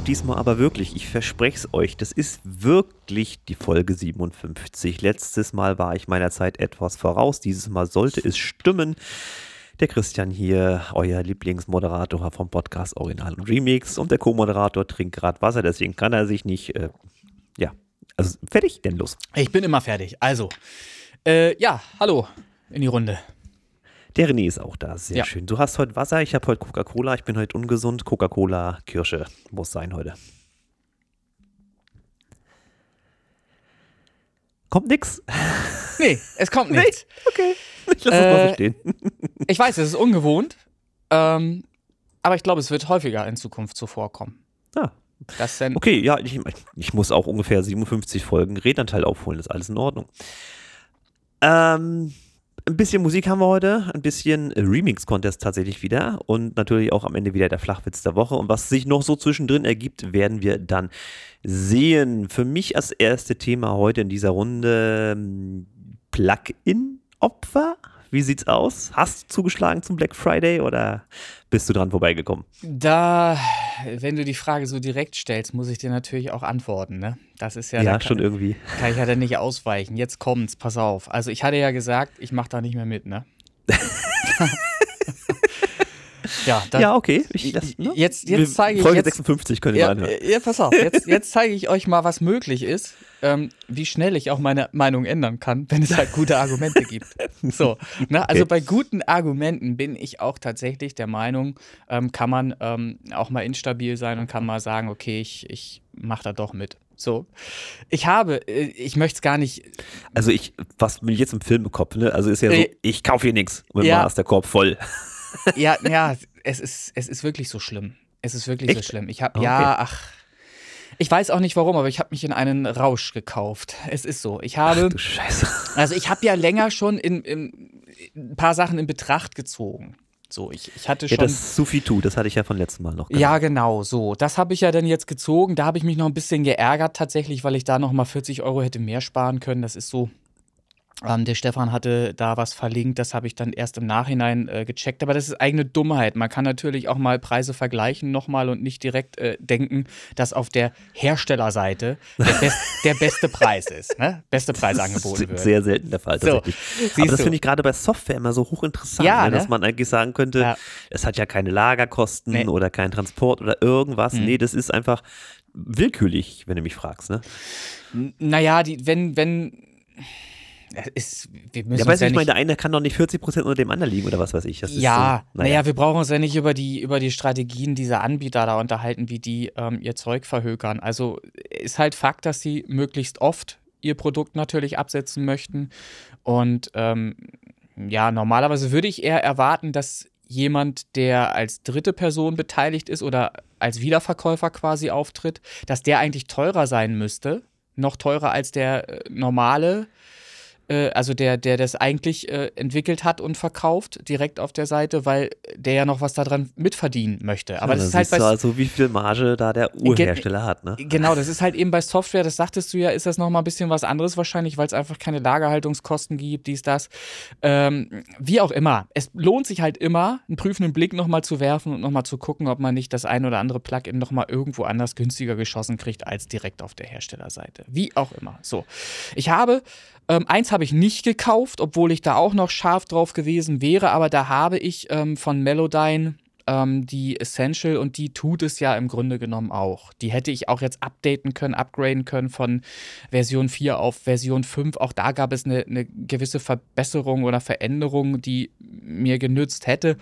So, diesmal aber wirklich, ich verspreche es euch, das ist wirklich die Folge 57. Letztes Mal war ich meiner Zeit etwas voraus, dieses Mal sollte es stimmen. Der Christian hier, euer Lieblingsmoderator vom Podcast Original und Remix und der Co-Moderator trinkt gerade Wasser, deswegen kann er sich nicht, äh, ja, also fertig, denn los. Ich bin immer fertig. Also, äh, ja, hallo in die Runde. Der René ist auch da, sehr Ja. schön. Du hast heute Wasser, ich habe heute Coca-Cola, ich bin heute ungesund. Coca-Cola, Kirsche muss sein heute. Kommt nix? Nee, es kommt nichts. Okay, ich lasse es mal so Äh, stehen. Ich weiß, es ist ungewohnt, ähm, aber ich glaube, es wird häufiger in Zukunft so vorkommen. Ah, Dass denn, okay, ja, ich, ich muss auch ungefähr 57 Folgen Redanteil aufholen, ist alles in Ordnung. Ähm, ein bisschen Musik haben wir heute, ein bisschen Remix-Contest tatsächlich wieder und natürlich auch am Ende wieder der Flachwitz der Woche. Und was sich noch so zwischendrin ergibt, werden wir dann sehen. Für mich als erste Thema heute in dieser Runde ähm, Plug-in-Opfer. Wie sieht's aus? Hast du zugeschlagen zum Black Friday oder bist du dran vorbeigekommen? da, wenn du die Frage so direkt stellst, muss ich dir natürlich auch antworten, ne? Das ist ja, Ja, kann, schon irgendwie. kann ich ja dann nicht ausweichen. Jetzt kommt's, pass auf. Also ich hatte ja gesagt, ich mache da nicht mehr mit, ne? ja, da, ja, okay. Ich, das, ne? jetzt, jetzt zeige ich Folge jetzt, 56 könnt ihr Ja, mal anhören. ja, pass auf, jetzt, jetzt zeige ich euch mal, was möglich ist, ähm, wie schnell ich auch meine Meinung ändern kann, wenn es halt gute Argumente gibt. So, ne? Also Okay. bei guten Argumenten bin ich auch tatsächlich der Meinung, ähm, kann man ähm, auch mal instabil sein und kann mal sagen, okay, ich, ich mache da doch mit. So, ich habe, äh, ich möchte es gar nicht, Also ich, was ich jetzt im Film im Kopf, ne? Also ist ja so, Äh, ich kaufe hier nichts. Und ja. ist der Korb voll. ja, ja, es ist, es ist wirklich so schlimm. Es ist wirklich so Echt? schlimm. Ich habe, Okay. ja, ach, ich weiß auch nicht warum, aber ich habe mich in einen Rausch gekauft. Es ist so. Ich habe, Du Scheiße. also ich habe ja länger schon in, in, ein paar Sachen in Betracht gezogen. So, ich, ich hatte Ja, schon. das Sufi-Tu, das hatte ich ja von letztem Mal noch. Ja, genau, so. Das habe ich ja dann jetzt gezogen. Da habe ich mich noch ein bisschen geärgert tatsächlich, weil ich da noch mal 40 Euro hätte mehr sparen können. Das ist so. Ähm, der Stefan hatte da was verlinkt, das habe ich dann erst im Nachhinein äh, gecheckt. Aber das ist eigene Dummheit. Man kann natürlich auch mal Preise vergleichen nochmal und nicht direkt äh, denken, dass auf der Herstellerseite der, best, der beste Preis ist. Ne? Beste Preis Das angeboten ist wird. sehr selten der Fall So, tatsächlich. siehst Aber das finde ich gerade bei Software immer so hochinteressant, Ja, ne? ne? dass man eigentlich sagen könnte, Ja. es hat ja keine Lagerkosten Nee. oder keinen Transport oder irgendwas. Hm. Nee, das ist einfach willkürlich, wenn du mich fragst. Ne? N- Naja, die, wenn, wenn. Ist, wir müssen Ja, du, ja ich meine, nicht der eine kann doch nicht 40% unter dem anderen liegen oder was weiß ich. Ja, so, naja, wir brauchen uns ja nicht über die, über die Strategien dieser Anbieter da unterhalten, wie die ähm, ihr Zeug verhökern. Also ist halt Fakt, dass sie möglichst oft ihr Produkt natürlich absetzen möchten. Und ähm, ja, normalerweise würde ich eher erwarten, dass jemand, der als dritte Person beteiligt ist oder als Wiederverkäufer quasi auftritt, dass der eigentlich teurer sein müsste. Noch teurer als der äh, normale äh, also der, der das eigentlich äh, entwickelt hat und verkauft, direkt auf der Seite, weil der ja noch was daran mitverdienen möchte. Aber ja, das ist halt bei. also, wie viel Marge da der Urhersteller hat. Ne? Genau, das ist halt eben bei Software, das sagtest du ja, ist das nochmal ein bisschen was anderes wahrscheinlich, weil es einfach keine Lagerhaltungskosten gibt, dies, das. Ähm, wie auch immer. Es lohnt sich halt immer, einen prüfenden Blick nochmal zu werfen und nochmal zu gucken, ob man nicht das ein oder andere Plugin nochmal irgendwo anders günstiger geschossen kriegt als direkt auf der Herstellerseite. Wie auch immer. So. Ich habe, ähm, eins habe ich nicht gekauft, obwohl ich da auch noch scharf drauf gewesen wäre, aber da habe ich ähm, von Melodyne ähm, die Essential und die tut es ja im Grunde genommen auch. Die hätte ich auch jetzt updaten können, upgraden können von Version 4 auf Version 5. Auch da gab es eine, eine gewisse Verbesserung oder Veränderung, die mir genützt hätte.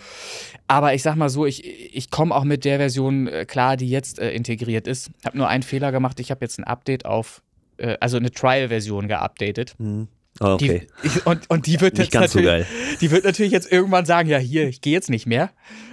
Aber ich sag mal so, ich, ich komme auch mit der Version äh, klar, die jetzt äh, integriert ist. Ich habe nur einen Fehler gemacht. Ich habe jetzt ein Update auf, äh, also eine Trial-Version geupdatet. Hm. Ah, Okay. Die, und, und die wird Nicht jetzt so natürlich, geil. die wird natürlich jetzt irgendwann sagen, ja hier, ich gehe jetzt nicht mehr.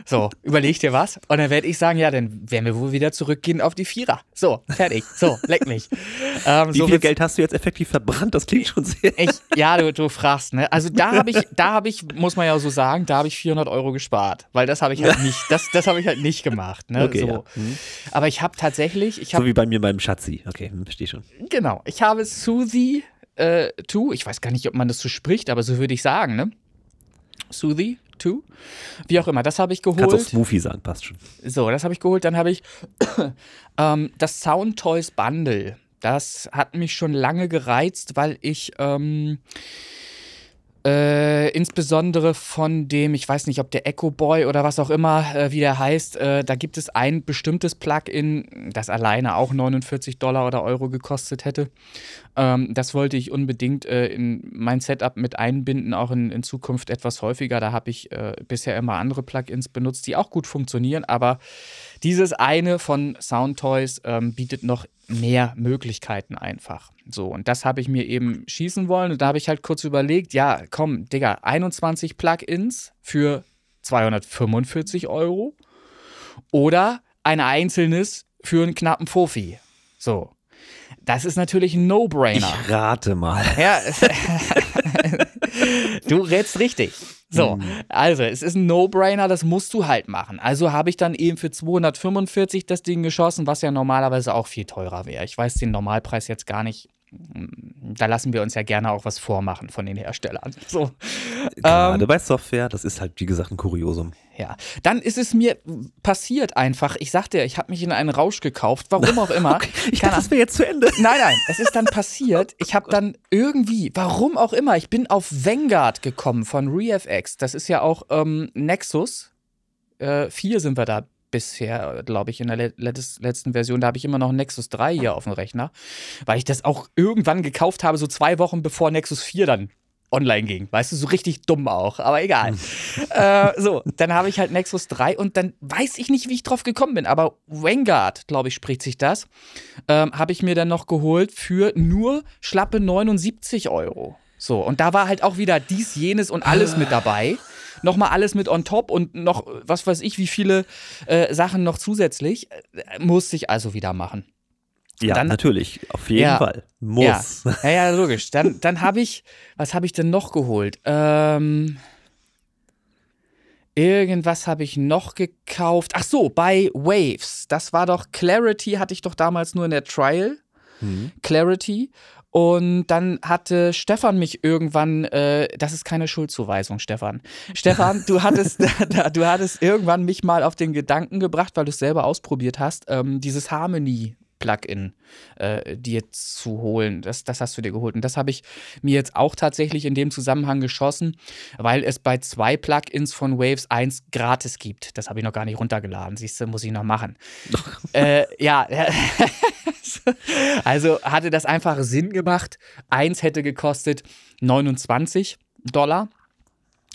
So, überleg dir was. Und dann werde ich sagen, ja, dann werden wir wohl wieder zurückgehen auf die Vierer. So, fertig. So, leck mich. Ähm, Wie so viel Geld hast du jetzt effektiv verbrannt? Das klingt schon sehr. ich, ja, du, du fragst, ne? Also da habe ich, da habe ich, muss man ja so sagen, da habe ich 400 Euro gespart, weil das habe ich halt nicht, das, das habe ich halt nicht gemacht, ne? Okay, so. ja. Hm. Aber ich habe tatsächlich, ich habe So wie bei mir beim Schatzi. Okay, hm, verstehe schon. Genau. Ich habe Suzy äh, 2, ich weiß gar nicht, ob man das so spricht, aber so würde ich sagen, ne? Soothie 2. Wie auch immer, das habe ich geholt. Kannst auch Smoothie sagen, passt schon. So, das habe ich geholt. Dann habe ich ähm, das Sound Toys Bundle. Das hat mich schon lange gereizt, weil ich ähm, äh, insbesondere von dem, ich weiß nicht, ob der Echo Boy oder was auch immer, äh, wie der heißt, äh, da gibt es ein bestimmtes Plugin, das alleine auch 49 Dollar oder Euro gekostet hätte. Ähm, das wollte ich unbedingt äh, in mein Setup mit einbinden, auch in, in Zukunft etwas häufiger. Da habe ich äh, bisher immer andere Plugins benutzt, die auch gut funktionieren, aber dieses eine von Soundtoys ähm, bietet noch mehr Möglichkeiten einfach. So, und das habe ich mir eben schießen wollen. Und da habe ich halt kurz überlegt, ja, komm, Digga, 21 Plugins für 245 Euro oder ein einzelnes für einen knappen Fofi. So. Das ist natürlich ein No-Brainer. Ich rate mal. Ja, du rätst richtig. So, mhm. also es ist ein No-Brainer, das musst du halt machen. Also habe ich dann eben für 245 das Ding geschossen, was ja normalerweise auch viel teurer wäre. Ich weiß den Normalpreis jetzt gar nicht da lassen wir uns ja gerne auch was vormachen von den Herstellern. So. Gerade ähm, bei Software, das ist halt, wie gesagt, ein Kuriosum. Ja, dann ist es mir passiert einfach. Ich sagte, ich habe mich in einen Rausch gekauft, warum auch immer. okay, ich dachte, das wäre jetzt zu Ende. Nein, nein, es ist dann passiert. Ich habe dann irgendwie, warum auch immer, ich bin auf Vanguard gekommen von ReFX. Das ist ja auch ähm, Nexus. Äh, 4 sind wir da bisher, glaube ich, in der letzten Version. Da habe ich immer noch Nexus 3 hier auf dem Rechner, weil ich das auch irgendwann gekauft habe, so zwei Wochen bevor Nexus 4 dann online ging. Weißt du, so richtig dumm auch, aber egal. äh, so, dann habe ich halt Nexus 3 und dann weiß ich nicht, wie ich drauf gekommen bin, aber Vanguard, glaube ich, spricht sich das, ähm, habe ich mir dann noch geholt für nur schlappe 79 Euro. So, und da war halt auch wieder dies, jenes und alles mit dabei nochmal alles mit on top und noch, was weiß ich, wie viele äh, Sachen noch zusätzlich. Äh, musste ich also wieder machen. Ja, dann, natürlich, auf jeden ja, Fall. Muss. Ja, ja, ja logisch. Dann, dann habe ich, was habe ich denn noch geholt? Ähm, irgendwas habe ich noch gekauft. Ach so, bei Waves. Das war doch Clarity, hatte ich doch damals nur in der Trial. Mhm. Clarity. Und dann hatte Stefan mich irgendwann, äh, das ist keine Schuldzuweisung, Stefan. Stefan, du hattest, du hattest irgendwann mich mal auf den Gedanken gebracht, weil du es selber ausprobiert hast, ähm, dieses Harmony Plugin äh, dir zu holen. Das, das hast du dir geholt. Und das habe ich mir jetzt auch tatsächlich in dem Zusammenhang geschossen, weil es bei zwei Plugins von Waves 1 gratis gibt. Das habe ich noch gar nicht runtergeladen. Siehst du, muss ich noch machen. äh, ja, also hatte das einfach Sinn gemacht. Eins hätte gekostet 29 Dollar.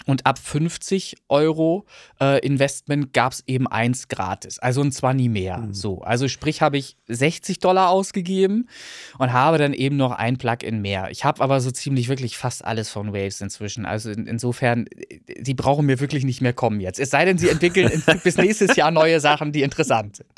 Und ab 50 Euro äh, Investment gab es eben eins gratis. Also und zwar nie mehr. Mhm. So. Also sprich, habe ich 60 Dollar ausgegeben und habe dann eben noch ein Plugin mehr. Ich habe aber so ziemlich wirklich fast alles von Waves inzwischen. Also in, insofern, die brauchen mir wirklich nicht mehr kommen jetzt. Es sei denn, sie entwickeln bis nächstes Jahr neue Sachen, die interessant sind.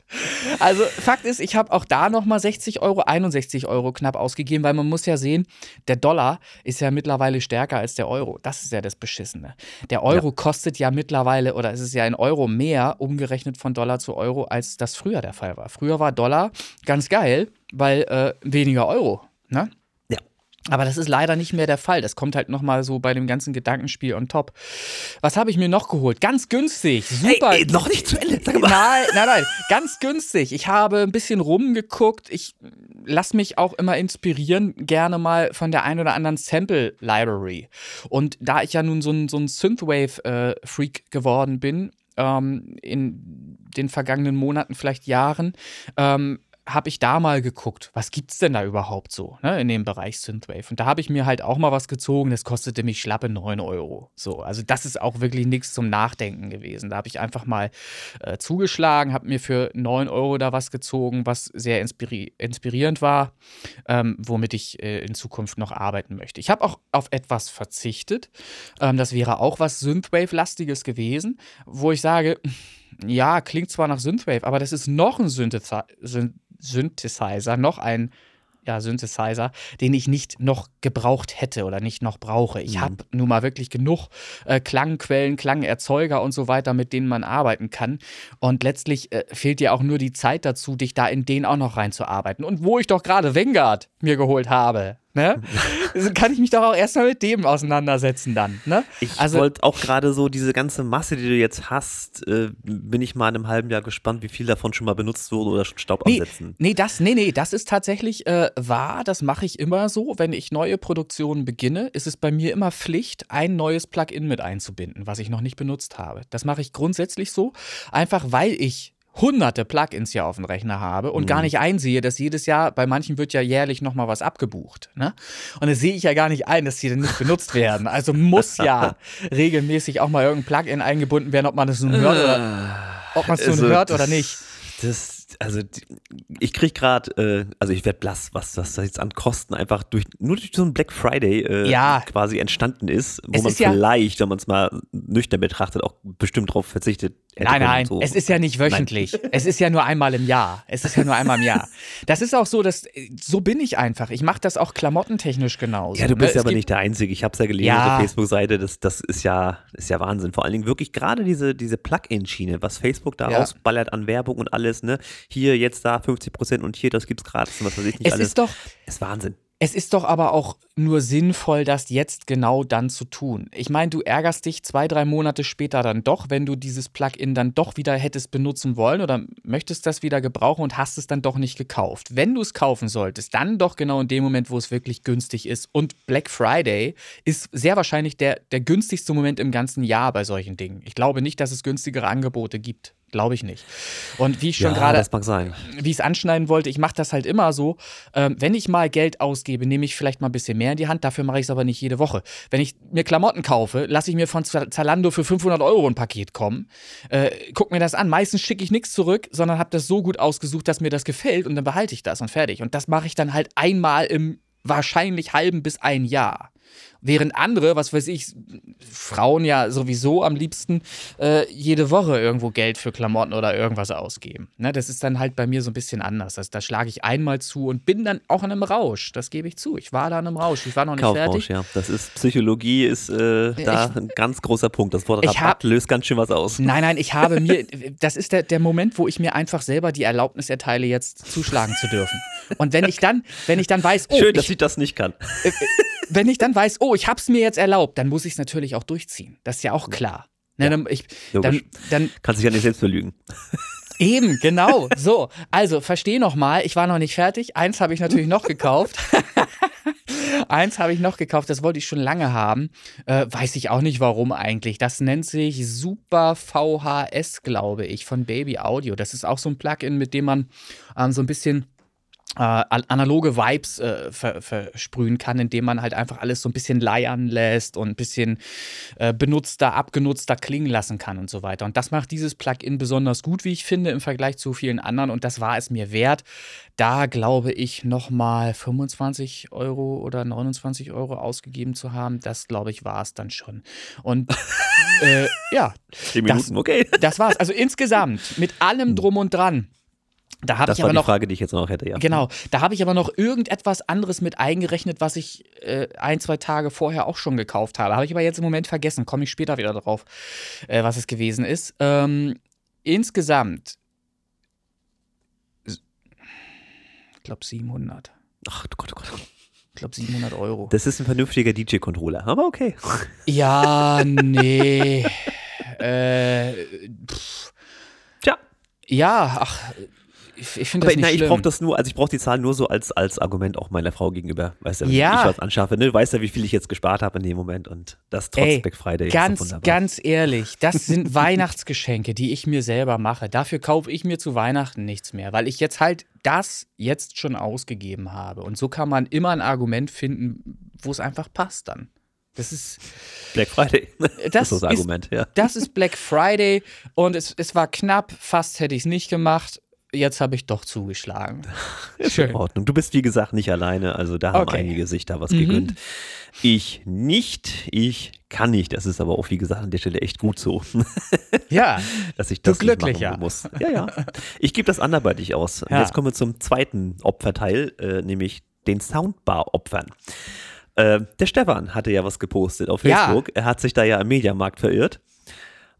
Also Fakt ist, ich habe auch da nochmal 60 Euro, 61 Euro knapp ausgegeben, weil man muss ja sehen, der Dollar ist ja mittlerweile stärker als der Euro. Das ist ja das Beschissene. Der Euro ja. kostet ja mittlerweile, oder es ist ja in Euro mehr, umgerechnet von Dollar zu Euro, als das früher der Fall war. Früher war Dollar ganz geil, weil äh, weniger Euro. Ne? Aber das ist leider nicht mehr der Fall. Das kommt halt nochmal so bei dem ganzen Gedankenspiel on top. Was habe ich mir noch geholt? Ganz günstig. Super. Hey, noch nicht zu Ende. Sag mal. Nein, nein, nein. Ganz günstig. Ich habe ein bisschen rumgeguckt. Ich lass mich auch immer inspirieren, gerne mal von der ein oder anderen Sample Library. Und da ich ja nun so ein, so ein Synthwave-Freak äh, geworden bin, ähm, in den vergangenen Monaten, vielleicht Jahren, ähm, habe ich da mal geguckt, was gibt es denn da überhaupt so ne, in dem Bereich Synthwave. Und da habe ich mir halt auch mal was gezogen, das kostete mich schlappe 9 Euro. So, also das ist auch wirklich nichts zum Nachdenken gewesen. Da habe ich einfach mal äh, zugeschlagen, habe mir für 9 Euro da was gezogen, was sehr inspiri inspirierend war, ähm, womit ich äh, in Zukunft noch arbeiten möchte. Ich habe auch auf etwas verzichtet. Ähm, das wäre auch was Synthwave-lastiges gewesen, wo ich sage, ja, klingt zwar nach Synthwave, aber das ist noch ein Synthesizer, Synthesizer, noch ein ja, Synthesizer, den ich nicht noch gebraucht hätte oder nicht noch brauche. Ich mhm. habe nun mal wirklich genug äh, Klangquellen, Klangerzeuger und so weiter, mit denen man arbeiten kann. Und letztlich äh, fehlt dir auch nur die Zeit dazu, dich da in den auch noch reinzuarbeiten. Und wo ich doch gerade Vanguard mir geholt habe, Ne? kann ich mich doch auch erstmal mit dem auseinandersetzen dann. Ne? Ich also, wollte auch gerade so diese ganze Masse, die du jetzt hast, äh, bin ich mal in einem halben Jahr gespannt, wie viel davon schon mal benutzt wurde oder schon Staub nee, absetzen. Nee, das, nee, nee, das ist tatsächlich äh, wahr. Das mache ich immer so. Wenn ich neue Produktionen beginne, ist es bei mir immer Pflicht, ein neues Plugin mit einzubinden, was ich noch nicht benutzt habe. Das mache ich grundsätzlich so, einfach weil ich hunderte Plugins ja auf dem Rechner habe und mhm. gar nicht einsehe, dass jedes Jahr, bei manchen wird ja jährlich nochmal was abgebucht. Ne? Und das sehe ich ja gar nicht ein, dass die dann nicht benutzt werden. Also muss ja regelmäßig auch mal irgendein Plugin eingebunden werden, ob man es nun hört oder ob man es nun also, hört oder nicht. Das also ich kriege gerade, äh, also ich werde blass, was das jetzt an Kosten einfach durch nur durch so einen Black Friday äh, ja. quasi entstanden ist, wo es man ist vielleicht, ja, wenn man es mal nüchtern betrachtet, auch bestimmt darauf verzichtet. Nein, nein, so. es ist ja nicht wöchentlich. Nein. Es ist ja nur einmal im Jahr. Es ist ja nur einmal im Jahr. Das ist auch so, dass so bin ich einfach. Ich mache das auch klamottentechnisch genauso. Ja, du bist ne? aber nicht der Einzige. Ich habe es ja gelesen ja. auf der Facebook-Seite. Das, das ist ja, ist ja Wahnsinn. Vor allen Dingen wirklich gerade diese, diese Plug-in-Schiene, was Facebook da ja. ausballert an Werbung und alles. Ne? Hier, jetzt da 50 Prozent und hier, das gibt's gratis und was weiß ich nicht es alles. Ist doch, ist Wahnsinn. Es ist doch aber auch nur sinnvoll, das jetzt genau dann zu tun. Ich meine, du ärgerst dich zwei, drei Monate später dann doch, wenn du dieses Plugin dann doch wieder hättest benutzen wollen oder möchtest das wieder gebrauchen und hast es dann doch nicht gekauft. Wenn du es kaufen solltest, dann doch genau in dem Moment, wo es wirklich günstig ist. Und Black Friday ist sehr wahrscheinlich der, der günstigste Moment im ganzen Jahr bei solchen Dingen. Ich glaube nicht, dass es günstigere Angebote gibt. Glaube ich nicht. Und wie ich schon ja, gerade, wie ich es anschneiden wollte, ich mache das halt immer so, ähm, wenn ich mal Geld ausgebe, nehme ich vielleicht mal ein bisschen mehr in die Hand, dafür mache ich es aber nicht jede Woche. Wenn ich mir Klamotten kaufe, lasse ich mir von Zalando für 500 Euro ein Paket kommen, äh, guck mir das an, meistens schicke ich nichts zurück, sondern habe das so gut ausgesucht, dass mir das gefällt und dann behalte ich das und fertig. Und das mache ich dann halt einmal im wahrscheinlich halben bis ein Jahr. Während andere, was weiß ich, Frauen ja sowieso am liebsten äh, jede Woche irgendwo Geld für Klamotten oder irgendwas ausgeben. Ne, das ist dann halt bei mir so ein bisschen anders. Also, da schlage ich einmal zu und bin dann auch in einem Rausch. Das gebe ich zu. Ich war da in einem Rausch. Ich war noch nicht Kaufrausch, fertig. ja. Das ist Psychologie, ist äh, da ich, ein ganz großer Punkt. Das Wort Rabatt hab, löst ganz schön was aus. Nein, nein, ich habe mir, das ist der, der Moment, wo ich mir einfach selber die Erlaubnis erteile, jetzt zuschlagen zu dürfen. Und wenn ich dann, wenn ich dann weiß, oh, schön, dass ich, ich das nicht kann. Äh, äh, wenn ich dann weiß, oh, ich habe es mir jetzt erlaubt, dann muss ich es natürlich auch durchziehen. Das ist ja auch klar. Ne, dann, ich, dann, dann, Kannst dich ja nicht selbst belügen. Eben, genau. So, also verstehe noch mal, ich war noch nicht fertig. Eins habe ich natürlich noch gekauft. Eins habe ich noch gekauft, das wollte ich schon lange haben. Äh, weiß ich auch nicht warum eigentlich. Das nennt sich Super VHS, glaube ich, von Baby Audio. Das ist auch so ein Plugin, mit dem man ähm, so ein bisschen äh, analoge Vibes äh, ver versprühen kann, indem man halt einfach alles so ein bisschen leiern lässt und ein bisschen äh, benutzter, abgenutzter klingen lassen kann und so weiter. Und das macht dieses Plugin besonders gut, wie ich finde, im Vergleich zu vielen anderen. Und das war es mir wert, da glaube ich nochmal 25 Euro oder 29 Euro ausgegeben zu haben. Das glaube ich war es dann schon. Und äh, ja, das, okay. das war's. Also insgesamt mit allem hm. drum und dran da habe ich aber noch, die Frage, die ich jetzt noch hätte, ja. Genau, da habe ich aber noch irgendetwas anderes mit eingerechnet, was ich äh, ein, zwei Tage vorher auch schon gekauft habe. Habe ich aber jetzt im Moment vergessen, komme ich später wieder drauf, äh, was es gewesen ist. Ähm, insgesamt, ich glaube 700. Ach du Gott, oh Gott. Ich glaube 700 Euro. Das ist ein vernünftiger DJ-Controller, aber okay. Ja, nee. äh, pff. Tja. Ja, ach, ich, ich finde das nicht nein, schlimm. ich brauche das nur, also ich brauche die Zahl nur so als, als Argument auch meiner Frau gegenüber. Weißt du, wenn ja. ich was anschaffe, ne? Weißt du, wie viel ich jetzt gespart habe in dem Moment und das trotz Ey, Black Friday. Ganz, ganz ehrlich, das sind Weihnachtsgeschenke, die ich mir selber mache. Dafür kaufe ich mir zu Weihnachten nichts mehr, weil ich jetzt halt das jetzt schon ausgegeben habe. Und so kann man immer ein Argument finden, wo es einfach passt dann. Das ist Black Friday. Das, das ist das Argument, ja. Das ist Black Friday und es, es war knapp, fast hätte ich es nicht gemacht jetzt habe ich doch zugeschlagen. Schön. In Ordnung. Du bist wie gesagt nicht alleine, also da haben okay. einige sich da was mhm. gegönnt. Ich nicht, ich kann nicht. Das ist aber auch wie gesagt an der Stelle echt gut so. Ja. dass ich das du glücklicher. muss. Ja, ja. Ich gebe das anderweitig aus. Ja. Jetzt kommen wir zum zweiten Opferteil, äh, nämlich den Soundbar-Opfern. Äh, der Stefan hatte ja was gepostet auf Facebook. Ja. Er hat sich da ja im Mediamarkt verirrt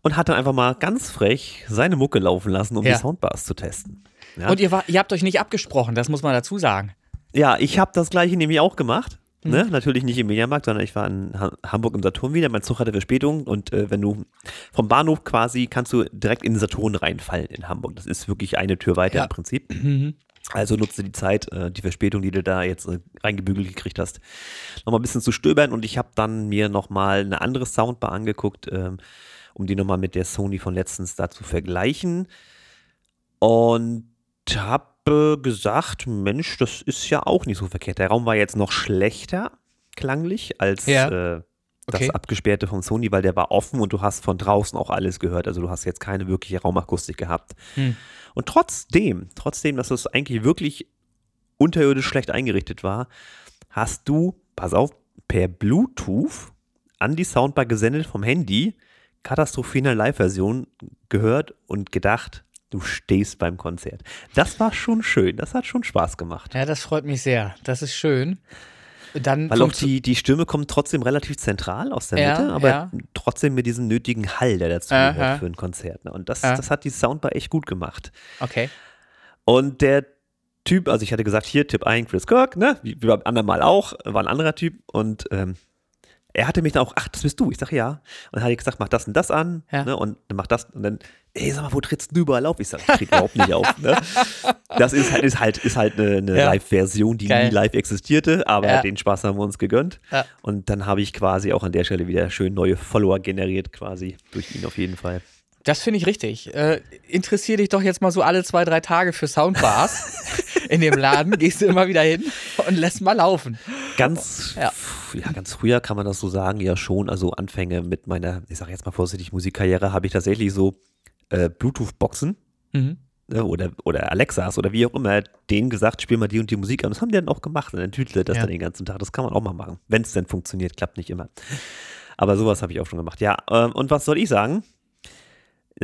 und hat dann einfach mal ganz frech seine Mucke laufen lassen, um ja. die Soundbars zu testen. Ja? Und ihr, war, ihr habt euch nicht abgesprochen, das muss man dazu sagen. Ja, ich habe das gleiche nämlich auch gemacht. Ne? Natürlich nicht im Mediamarkt, sondern ich war in ha Hamburg im Saturn wieder. Mein Zug hatte Verspätung und äh, wenn du vom Bahnhof quasi kannst du direkt in den Saturn reinfallen in Hamburg. Das ist wirklich eine Tür weiter Ja. im Prinzip. Mhm. Also nutze die Zeit, äh, die Verspätung, die du da jetzt äh, reingebügelt gekriegt hast, nochmal ein bisschen zu stöbern und ich habe dann mir nochmal eine andere Soundbar angeguckt, ähm, um die nochmal mit der Sony von letztens da zu vergleichen und habe gesagt, Mensch, das ist ja auch nicht so verkehrt. Der Raum war jetzt noch schlechter klanglich als Ja. äh, das Okay. abgesperrte von Sony, weil der war offen und du hast von draußen auch alles gehört. Also du hast jetzt keine wirkliche Raumakustik gehabt. Hm. Und trotzdem, trotzdem, dass es eigentlich wirklich unterirdisch schlecht eingerichtet war, hast du, pass auf, per Bluetooth an die Soundbar gesendet vom Handy, katastrophale Live-Version gehört und gedacht, du stehst beim Konzert. Das war schon schön, das hat schon Spaß gemacht. Ja, das freut mich sehr. Das ist schön. Dann Weil auch die, die Stimme kommt trotzdem relativ zentral aus der Ja, Mitte, aber ja. trotzdem mit diesem nötigen Hall, der dazu Aha. gehört für ein Konzert. Ne? Und das, das hat die Soundbar echt gut gemacht. Okay. Und der Typ, also ich hatte gesagt, hier Tipp 1, Chris Kirk, ne? Wie, wie beim anderen Mal auch, war ein anderer Typ. Und ähm, er hatte mich dann auch, ach, das bist du. Ich sage ja. Und dann hatte ich gesagt, mach das und das an. Ja. Ne? Und dann mach das. Und dann, ey, sag mal, wo trittst du überall auf? Ich sage, ich tritt überhaupt nicht auf. Ne? Das ist halt, ist halt, ist halt eine, eine Ja. Live-Version, die Geil. nie live existierte, aber Ja. den Spaß haben wir uns gegönnt. Und dann habe ich quasi auch an der Stelle wieder schön neue Follower generiert, quasi durch ihn auf jeden Fall. Das finde ich richtig. Äh, interessier dich doch jetzt mal so alle zwei, drei Tage für Soundbars in dem Laden. Gehst du immer wieder hin und lässt mal laufen. Ganz, Ja. ja. ganz früher kann man das so sagen, ja schon. Also Anfänge mit meiner, ich sage jetzt mal vorsichtig, Musikkarriere, habe ich tatsächlich so äh, Bluetooth-Boxen Mhm. ne, oder, oder Alexas oder wie auch immer, denen gesagt, spiel mal die und die Musik an. Das haben die dann auch gemacht. Und dann tütelt das Ja. dann den ganzen Tag. Das kann man auch mal machen. Wenn es denn funktioniert, klappt nicht immer. Aber sowas habe ich auch schon gemacht. Ja, ähm, und was soll ich sagen?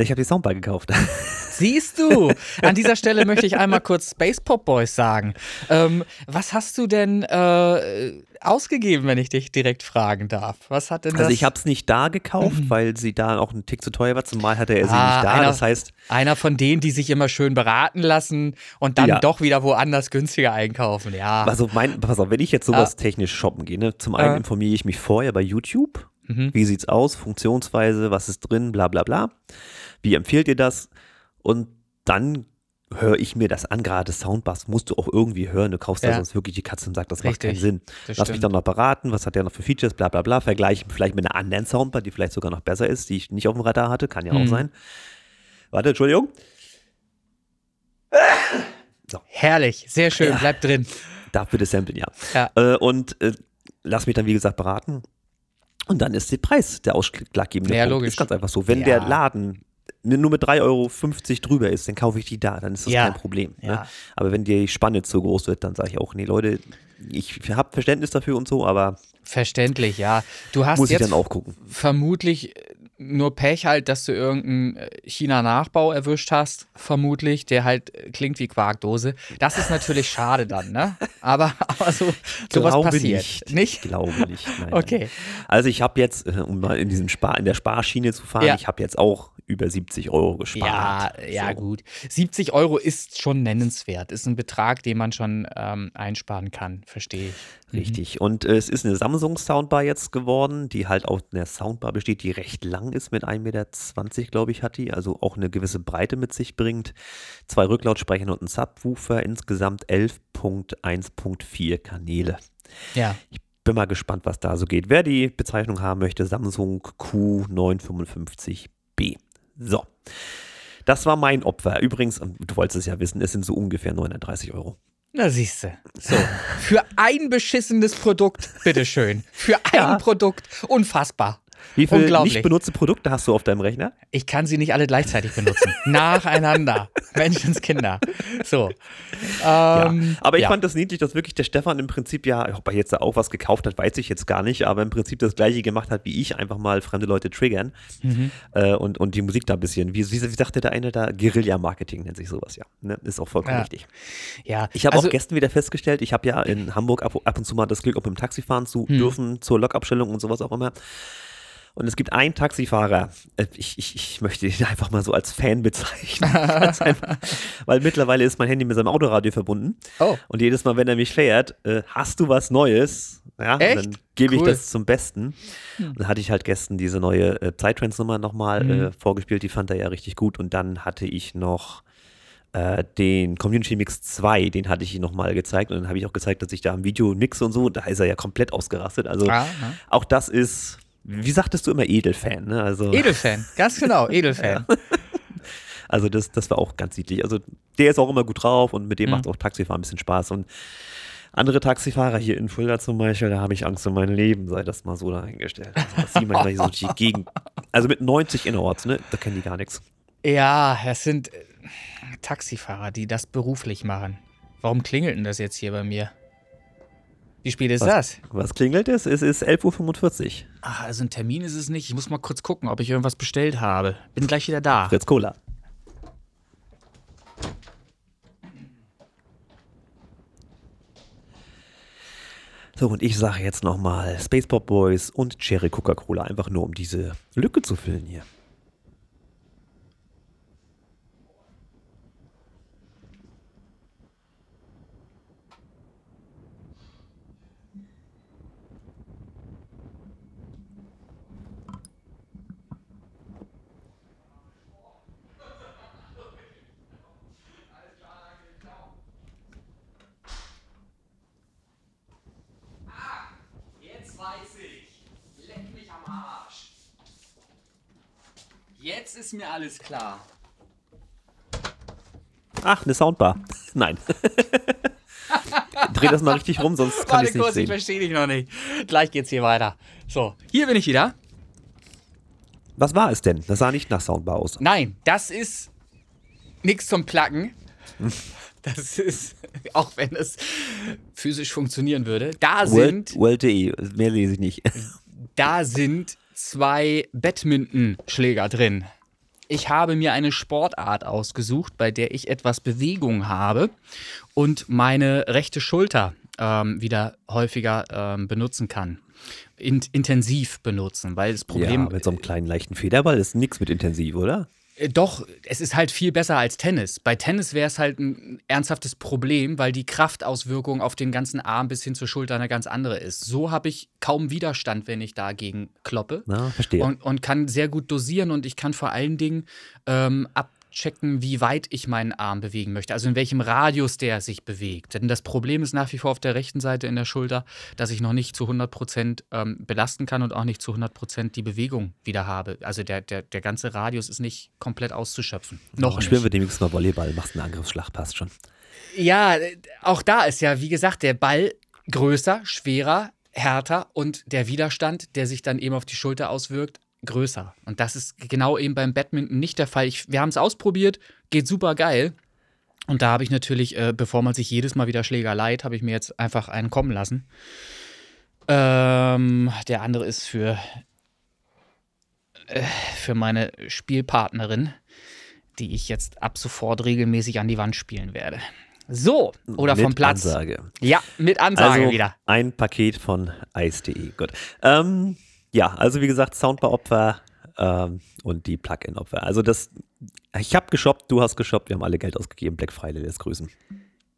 Ich habe die Soundbar gekauft. Siehst du, an dieser Stelle möchte ich einmal kurz Space Pop Boys sagen. Ähm, was hast du denn äh, ausgegeben, wenn ich dich direkt fragen darf? Was hat denn das? Also ich habe es nicht da gekauft, weil sie da auch ein Tick zu teuer war. Zumal hatte er sie Ah, nicht da. einer- Das heißt, Einer von denen, die sich immer schön beraten lassen und dann Ja. doch wieder woanders günstiger einkaufen. Ja. Also mein, pass auf, wenn ich jetzt sowas technisch shoppen gehe, ne, zum einen Ja. informiere ich mich vorher bei YouTube. Mhm. Wie sieht's aus? Funktionsweise, was ist drin, bla bla bla. Wie empfiehlt ihr das? Und dann höre ich mir das an, gerade Soundbass musst du auch irgendwie hören. Du kaufst ja Ja. sonst wirklich die Katze und sagst, das macht Richtig. keinen Sinn. Das Lass mich stimmt. dann noch beraten, was hat der noch für Features, bla bla bla. Vergleichen vielleicht mit einer anderen Soundbar, die vielleicht sogar noch besser ist, die ich nicht auf dem Radar hatte, kann ja auch Mhm. sein. Warte, Entschuldigung. Herrlich, sehr schön, Ja. bleib drin. Darf bitte samplen, ja. Ja. Äh, und äh, lass mich dann, wie gesagt, beraten. Und dann ist der Preis der ausschlaggebende Ja, Punkt. logisch. Ist ganz einfach so. Wenn Ja. der Laden nur mit 3,50 Euro drüber ist, dann kaufe ich die da, dann ist das Ja. kein Problem. Ne? Ja. Aber wenn die Spanne zu groß wird, dann sage ich auch, nee, Leute, ich habe Verständnis dafür und so, aber Verständlich, ja. Du hast muss ich jetzt dann auch gucken. vermutlich nur Pech halt, dass du irgendeinen äh, China-Nachbau erwischt hast, vermutlich, der halt äh, klingt wie Quarkdose. Das ist natürlich schade dann, ne? Aber, aber so, sowas Glaube passiert. nicht. Nicht? Ich glaube nicht. Nein, Okay. Nein. Also ich habe jetzt, äh, um mal in diesem Spar, in der Sparschiene zu fahren, Ja. ich habe jetzt auch über 70 Euro gespart. Ja, ja, So. gut. 70 Euro ist schon nennenswert. Ist ein Betrag, den man schon ähm, einsparen kann, verstehe ich. Richtig. Und äh, es ist eine Samsung Soundbar jetzt geworden, die halt aus einer Soundbar besteht, die recht lang ist, mit 1,20 Meter, glaube ich, hat die, also auch eine gewisse Breite mit sich bringt. Zwei Rücklautsprecher und ein Subwoofer, insgesamt 11.1.4 Kanäle. Ja. Bin mal gespannt, was da so geht. Wer die Bezeichnung haben möchte, Samsung Q955B. So. Das war mein Opfer. Übrigens, du wolltest es ja wissen, es sind so ungefähr 930 Euro. Na siehste. So. Für ein beschissenes Produkt, bitteschön. Für ein Ja. Produkt. Unfassbar. Wie viele nicht benutzte Produkte hast du auf deinem Rechner? Ich kann sie nicht alle gleichzeitig benutzen. Nacheinander. Menschenskinder. So. Ähm, ja. Aber ich ja. fand das niedlich, dass wirklich der Stefan im Prinzip ja, ob er jetzt da auch was gekauft hat, weiß ich jetzt gar nicht, aber im Prinzip das gleiche gemacht hat wie ich, einfach mal fremde Leute triggern Mhm. äh, und, und die Musik da ein bisschen, wie, wie, wie sagte der eine da, Guerilla-Marketing nennt sich sowas ja. Ne? Ist auch vollkommen Ja. richtig. ja. Ich habe also, auch gestern wieder festgestellt, ich habe ja in Hamburg ab, ab und zu mal das Glück, auch mit dem Taxi fahren zu Hm. dürfen, zur Lokabstellung und sowas auch immer. Und es gibt einen Taxifahrer, äh, ich, ich, ich möchte ihn einfach mal so als Fan bezeichnen, einfach, weil mittlerweile ist mein Handy mit seinem Autoradio verbunden. Oh. Und jedes Mal, wenn er mich fährt, äh, hast du was Neues, Ja, Echt? Und dann gebe ich Cool. das zum Besten. Hm. Dann hatte ich halt gestern diese neue äh, Psytrance-Nummer nochmal Mhm. äh, vorgespielt, die fand er ja richtig gut. Und dann hatte ich noch äh, den Community Mix 2, den hatte ich ihm nochmal gezeigt. Und dann habe ich auch gezeigt, dass ich da am Video mixe und so. Da ist er ja komplett ausgerastet. Also Ah, ne? auch das ist, wie sagtest du immer, Edelfan. Ne? Also, Edelfan, ganz genau, Edelfan. also das, das war auch ganz niedlich. Also der ist auch immer gut drauf und mit dem Mhm. macht auch Taxifahren ein bisschen Spaß. Und andere Taxifahrer hier in Fulda zum Beispiel, da habe ich Angst um mein Leben, sei das mal so dahingestellt. Also, das sieht man gleich so die Gegend. Also mit 90 innerorts, ne? Da kennen die gar nichts. Ja, das sind äh, Taxifahrer, die das beruflich machen. Warum klingelt denn das jetzt hier bei mir? Wie spät ist Was? das? Was klingelt es? Es ist 11.45 Uhr. Ach, also ein Termin ist es nicht. Ich muss mal kurz gucken, ob ich irgendwas bestellt habe. Bin gleich wieder da. Fritz Cola. So, und ich sage jetzt nochmal Space Pop Boys und Cherry Coca-Cola, einfach nur um diese Lücke zu füllen hier. Jetzt ist mir alles klar. Ach, eine Soundbar. Nein. Dreh das mal richtig rum, sonst kann ich es nicht kurz, ich sehen. verstehe dich noch nicht. Gleich geht's hier weiter. So, hier bin ich wieder. Was war es denn? Das sah nicht nach Soundbar aus. Nein, das ist nichts zum Placken. Das ist, auch wenn es physisch funktionieren würde. Da sind, World- World.de, mehr lese ich nicht. da sind zwei Badmintonschläger drin. Ich habe mir eine Sportart ausgesucht, bei der ich etwas Bewegung habe und meine rechte Schulter ähm, wieder häufiger ähm, benutzen kann. In, intensiv benutzen, weil das Problem ja, mit so einem kleinen leichten Federball ist nichts mit intensiv, oder? Äh, Doch, es ist halt viel besser als Tennis. Bei Tennis wäre es halt ein ernsthaftes Problem, weil die Kraftauswirkung auf den ganzen Arm bis hin zur Schulter eine ganz andere ist. So habe ich kaum Widerstand, wenn ich dagegen kloppe. Na, verstehe. Und, und kann sehr gut dosieren und ich kann vor allen Dingen ähm, abchecken, wie weit ich meinen Arm bewegen möchte. Also in welchem Radius der sich bewegt. Denn das Problem ist nach wie vor auf der rechten Seite in der Schulter, dass ich noch nicht zu 100 Prozent ähm, belasten kann und auch nicht zu 100 Prozent die Bewegung wieder habe. Also der, der, der ganze Radius ist nicht komplett auszuschöpfen. Noch nicht. Spielen wir demnächst mal Volleyball, machst einen Angriffsschlag, passt schon. Ja, äh, auch da ist ja, wie gesagt, der Ball größer, schwerer, härter und der Widerstand, der sich dann eben auf die Schulter auswirkt, größer. Und das ist genau eben beim Badminton nicht der Fall. Ich, wir haben es ausprobiert, geht super geil. Und da habe ich natürlich, äh, bevor man sich jedes Mal wieder Schläger leiht, habe ich mir jetzt einfach einen kommen lassen. Ähm, der andere ist für, äh, für meine Spielpartnerin, die ich jetzt ab sofort regelmäßig an die Wand spielen werde. So, oder Mit vom Platz. Ansage. Ja, mit Ansage Also wieder. ein Paket von ice.de. Gut. Ähm, ja, also wie gesagt, Soundbar-Opfer ähm, und die Plugin-Opfer. Also das, ich habe geshoppt, du hast geshoppt, wir haben alle Geld ausgegeben. Black Friday lässt grüßen.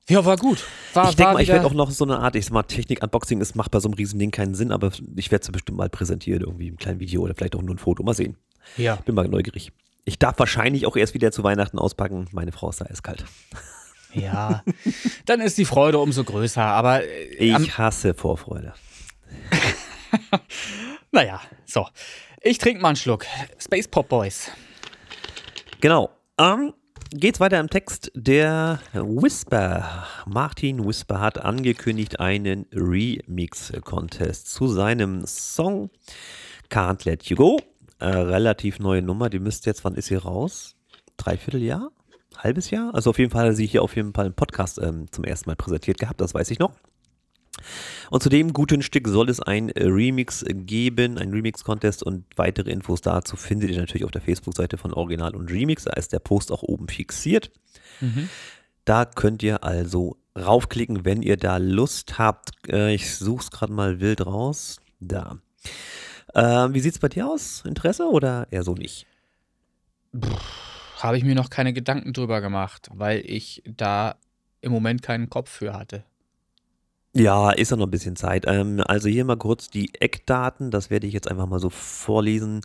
Ja, war gut. War, ich denke mal, ich werde auch noch so eine Art, ich sag mal, Technik-Unboxing, es macht bei so einem riesen Ding keinen Sinn, aber ich werde es bestimmt mal präsentieren, irgendwie im kleinen Video oder vielleicht auch nur ein Foto. Mal sehen. Ja. Bin mal neugierig. Ich darf wahrscheinlich auch erst wieder zu Weihnachten auspacken. Meine Frau ist da eiskalt. Ja. Dann ist die Freude umso größer. Aber äh, Ich hasse Vorfreude. naja, so. Ich trinke mal einen Schluck. Space Pop Boys. Genau. Ähm, geht's weiter im Text. Der Whisper, Martin Whisper hat angekündigt einen Remix-Contest zu seinem Song Can't Let You Go. Äh, relativ neue Nummer, die müsste jetzt, wann ist sie raus? Dreivierteljahr? Halbes Jahr? Also auf jeden Fall hat sie hier auf jeden Fall im Podcast ähm, zum ersten Mal präsentiert gehabt, das weiß ich noch. Und zu dem guten Stück soll es ein äh, Remix geben, ein Remix-Contest und weitere Infos dazu findet ihr natürlich auf der Facebook-Seite von Original und Remix. Da ist der Post auch oben fixiert. Da könnt ihr also raufklicken, wenn ihr da Lust habt. Äh, ich suche es gerade mal wild raus. Da. Äh, wie sieht es bei dir aus? Interesse oder eher so nicht? Habe ich mir noch keine Gedanken drüber gemacht, weil ich da im Moment keinen Kopf für hatte. Ja, ist ja noch ein bisschen Zeit. Ähm, also hier mal kurz die Eckdaten, das werde ich jetzt einfach mal so vorlesen.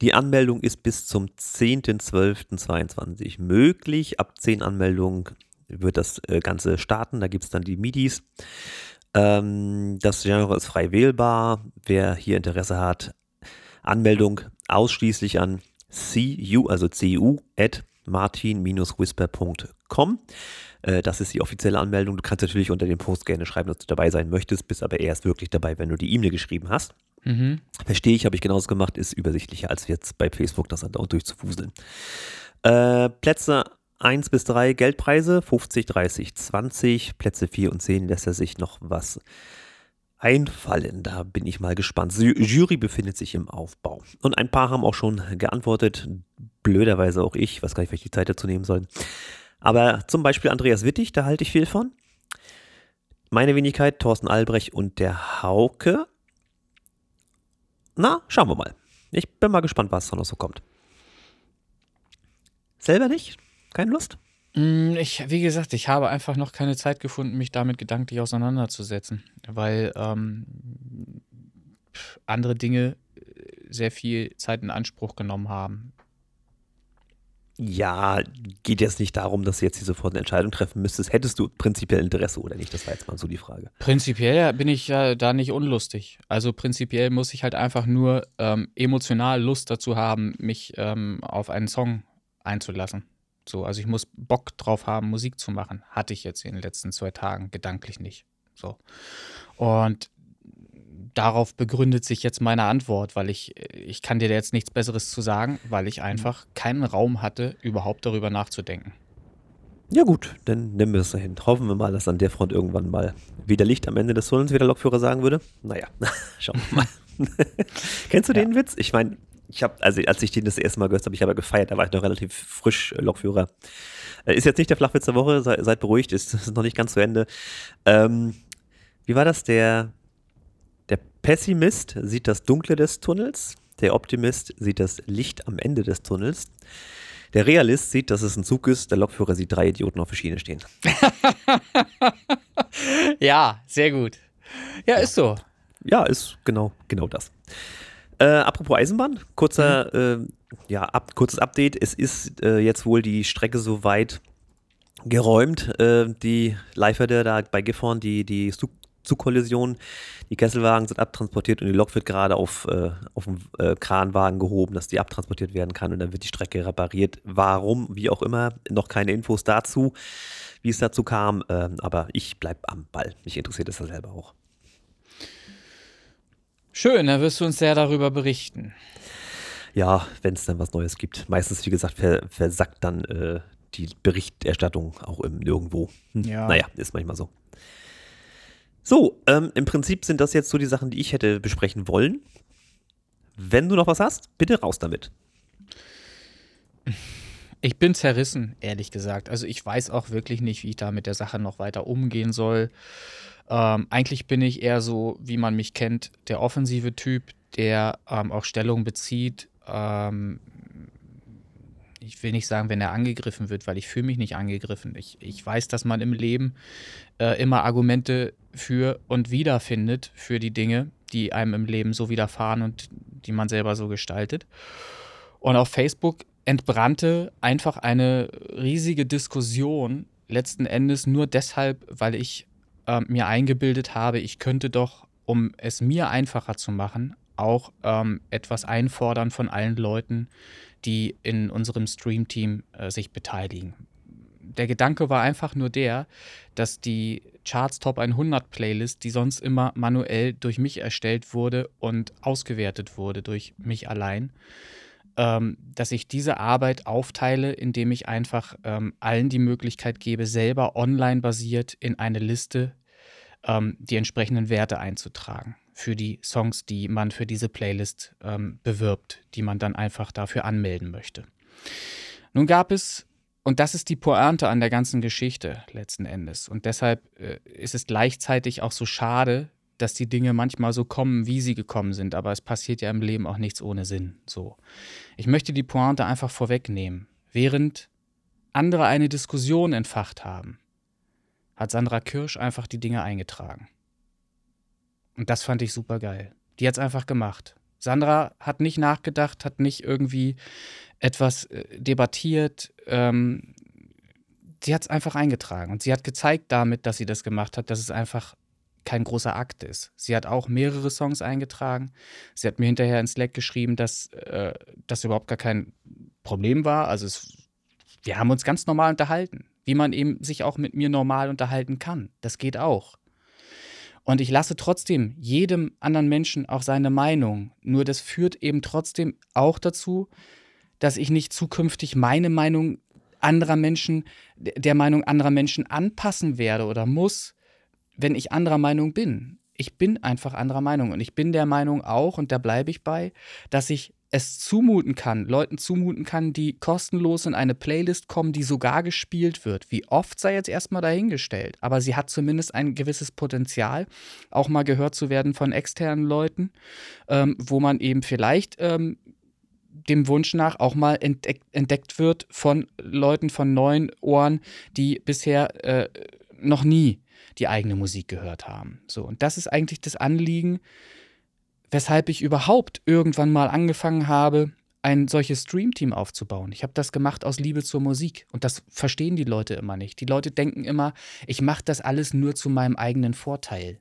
Die Anmeldung ist bis zum 10.12.22 möglich. Ab 10 Anmeldungen wird das äh, Ganze starten. Da gibt es dann die MIDIs. Ähm, das Genre ist frei wählbar. Wer hier Interesse hat, Anmeldung ausschließlich an cu, also cu, at martin-whisper.com. Äh, das ist die offizielle Anmeldung. Du kannst natürlich unter dem Post gerne schreiben, dass du dabei sein möchtest, bist aber erst wirklich dabei, wenn du die E-Mail geschrieben hast. Mhm. Verstehe ich, habe ich genauso gemacht, ist übersichtlicher als jetzt bei Facebook, das dann auch durchzufuseln. Äh, Plätze 1 bis 3 Geldpreise, 50, 30, 20. Plätze 4 und 10 lässt er sich noch was einfallen. Da bin ich mal gespannt. Jury befindet sich im Aufbau. Und ein paar haben auch schon geantwortet. Blöderweise auch ich. weiß gar nicht, welche Zeit dazu nehmen soll. Aber zum Beispiel Andreas Wittig, da halte ich viel von. Meine Wenigkeit, Thorsten Albrecht und der Hauke. Na, schauen wir mal. Ich bin mal gespannt, was da noch so kommt. Selber nicht? Keine Lust? Mm, ich, wie gesagt, ich habe einfach noch keine Zeit gefunden, mich damit gedanklich auseinanderzusetzen, weil ähm, andere Dinge sehr viel Zeit in Anspruch genommen haben. Ja, geht jetzt nicht darum, dass du jetzt hier sofort eine Entscheidung treffen müsstest. Hättest du prinzipiell Interesse oder nicht? Das war jetzt mal so die Frage. Prinzipiell bin ich ja da nicht unlustig. Also prinzipiell muss ich halt einfach nur ähm, emotional Lust dazu haben, mich ähm, auf einen Song einzulassen. So, also ich muss Bock drauf haben, Musik zu machen. Hatte ich jetzt in den letzten zwei Tagen gedanklich nicht. So. Und darauf begründet sich jetzt meine Antwort, weil ich, ich kann dir jetzt nichts Besseres zu sagen, weil ich einfach keinen Raum hatte, überhaupt darüber nachzudenken. Ja gut, dann nehmen wir es dahin. Hoffen wir mal, dass an der Front irgendwann mal wieder Licht am Ende des Tunnels, wie der Lokführer sagen würde. Naja, schauen wir mal. Kennst du ja. den Witz? Ich meine, ich habe, also als ich den das erste Mal gehört habe, ich habe gefeiert, da war ich noch relativ frisch äh, Lokführer. Äh, ist jetzt nicht der Flachwitz der Woche, sei, seid beruhigt, ist, ist noch nicht ganz zu Ende. Ähm, wie war das? Der, Pessimist sieht das Dunkle des Tunnels, der Optimist sieht das Licht am Ende des Tunnels. Der Realist sieht, dass es ein Zug ist, der Lokführer sieht drei Idioten auf der Schiene stehen. ja, sehr gut. Ja, ja, ist so. Ja, ist genau, genau das. Äh, apropos Eisenbahn, kurzer, mhm. äh, ja, ab, kurzes Update. Es ist äh, jetzt wohl die Strecke soweit geräumt. Äh, die Leihferder da bei Gifhorn, die, die Zugkollision. Die Kesselwagen sind abtransportiert und die Lok wird gerade auf, äh, auf den äh, Kranwagen gehoben, dass die abtransportiert werden kann und dann wird die Strecke repariert. Warum, wie auch immer, noch keine Infos dazu, wie es dazu kam, äh, aber ich bleibe am Ball. Mich interessiert es ja selber auch. Schön, dann wirst du uns sehr darüber berichten. Ja, wenn es dann was Neues gibt. Meistens, wie gesagt, versackt dann äh, die Berichterstattung auch im Nirgendwo. Hm. Ja. Naja, ist manchmal so. So, ähm, im Prinzip sind das jetzt so die Sachen, die ich hätte besprechen wollen. Wenn du noch was hast, bitte raus damit. Ich bin zerrissen, ehrlich gesagt. Also ich weiß auch wirklich nicht, wie ich da mit der Sache noch weiter umgehen soll. Ähm, eigentlich bin ich eher so, wie man mich kennt, der offensive Typ, der ähm, auch Stellung bezieht. Ähm, ich will nicht sagen, wenn er angegriffen wird, weil ich fühle mich nicht angegriffen. Ich, ich weiß, dass man im Leben äh, immer Argumente für und wieder findet für die Dinge, die einem im Leben so widerfahren und die man selber so gestaltet. Und auf Facebook entbrannte einfach eine riesige Diskussion, letzten Endes nur deshalb, weil ich äh, mir eingebildet habe, ich könnte doch, um es mir einfacher zu machen, auch ähm, etwas einfordern von allen Leuten, die in unserem Stream-Team äh, sich beteiligen. Der Gedanke war einfach nur der, dass die Charts Top 100 Playlist, die sonst immer manuell durch mich erstellt wurde und ausgewertet wurde durch mich allein, ähm, dass ich diese Arbeit aufteile, indem ich einfach ähm, allen die Möglichkeit gebe, selber online basiert in eine Liste ähm, die entsprechenden Werte einzutragen für die Songs, die man für diese Playlist ähm, bewirbt, die man dann einfach dafür anmelden möchte. Nun gab es, und das ist die Pointe an der ganzen Geschichte letzten Endes, und deshalb äh, ist es gleichzeitig auch so schade, dass die Dinge manchmal so kommen, wie sie gekommen sind, aber es passiert ja im Leben auch nichts ohne Sinn. So. Ich möchte die Pointe einfach vorwegnehmen. Während andere eine Diskussion entfacht haben, hat Sandra Kirsch einfach die Dinge eingetragen. Und das fand ich super geil. Die hat es einfach gemacht. Sandra hat nicht nachgedacht, hat nicht irgendwie etwas äh, debattiert. Ähm, sie hat es einfach eingetragen. Und sie hat gezeigt damit, dass sie das gemacht hat, dass es einfach kein großer Akt ist. Sie hat auch mehrere Songs eingetragen. Sie hat mir hinterher ins Slack geschrieben, dass äh, das überhaupt gar kein Problem war. Also es, wir haben uns ganz normal unterhalten, wie man eben sich auch mit mir normal unterhalten kann. Das geht auch. Und ich lasse trotzdem jedem anderen Menschen auch seine Meinung. Nur das führt eben trotzdem auch dazu, dass ich nicht zukünftig meine Meinung anderer Menschen, der Meinung anderer Menschen anpassen werde oder muss, wenn ich anderer Meinung bin. Ich bin einfach anderer Meinung und ich bin der Meinung auch, und da bleibe ich bei, dass ich es zumuten kann, Leuten zumuten kann, die kostenlos in eine Playlist kommen, die sogar gespielt wird. Wie oft sei jetzt erstmal dahingestellt, aber sie hat zumindest ein gewisses Potenzial, auch mal gehört zu werden von externen Leuten, ähm, wo man eben vielleicht ähm, dem Wunsch nach auch mal entdeck entdeckt wird von Leuten von neuen Ohren, die bisher äh, noch nie die eigene Musik gehört haben. So, und das ist eigentlich das Anliegen, weshalb ich überhaupt irgendwann mal angefangen habe, ein solches Streamteam aufzubauen. Ich habe das gemacht aus Liebe zur Musik und das verstehen die Leute immer nicht. Die Leute denken immer, ich mache das alles nur zu meinem eigenen Vorteil.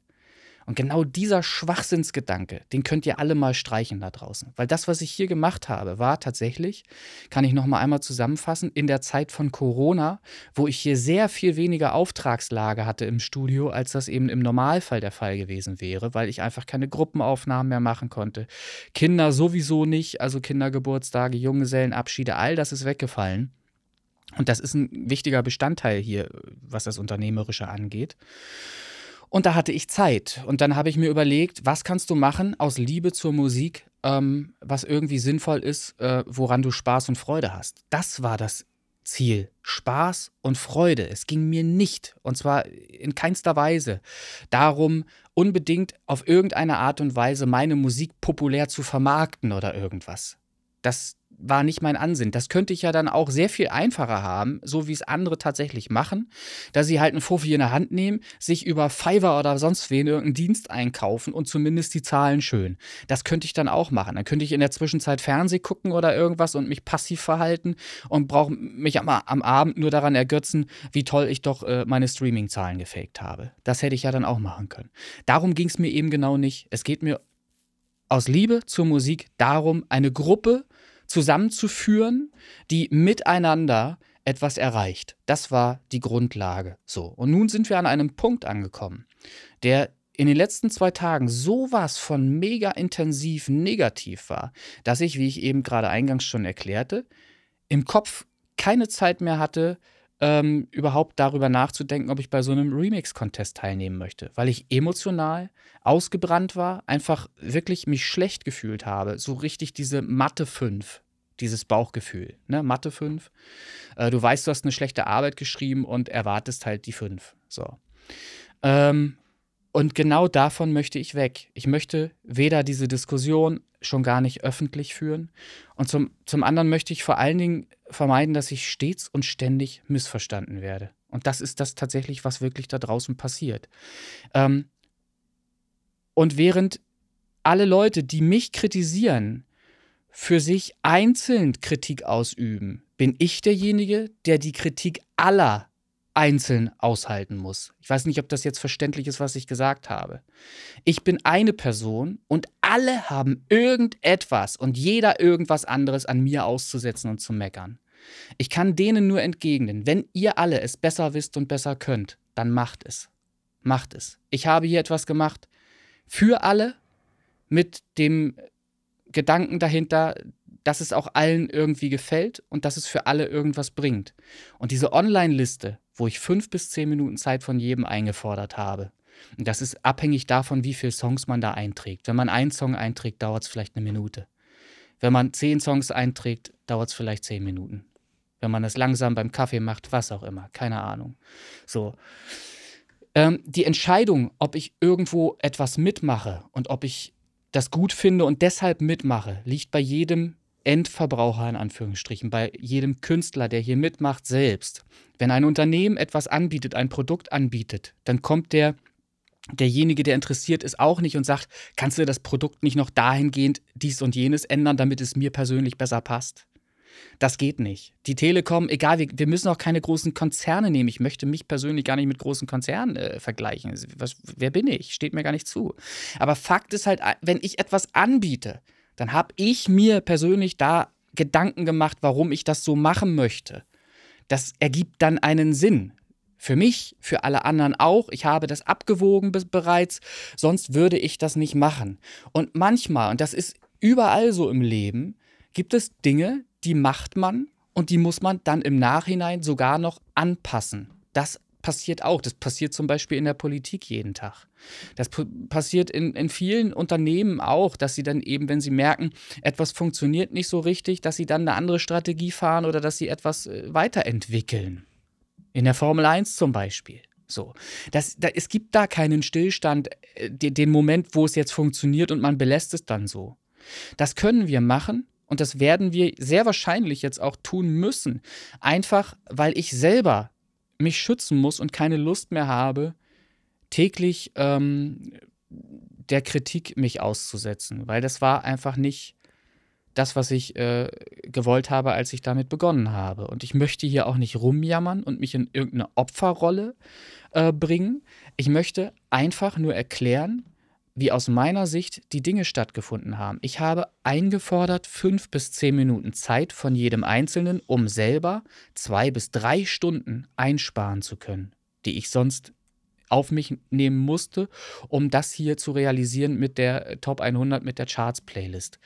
Und genau dieser Schwachsinnsgedanke, den könnt ihr alle mal streichen da draußen. Weil das, was ich hier gemacht habe, war tatsächlich, kann ich noch mal einmal zusammenfassen, in der Zeit von Corona, wo ich hier sehr viel weniger Auftragslage hatte im Studio, als das eben im Normalfall der Fall gewesen wäre, weil ich einfach keine Gruppenaufnahmen mehr machen konnte. Kinder sowieso nicht, also Kindergeburtstage, Junggesellenabschiede, all das ist weggefallen. Und das ist ein wichtiger Bestandteil hier, was das Unternehmerische angeht. Und da hatte ich Zeit. Und dann habe ich mir überlegt, was kannst du machen aus Liebe zur Musik, ähm, was irgendwie sinnvoll ist, äh, woran du Spaß und Freude hast. Das war das Ziel. Spaß und Freude. Es ging mir nicht, und zwar in keinster Weise, darum, unbedingt auf irgendeine Art und Weise meine Musik populär zu vermarkten oder irgendwas. Das, war nicht mein Ansinn. Das könnte ich ja dann auch sehr viel einfacher haben, so wie es andere tatsächlich machen, dass sie halt einen Fofi in der Hand nehmen, sich über Fiverr oder sonst wen irgendeinen Dienst einkaufen und zumindest die Zahlen schön. Das könnte ich dann auch machen. Dann könnte ich in der Zwischenzeit Fernseh gucken oder irgendwas und mich passiv verhalten und brauche mich am, am, Abend nur daran ergötzen, wie toll ich doch äh, meine Streaming-Zahlen gefaked habe. Das hätte ich ja dann auch machen können. Darum ging es mir eben genau nicht. Es geht mir aus Liebe zur Musik darum, eine Gruppe zusammenzuführen, die miteinander etwas erreicht. Das war die Grundlage. So. Und nun sind wir an einem Punkt angekommen, der in den letzten zwei Tagen sowas von mega intensiv negativ war, dass ich, wie ich eben gerade eingangs schon erklärte, im Kopf keine Zeit mehr hatte, ähm, überhaupt darüber nachzudenken, ob ich bei so einem Remix-Contest teilnehmen möchte, weil ich emotional ausgebrannt war, einfach wirklich mich schlecht gefühlt habe, so richtig diese Mathe 5, dieses Bauchgefühl, ne, Mathe 5. Äh, du weißt, du hast eine schlechte Arbeit geschrieben und erwartest halt die 5. So. Ähm, und genau davon möchte ich weg. Ich möchte weder diese Diskussion schon gar nicht öffentlich führen und zum, zum anderen möchte ich vor allen Dingen vermeiden, dass ich stets und ständig missverstanden werde. Und das ist das tatsächlich, was wirklich da draußen passiert. Ähm, und während alle Leute, die mich kritisieren, für sich einzeln Kritik ausüben, bin ich derjenige, der die Kritik aller einzeln aushalten muss. Ich weiß nicht, ob das jetzt verständlich ist, was ich gesagt habe. Ich bin eine Person und alle haben irgendetwas und jeder irgendwas anderes an mir auszusetzen und zu meckern. Ich kann denen nur entgegnen, wenn ihr alle es besser wisst und besser könnt, dann macht es. Macht es. Ich habe hier etwas gemacht für alle mit dem Gedanken dahinter, dass es auch allen irgendwie gefällt und dass es für alle irgendwas bringt. Und diese Online-Liste, wo ich fünf bis zehn Minuten Zeit von jedem eingefordert habe, das ist abhängig davon, wie viele Songs man da einträgt. Wenn man einen Song einträgt, dauert es vielleicht eine Minute. Wenn man zehn Songs einträgt, dauert es vielleicht zehn Minuten. Wenn man das langsam beim Kaffee macht, was auch immer, keine Ahnung. So. Ähm, die Entscheidung, ob ich irgendwo etwas mitmache und ob ich das gut finde und deshalb mitmache, liegt bei jedem Endverbraucher in Anführungsstrichen, bei jedem Künstler, der hier mitmacht, selbst. Wenn ein Unternehmen etwas anbietet, ein Produkt anbietet, dann kommt der derjenige, der interessiert ist, auch nicht und sagt, kannst du das Produkt nicht noch dahingehend dies und jenes ändern, damit es mir persönlich besser passt? Das geht nicht. Die Telekom, egal, wir, wir müssen auch keine großen Konzerne nehmen. Ich möchte mich persönlich gar nicht mit großen Konzernen äh, vergleichen. Was, wer bin ich? Steht mir gar nicht zu. Aber Fakt ist halt, wenn ich etwas anbiete, dann habe ich mir persönlich da Gedanken gemacht, warum ich das so machen möchte. Das ergibt dann einen Sinn. Für mich, für alle anderen auch. Ich habe das abgewogen bereits, sonst würde ich das nicht machen. Und manchmal, und das ist überall so im Leben, gibt es Dinge, die macht man und die muss man dann im Nachhinein sogar noch anpassen. Das passiert auch. Das passiert zum Beispiel in der Politik jeden Tag. Das passiert in, in vielen Unternehmen auch, dass sie dann eben, wenn sie merken, etwas funktioniert nicht so richtig, dass sie dann eine andere Strategie fahren oder dass sie etwas äh, weiterentwickeln. In der Formel 1 zum Beispiel. So. Das, da, es gibt da keinen Stillstand, äh, den Moment, wo es jetzt funktioniert und man belässt es dann so. Das können wir machen und das werden wir sehr wahrscheinlich jetzt auch tun müssen. Einfach, weil ich selber mich schützen muss und keine Lust mehr habe, täglich ähm, der Kritik mich auszusetzen. Weil das war einfach nicht das, was ich äh, gewollt habe, als ich damit begonnen habe. Und ich möchte hier auch nicht rumjammern und mich in irgendeine Opferrolle äh, bringen. Ich möchte einfach nur erklären, wie aus meiner Sicht die Dinge stattgefunden haben. Ich habe eingefordert fünf bis zehn Minuten Zeit von jedem Einzelnen, um selber zwei bis drei Stunden einsparen zu können, die ich sonst auf mich nehmen musste, um das hier zu realisieren mit der Top 100, mit der Charts-Playlist.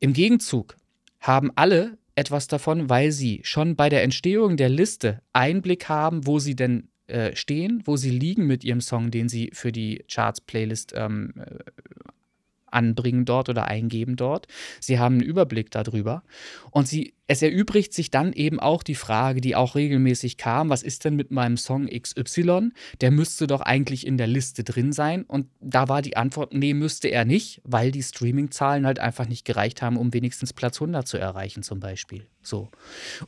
Im Gegenzug haben alle etwas davon, weil sie schon bei der Entstehung der Liste Einblick haben, wo sie denn äh, stehen, wo sie liegen mit ihrem Song, den sie für die Charts-Playlist ähm, äh, anbringen dort oder eingeben dort. Sie haben einen Überblick darüber. Und sie, es erübrigt sich dann eben auch die Frage, die auch regelmäßig kam, was ist denn mit meinem Song XY? Der müsste doch eigentlich in der Liste drin sein. Und da war die Antwort, nee, müsste er nicht, weil die Streaming-Zahlen halt einfach nicht gereicht haben, um wenigstens Platz 100 zu erreichen zum Beispiel. So.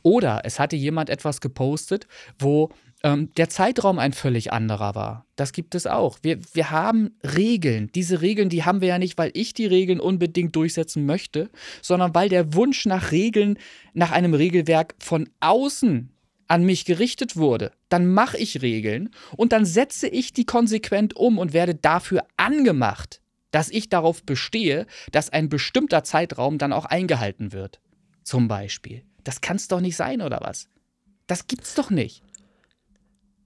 Oder es hatte jemand etwas gepostet, wo ähm, der Zeitraum ein völlig anderer war. Das gibt es auch. Wir, wir haben Regeln. Diese Regeln, die haben wir ja nicht, weil ich die Regeln unbedingt durchsetzen möchte, sondern weil der Wunsch nach Regeln, nach einem Regelwerk von außen an mich gerichtet wurde. Dann mache ich Regeln und dann setze ich die konsequent um und werde dafür angemacht, dass ich darauf bestehe, dass ein bestimmter Zeitraum dann auch eingehalten wird. Zum Beispiel. Das kann es doch nicht sein, oder was? Das gibt's doch nicht.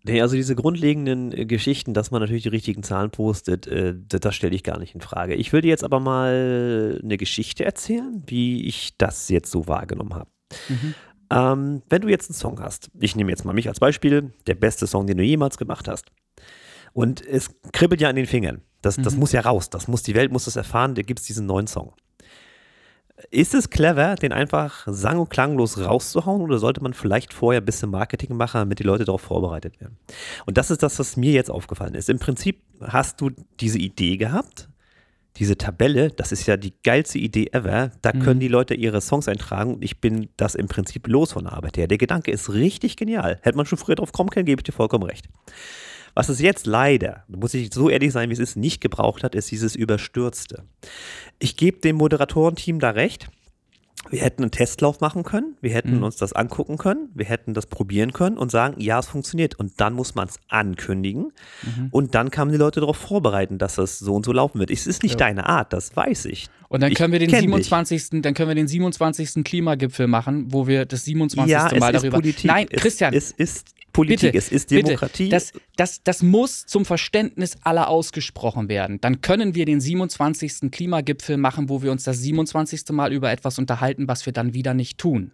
Nee, also diese grundlegenden äh, Geschichten, dass man natürlich die richtigen Zahlen postet, äh, das, das stelle ich gar nicht in Frage. Ich würde jetzt aber mal eine Geschichte erzählen, wie ich das jetzt so wahrgenommen habe. Mhm. Ähm, wenn du jetzt einen Song hast, ich nehme jetzt mal mich als Beispiel, der beste Song, den du jemals gemacht hast. Und es kribbelt ja an den Fingern. Das, mhm. das muss ja raus. Das muss, die Welt muss das erfahren, da gibt es diesen neuen Song. Ist es clever, den einfach sang- und klanglos rauszuhauen oder sollte man vielleicht vorher ein bisschen Marketing machen, damit die Leute darauf vorbereitet werden? Und das ist das, was mir jetzt aufgefallen ist. Im Prinzip hast du diese Idee gehabt, diese Tabelle, das ist ja die geilste Idee ever. Da mhm. können die Leute ihre Songs eintragen und ich bin das im Prinzip los von der Arbeit her. Der Gedanke ist richtig genial. Hätte man schon früher drauf kommen können, gebe ich dir vollkommen recht. Was es jetzt leider, muss ich so ehrlich sein, wie es ist, nicht gebraucht hat, ist dieses Überstürzte. Ich gebe dem Moderatorenteam da recht. Wir hätten einen Testlauf machen können, wir hätten mhm. uns das angucken können, wir hätten das probieren können und sagen, ja, es funktioniert. Und dann muss man es ankündigen mhm. und dann kann man die Leute darauf vorbereiten, dass das so und so laufen wird. Es ist nicht ja. deine Art, das weiß ich. Und dann können ich wir den 27. Dich. dann können wir den 27. Klimagipfel machen, wo wir das 27. Ja, Mal darüber. Politik. Nein, Christian. Es, es ist Politik, bitte, es ist Demokratie. Das, das, das muss zum Verständnis aller ausgesprochen werden. Dann können wir den 27. Klimagipfel machen, wo wir uns das 27. Mal über etwas unterhalten, was wir dann wieder nicht tun.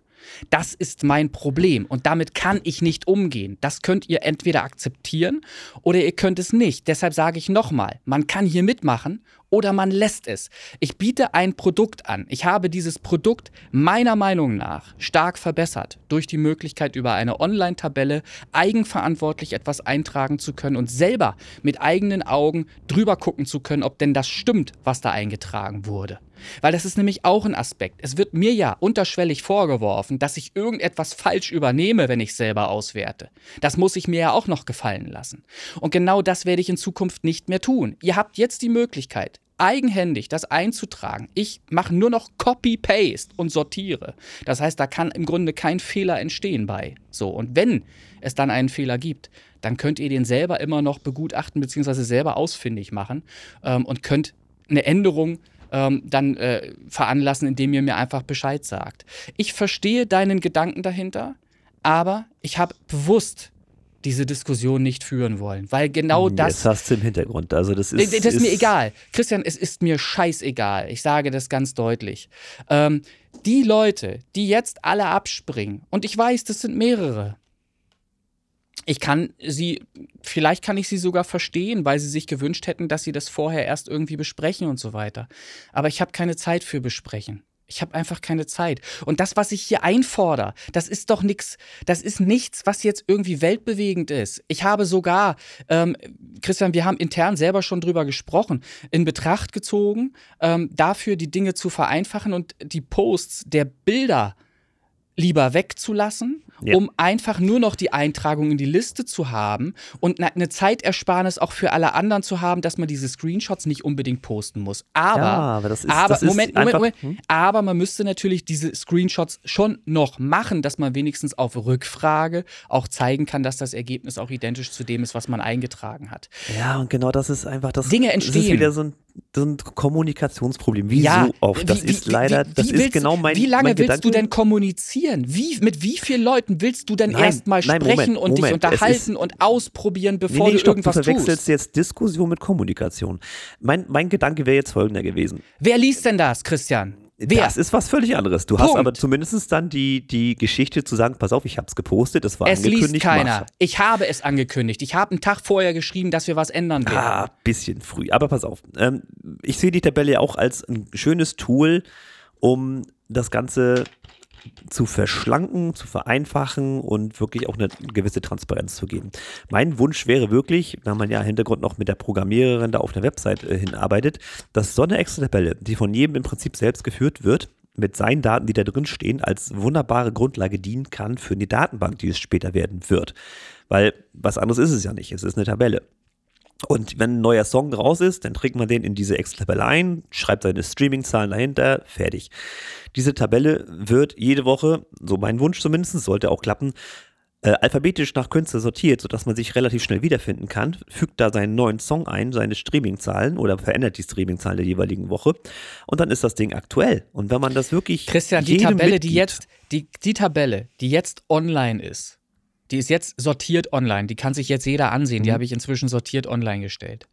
Das ist mein Problem und damit kann ich nicht umgehen. Das könnt ihr entweder akzeptieren oder ihr könnt es nicht. Deshalb sage ich nochmal, man kann hier mitmachen oder man lässt es. Ich biete ein Produkt an. Ich habe dieses Produkt meiner Meinung nach stark verbessert durch die Möglichkeit, über eine Online-Tabelle eigenverantwortlich etwas eintragen zu können und selber mit eigenen Augen drüber gucken zu können, ob denn das stimmt, was da eingetragen wurde. Weil das ist nämlich auch ein Aspekt. Es wird mir ja unterschwellig vorgeworfen, dass ich irgendetwas falsch übernehme, wenn ich selber auswerte. Das muss ich mir ja auch noch gefallen lassen. Und genau das werde ich in Zukunft nicht mehr tun. Ihr habt jetzt die Möglichkeit, eigenhändig das einzutragen. Ich mache nur noch Copy-Paste und sortiere. Das heißt, da kann im Grunde kein Fehler entstehen bei. So, und wenn es dann einen Fehler gibt, dann könnt ihr den selber immer noch begutachten bzw. selber ausfindig machen ähm, und könnt eine Änderung ähm, dann äh, veranlassen, indem ihr mir einfach Bescheid sagt. Ich verstehe deinen Gedanken dahinter, aber ich habe bewusst diese Diskussion nicht führen wollen, weil genau hm, das. Das hast du im Hintergrund. Also das ist. Das ist mir egal. Christian, es ist mir scheißegal. Ich sage das ganz deutlich. Ähm, die Leute, die jetzt alle abspringen, und ich weiß, das sind mehrere, ich kann sie, vielleicht kann ich sie sogar verstehen, weil sie sich gewünscht hätten, dass sie das vorher erst irgendwie besprechen und so weiter. Aber ich habe keine Zeit für Besprechen. Ich habe einfach keine Zeit. Und das, was ich hier einfordere, das ist doch nichts, das ist nichts, was jetzt irgendwie weltbewegend ist. Ich habe sogar, ähm, Christian, wir haben intern selber schon drüber gesprochen, in Betracht gezogen, ähm, dafür die Dinge zu vereinfachen und die Posts der Bilder lieber wegzulassen ja. um einfach nur noch die Eintragung in die Liste zu haben und eine Zeitersparnis auch für alle anderen zu haben, dass man diese Screenshots nicht unbedingt posten muss. Aber, ja, aber, ist, aber Moment, Moment, Moment, hm? aber man müsste natürlich diese Screenshots schon noch machen, dass man wenigstens auf Rückfrage auch zeigen kann, dass das Ergebnis auch identisch zu dem ist, was man eingetragen hat. Ja, und genau das ist einfach das. Dinge entstehen. Das ist wieder so ein so ein Kommunikationsproblem. Wie ja, so oft. Das wie, ist leider, wie, das ist genau mein Wie lange mein willst Gedanke. du denn kommunizieren? Wie, mit wie vielen Leuten willst du denn erstmal sprechen Moment, und Moment, dich unterhalten und ausprobieren, bevor nee, nee, du stopp, irgendwas? Du verwechselst tust? jetzt Diskussion mit Kommunikation. Mein, mein Gedanke wäre jetzt folgender gewesen. Wer liest denn das, Christian? Wer? Das ist was völlig anderes. Du Punkt. hast aber zumindest dann die, die Geschichte zu sagen, pass auf, ich habe es gepostet, das war es angekündigt. Es liest keiner. Mach. Ich habe es angekündigt. Ich habe einen Tag vorher geschrieben, dass wir was ändern werden. Ah, bisschen früh. Aber pass auf. Ähm, ich sehe die Tabelle ja auch als ein schönes Tool, um das Ganze zu verschlanken, zu vereinfachen und wirklich auch eine gewisse Transparenz zu geben. Mein Wunsch wäre wirklich, wenn man ja im Hintergrund noch mit der Programmiererin da auf der Website äh, hinarbeitet, dass so eine Excel-Tabelle, die von jedem im Prinzip selbst geführt wird, mit seinen Daten, die da drin stehen, als wunderbare Grundlage dienen kann für die Datenbank, die es später werden wird. Weil was anderes ist es ja nicht. Es ist eine Tabelle. Und wenn ein neuer Song raus ist, dann trägt man den in diese Excel-Tabelle ein, schreibt seine Streaming-Zahlen dahinter, fertig. Diese Tabelle wird jede Woche, so mein Wunsch zumindest, sollte auch klappen, äh, alphabetisch nach Künstler sortiert, sodass man sich relativ schnell wiederfinden kann, fügt da seinen neuen Song ein, seine Streaming-Zahlen oder verändert die Streaming-Zahlen der jeweiligen Woche und dann ist das Ding aktuell. Und wenn man das wirklich. Christian, die Tabelle, mitgibt, die jetzt, die, die Tabelle, die jetzt online ist, die ist jetzt sortiert online. Die kann sich jetzt jeder ansehen. Die mhm. habe ich inzwischen sortiert online gestellt.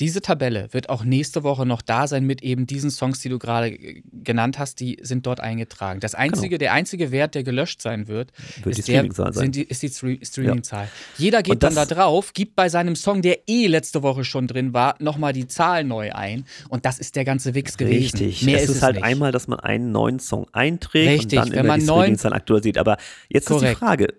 Diese Tabelle wird auch nächste Woche noch da sein mit eben diesen Songs, die du gerade genannt hast. Die sind dort eingetragen. Das einzige, genau. Der einzige Wert, der gelöscht sein wird, wird ist, die der, sind die, ist die Streaming-Zahl. Ja. Jeder geht dann da drauf, gibt bei seinem Song, der eh letzte Woche schon drin war, nochmal die Zahl neu ein. Und das ist der ganze Wix gewesen. Richtig. Mehr es ist, ist halt nicht. einmal, dass man einen neuen Song einträgt Richtig. und dann Wenn immer die Streaming-Zahl aktualisiert. Aber jetzt Korrekt. ist die Frage,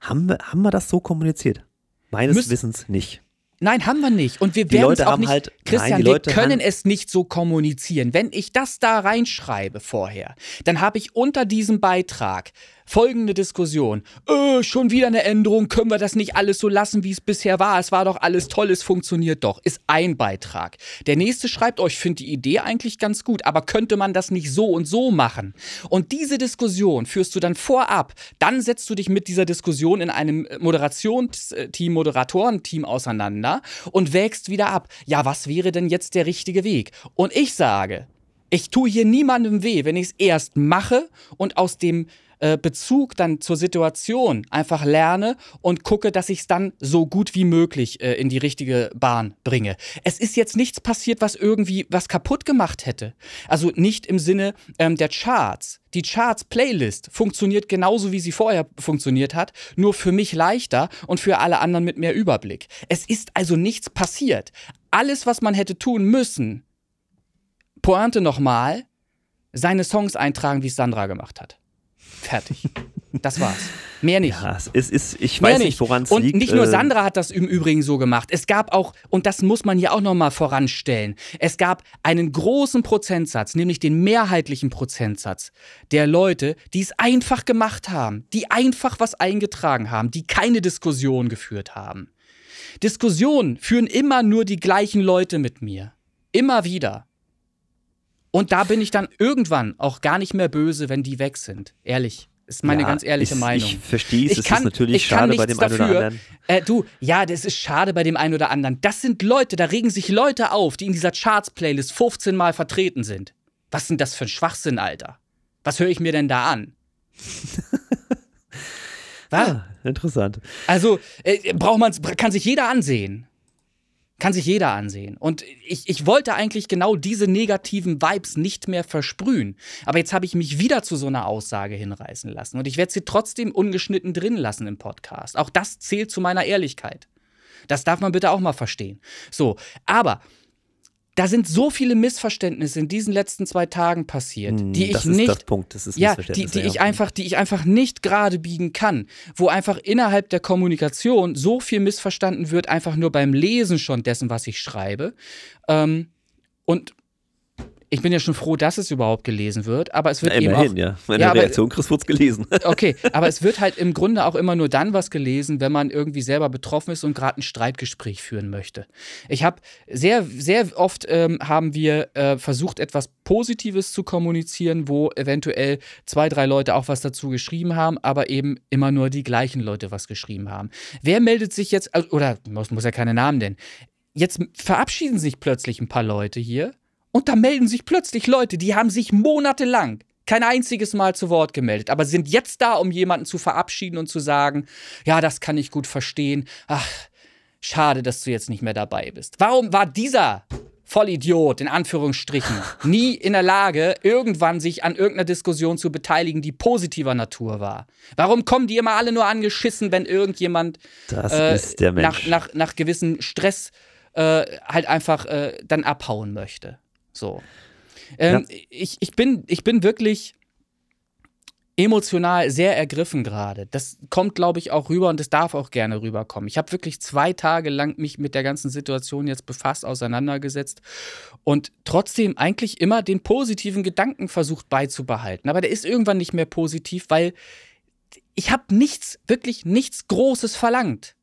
haben wir, haben wir das so kommuniziert? Meines Müs Wissens nicht. Nein, haben wir nicht. Und wir werden es auch nicht. Halt, Christian, nein, wir können es nicht so kommunizieren. Wenn ich das da reinschreibe vorher, dann habe ich unter diesem Beitrag Folgende Diskussion. Äh, schon wieder eine Änderung, können wir das nicht alles so lassen, wie es bisher war? Es war doch alles toll, es funktioniert doch. Ist ein Beitrag. Der nächste schreibt euch, oh, finde die Idee eigentlich ganz gut, aber könnte man das nicht so und so machen? Und diese Diskussion führst du dann vorab. Dann setzt du dich mit dieser Diskussion in einem Moderationsteam, Moderatorenteam auseinander und wägst wieder ab. Ja, was wäre denn jetzt der richtige Weg? Und ich sage, ich tue hier niemandem weh, wenn ich es erst mache und aus dem äh, Bezug dann zur Situation einfach lerne und gucke, dass ich es dann so gut wie möglich äh, in die richtige Bahn bringe. Es ist jetzt nichts passiert, was irgendwie was kaputt gemacht hätte. Also nicht im Sinne ähm, der Charts. Die Charts-Playlist funktioniert genauso, wie sie vorher funktioniert hat, nur für mich leichter und für alle anderen mit mehr Überblick. Es ist also nichts passiert. Alles, was man hätte tun müssen, Pointe nochmal, seine Songs eintragen, wie es Sandra gemacht hat. Fertig. Das war's. Mehr nicht. Ja, es ist, ich weiß nicht, woran es liegt. Und nicht nur äh, Sandra hat das im Übrigen so gemacht. Es gab auch, und das muss man hier auch nochmal voranstellen, es gab einen großen Prozentsatz, nämlich den mehrheitlichen Prozentsatz der Leute, die es einfach gemacht haben, die einfach was eingetragen haben, die keine Diskussion geführt haben. Diskussionen führen immer nur die gleichen Leute mit mir. Immer wieder. Und da bin ich dann irgendwann auch gar nicht mehr böse, wenn die weg sind. Ehrlich. Ist meine ja, ganz ehrliche ist, Meinung. Ich verstehe es, es ist natürlich schade bei dem dafür. einen oder anderen. Äh, du, ja, das ist schade bei dem einen oder anderen. Das sind Leute, da regen sich Leute auf, die in dieser Charts-Playlist 15 Mal vertreten sind. Was sind das für ein Schwachsinn, Alter? Was höre ich mir denn da an? Was? Ja, interessant. Also, äh, braucht man, kann sich jeder ansehen. Kann sich jeder ansehen. Und ich, ich wollte eigentlich genau diese negativen Vibes nicht mehr versprühen. Aber jetzt habe ich mich wieder zu so einer Aussage hinreißen lassen. Und ich werde sie trotzdem ungeschnitten drin lassen im Podcast. Auch das zählt zu meiner Ehrlichkeit. Das darf man bitte auch mal verstehen. So, aber da sind so viele Missverständnisse in diesen letzten zwei Tagen passiert, hm, die das ich nicht, das ist Punkt, das ist ja, die, die ich einfach, die ich einfach nicht gerade biegen kann, wo einfach innerhalb der Kommunikation so viel missverstanden wird, einfach nur beim Lesen schon dessen, was ich schreibe. Ähm, und ich bin ja schon froh, dass es überhaupt gelesen wird, aber es wird Na, immerhin, eben auch, ja. Meine ja, Reaktion Chris wird gelesen. Okay, aber es wird halt im Grunde auch immer nur dann was gelesen, wenn man irgendwie selber betroffen ist und gerade ein Streitgespräch führen möchte. Ich habe sehr, sehr oft ähm, haben wir äh, versucht, etwas Positives zu kommunizieren, wo eventuell zwei, drei Leute auch was dazu geschrieben haben, aber eben immer nur die gleichen Leute was geschrieben haben. Wer meldet sich jetzt, oder muss, muss ja keine Namen nennen, jetzt verabschieden sich plötzlich ein paar Leute hier und da melden sich plötzlich Leute, die haben sich monatelang kein einziges Mal zu Wort gemeldet, aber sind jetzt da, um jemanden zu verabschieden und zu sagen, ja, das kann ich gut verstehen. Ach, schade, dass du jetzt nicht mehr dabei bist. Warum war dieser Vollidiot, in Anführungsstrichen, nie in der Lage, irgendwann sich an irgendeiner Diskussion zu beteiligen, die positiver Natur war? Warum kommen die immer alle nur angeschissen, wenn irgendjemand äh, nach, nach, nach gewissem Stress äh, halt einfach äh, dann abhauen möchte? So. Ähm, ja. ich, ich, bin, ich bin wirklich emotional sehr ergriffen gerade. Das kommt, glaube ich, auch rüber und das darf auch gerne rüberkommen. Ich habe wirklich zwei Tage lang mich mit der ganzen Situation jetzt befasst, auseinandergesetzt und trotzdem eigentlich immer den positiven Gedanken versucht beizubehalten. Aber der ist irgendwann nicht mehr positiv, weil ich habe nichts, wirklich nichts Großes verlangt.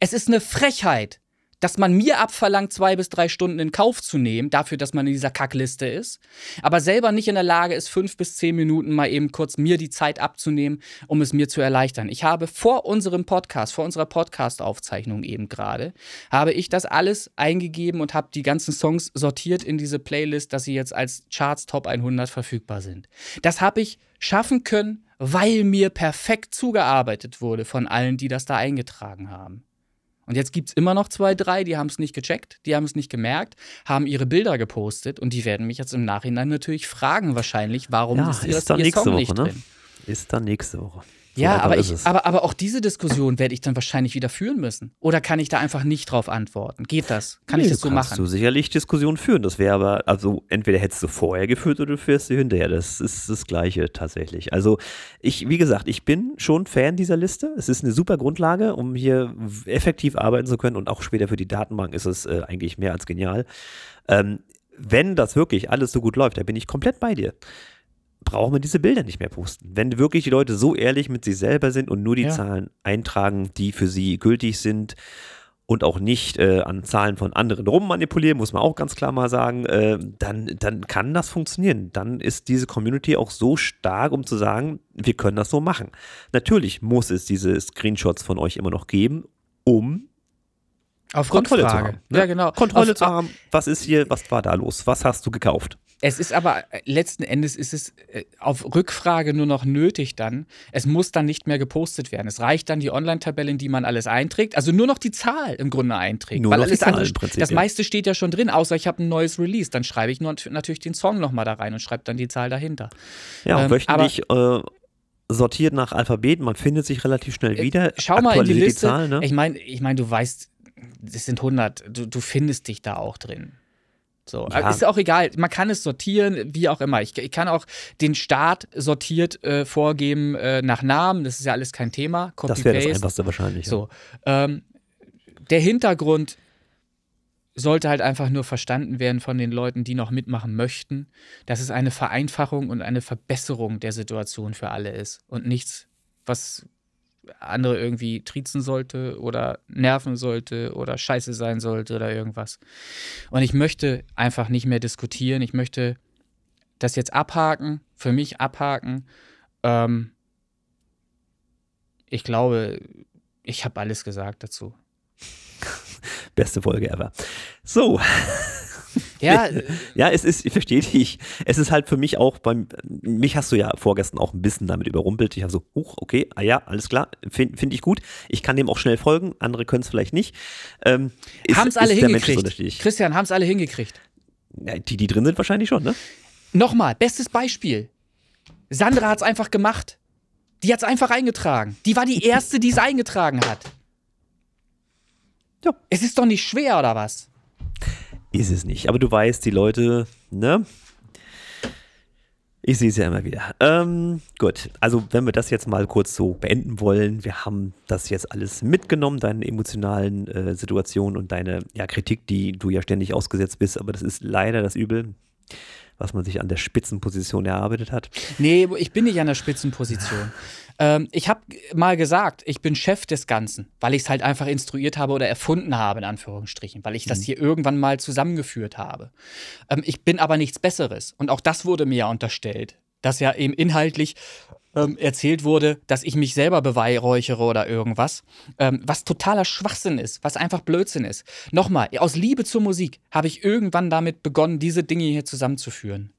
Es ist eine Frechheit, dass man mir abverlangt, zwei bis drei Stunden in Kauf zu nehmen, dafür, dass man in dieser Kackliste ist, aber selber nicht in der Lage ist, fünf bis zehn Minuten mal eben kurz mir die Zeit abzunehmen, um es mir zu erleichtern. Ich habe vor unserem Podcast, vor unserer Podcast-Aufzeichnung eben gerade, habe ich das alles eingegeben und habe die ganzen Songs sortiert in diese Playlist, dass sie jetzt als Charts Top 100 verfügbar sind. Das habe ich schaffen können, weil mir perfekt zugearbeitet wurde von allen, die das da eingetragen haben. Und jetzt gibt es immer noch zwei, drei, die haben es nicht gecheckt, die haben es nicht gemerkt, haben ihre Bilder gepostet und die werden mich jetzt im Nachhinein natürlich fragen, wahrscheinlich, warum ja, ist, ist dann nächste Song Woche, nicht ne? drin. Ist dann nächste Woche. So ja, aber, ich, aber, aber auch diese Diskussion werde ich dann wahrscheinlich wieder führen müssen. Oder kann ich da einfach nicht drauf antworten? Geht das? Kann nee, ich das so machen? du sicherlich Diskussionen führen. Das wäre aber, also entweder hättest du vorher geführt oder du führst sie hinterher. Das ist das Gleiche tatsächlich. Also ich, wie gesagt, ich bin schon Fan dieser Liste. Es ist eine super Grundlage, um hier effektiv arbeiten zu können und auch später für die Datenbank ist es äh, eigentlich mehr als genial. Ähm, wenn das wirklich alles so gut läuft, da bin ich komplett bei dir brauchen wir diese Bilder nicht mehr posten. Wenn wirklich die Leute so ehrlich mit sich selber sind und nur die ja. Zahlen eintragen, die für sie gültig sind und auch nicht äh, an Zahlen von anderen rummanipulieren, muss man auch ganz klar mal sagen, äh, dann, dann kann das funktionieren. Dann ist diese Community auch so stark, um zu sagen, wir können das so machen. Natürlich muss es diese Screenshots von euch immer noch geben, um auf Kontrolle Rückfrage. zu haben. Ne? Ja, genau. Kontrolle auf, zu haben, was ist hier, was war da los, was hast du gekauft? Es ist aber äh, letzten Endes ist es äh, auf Rückfrage nur noch nötig dann. Es muss dann nicht mehr gepostet werden. Es reicht dann die Online-Tabelle, in die man alles einträgt. Also nur noch die Zahl im Grunde einträgt. Nur Weil noch alles die Zahl andere, im Prinzip, das meiste steht ja schon drin, außer ich habe ein neues Release. Dann schreibe ich nur, natürlich den Song nochmal da rein und schreibe dann die Zahl dahinter. Ja, ähm, wöchentlich äh, sortiert nach Alphabet. Man findet sich relativ schnell äh, wieder. Schau mal in die Liste. Die Zahl, ne? Ich meine, ich mein, du weißt, es sind 100. Du, du findest dich da auch drin. So, Ja. ist auch egal. Man kann es sortieren, wie auch immer. Ich, ich kann auch den Start sortiert äh, vorgeben äh, nach Namen. Das ist ja alles kein Thema. Copy Das wäre das. Einfachste wahrscheinlich. ja. So, ähm, der Hintergrund sollte halt einfach nur verstanden werden von den Leuten, die noch mitmachen möchten, dass es eine Vereinfachung und eine Verbesserung der Situation für alle ist und nichts, was andere irgendwie triezen sollte oder nerven sollte oder scheiße sein sollte oder irgendwas. Und ich möchte einfach nicht mehr diskutieren. Ich möchte das jetzt abhaken, für mich abhaken. Ähm, ich glaube, ich habe alles gesagt dazu. Beste Folge ever. So, Ja, ja, es ist, ich verstehe dich. Es ist halt für mich auch, beim, mich hast du ja vorgestern auch ein bisschen damit überrumpelt. Ich habe so, huch, okay, ah ja, alles klar, finde find ich gut. Ich kann dem auch schnell folgen, andere können es vielleicht nicht. Ähm, haben es alle hingekriegt. Christian, haben es alle hingekriegt. Ja, die, die drin sind, wahrscheinlich schon, ne? Nochmal, bestes Beispiel. Sandra hat es einfach gemacht. Die hat es einfach eingetragen. Die war die Erste, die es eingetragen hat. Ja. Es ist doch nicht schwer, oder was? Ist es nicht. Aber du weißt, die Leute, ne? Ich sehe es ja immer wieder. Ähm, gut, also wenn wir das jetzt mal kurz so beenden wollen, wir haben das jetzt alles mitgenommen, deine emotionalen äh, Situationen und deine ja, Kritik, die du ja ständig ausgesetzt bist, aber das ist leider das Übel, was man sich an der Spitzenposition erarbeitet hat. Nee, ich bin nicht an der Spitzenposition. Ähm, ich habe mal gesagt, ich bin Chef des Ganzen, weil ich es halt einfach instruiert habe oder erfunden habe, in Anführungsstrichen, weil ich das hier irgendwann mal zusammengeführt habe. Ähm, ich bin aber nichts Besseres. Und auch das wurde mir ja unterstellt, dass ja eben inhaltlich ähm, erzählt wurde, dass ich mich selber beweihräuchere oder irgendwas, ähm, was totaler Schwachsinn ist, was einfach Blödsinn ist. Nochmal, aus Liebe zur Musik habe ich irgendwann damit begonnen, diese Dinge hier zusammenzuführen.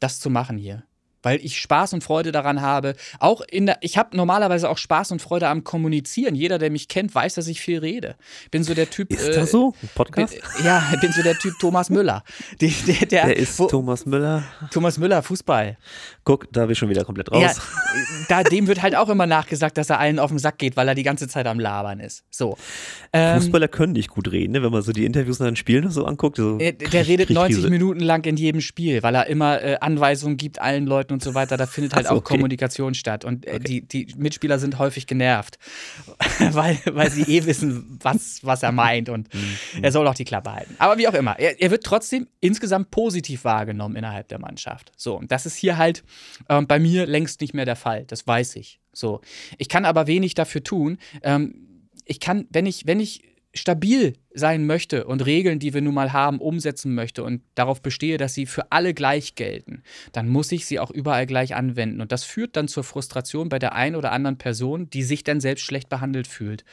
Das zu machen hier. Weil ich Spaß und Freude daran habe. Auch in der, ich habe normalerweise auch Spaß und Freude am Kommunizieren. Jeder, der mich kennt, weiß, dass ich viel rede. Bin so der Typ. Ist äh, das so? Ein Bin, Podcast? ja, bin so der Typ Thomas Müller. Der, der, der, Wer ist wo- Thomas Müller? Thomas Müller, Fußball. Guck, da bin ich schon wieder komplett raus. Ja, da, dem wird halt auch immer nachgesagt, dass er allen auf den Sack geht, weil er die ganze Zeit am Labern ist. So. Ähm, Fußballer können nicht gut reden, ne? wenn man so die Interviews nach den Spielen so anguckt. So äh, der redet 90 Krise. Minuten lang in jedem Spiel, weil er immer äh, Anweisungen gibt allen Leuten und so weiter. Da findet halt Ach so, auch okay. Kommunikation statt. Und äh, die, die Mitspieler sind häufig genervt, weil, weil sie eh wissen, was, was er meint. Und Mhm. er soll auch die Klappe halten. Aber wie auch immer, er, er wird trotzdem insgesamt positiv wahrgenommen innerhalb der Mannschaft. So, und das ist hier halt ähm, bei mir längst nicht mehr der Fall. Das weiß ich. So. Ich kann aber wenig dafür tun. Ähm, ich kann, wenn ich, wenn ich stabil sein möchte und Regeln, die wir nun mal haben, umsetzen möchte und darauf bestehe, dass sie für alle gleich gelten, dann muss ich sie auch überall gleich anwenden. Und das führt dann zur Frustration bei der einen oder anderen Person, die sich dann selbst schlecht behandelt fühlt.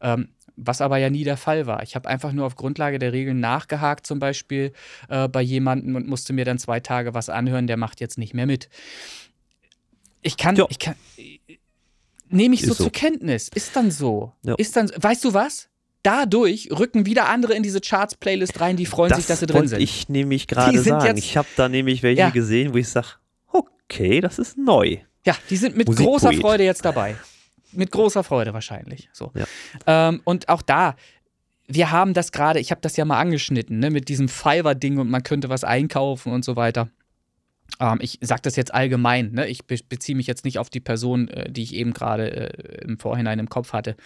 Ähm, was aber ja nie der Fall war. Ich habe einfach nur auf Grundlage der Regeln nachgehakt, zum Beispiel äh, bei jemandem und musste mir dann zwei Tage was anhören, der macht jetzt nicht mehr mit. Ich kann, Ja. ich kann, nehme ich so, so. zur Kenntnis. Ist dann so. Ja. Ist dann, weißt du was? Dadurch rücken wieder andere in diese Charts-Playlist rein, die freuen sich, dass sie drin sind. ich nämlich gerade sind sagen. jetzt- ich habe da nämlich welche Ja. gesehen, wo ich sage, okay, das ist neu. Ja, die sind mit Musikpoet. großer Freude jetzt dabei. Mit großer Freude wahrscheinlich. So. Ja. Ähm, und auch da, wir haben das gerade, ich habe das ja mal angeschnitten, ne, mit diesem Fiverr-Ding und man könnte was einkaufen und so weiter. Ähm, ich sage das jetzt allgemein, ne? ich be beziehe mich jetzt nicht auf die Person, äh, die ich eben gerade äh, im Vorhinein im Kopf hatte.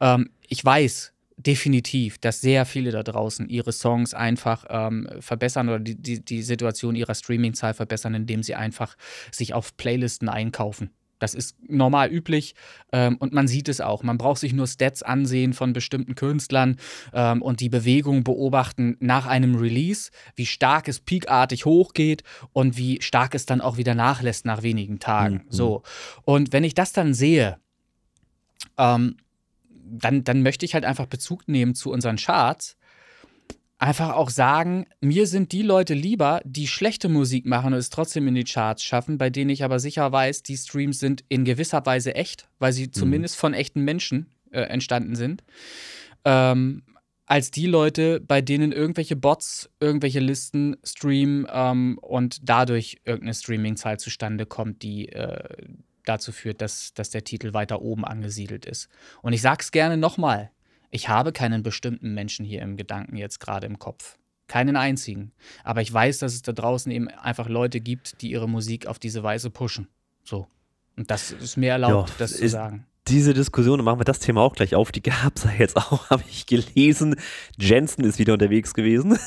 Ähm, ich weiß definitiv, dass sehr viele da draußen ihre Songs einfach ähm, verbessern oder die, die, die Situation ihrer Streaming-Zahl verbessern, indem sie einfach sich auf Playlisten einkaufen. Das ist normal üblich ähm, und man sieht es auch. Man braucht sich nur Stats ansehen von bestimmten Künstlern ähm, und die Bewegung beobachten nach einem Release, wie stark es peakartig hochgeht und wie stark es dann auch wieder nachlässt nach wenigen Tagen. Mhm. So. Und wenn ich das dann sehe, ähm, dann, dann möchte ich halt einfach Bezug nehmen zu unseren Charts. Einfach auch sagen, mir sind die Leute lieber, die schlechte Musik machen und es trotzdem in die Charts schaffen, bei denen ich aber sicher weiß, die Streams sind in gewisser Weise echt, weil sie zumindest von echten Menschen äh, entstanden sind. Ähm, als die Leute, bei denen irgendwelche Bots irgendwelche Listen streamen ähm, und dadurch irgendeine Streaming-Zahl zustande kommt, die äh, dazu führt, dass, dass der Titel weiter oben angesiedelt ist. Und ich sag's gerne nochmal. Ich habe keinen bestimmten Menschen hier im Gedanken jetzt gerade im Kopf. Keinen einzigen. Aber ich weiß, dass es da draußen eben einfach Leute gibt, die ihre Musik auf diese Weise pushen. So. Und das ist mir erlaubt, ja, das zu sagen. Diese Diskussion, machen wir das Thema auch gleich auf, die gab es ja jetzt auch, habe ich gelesen. Jensen ist wieder unterwegs gewesen.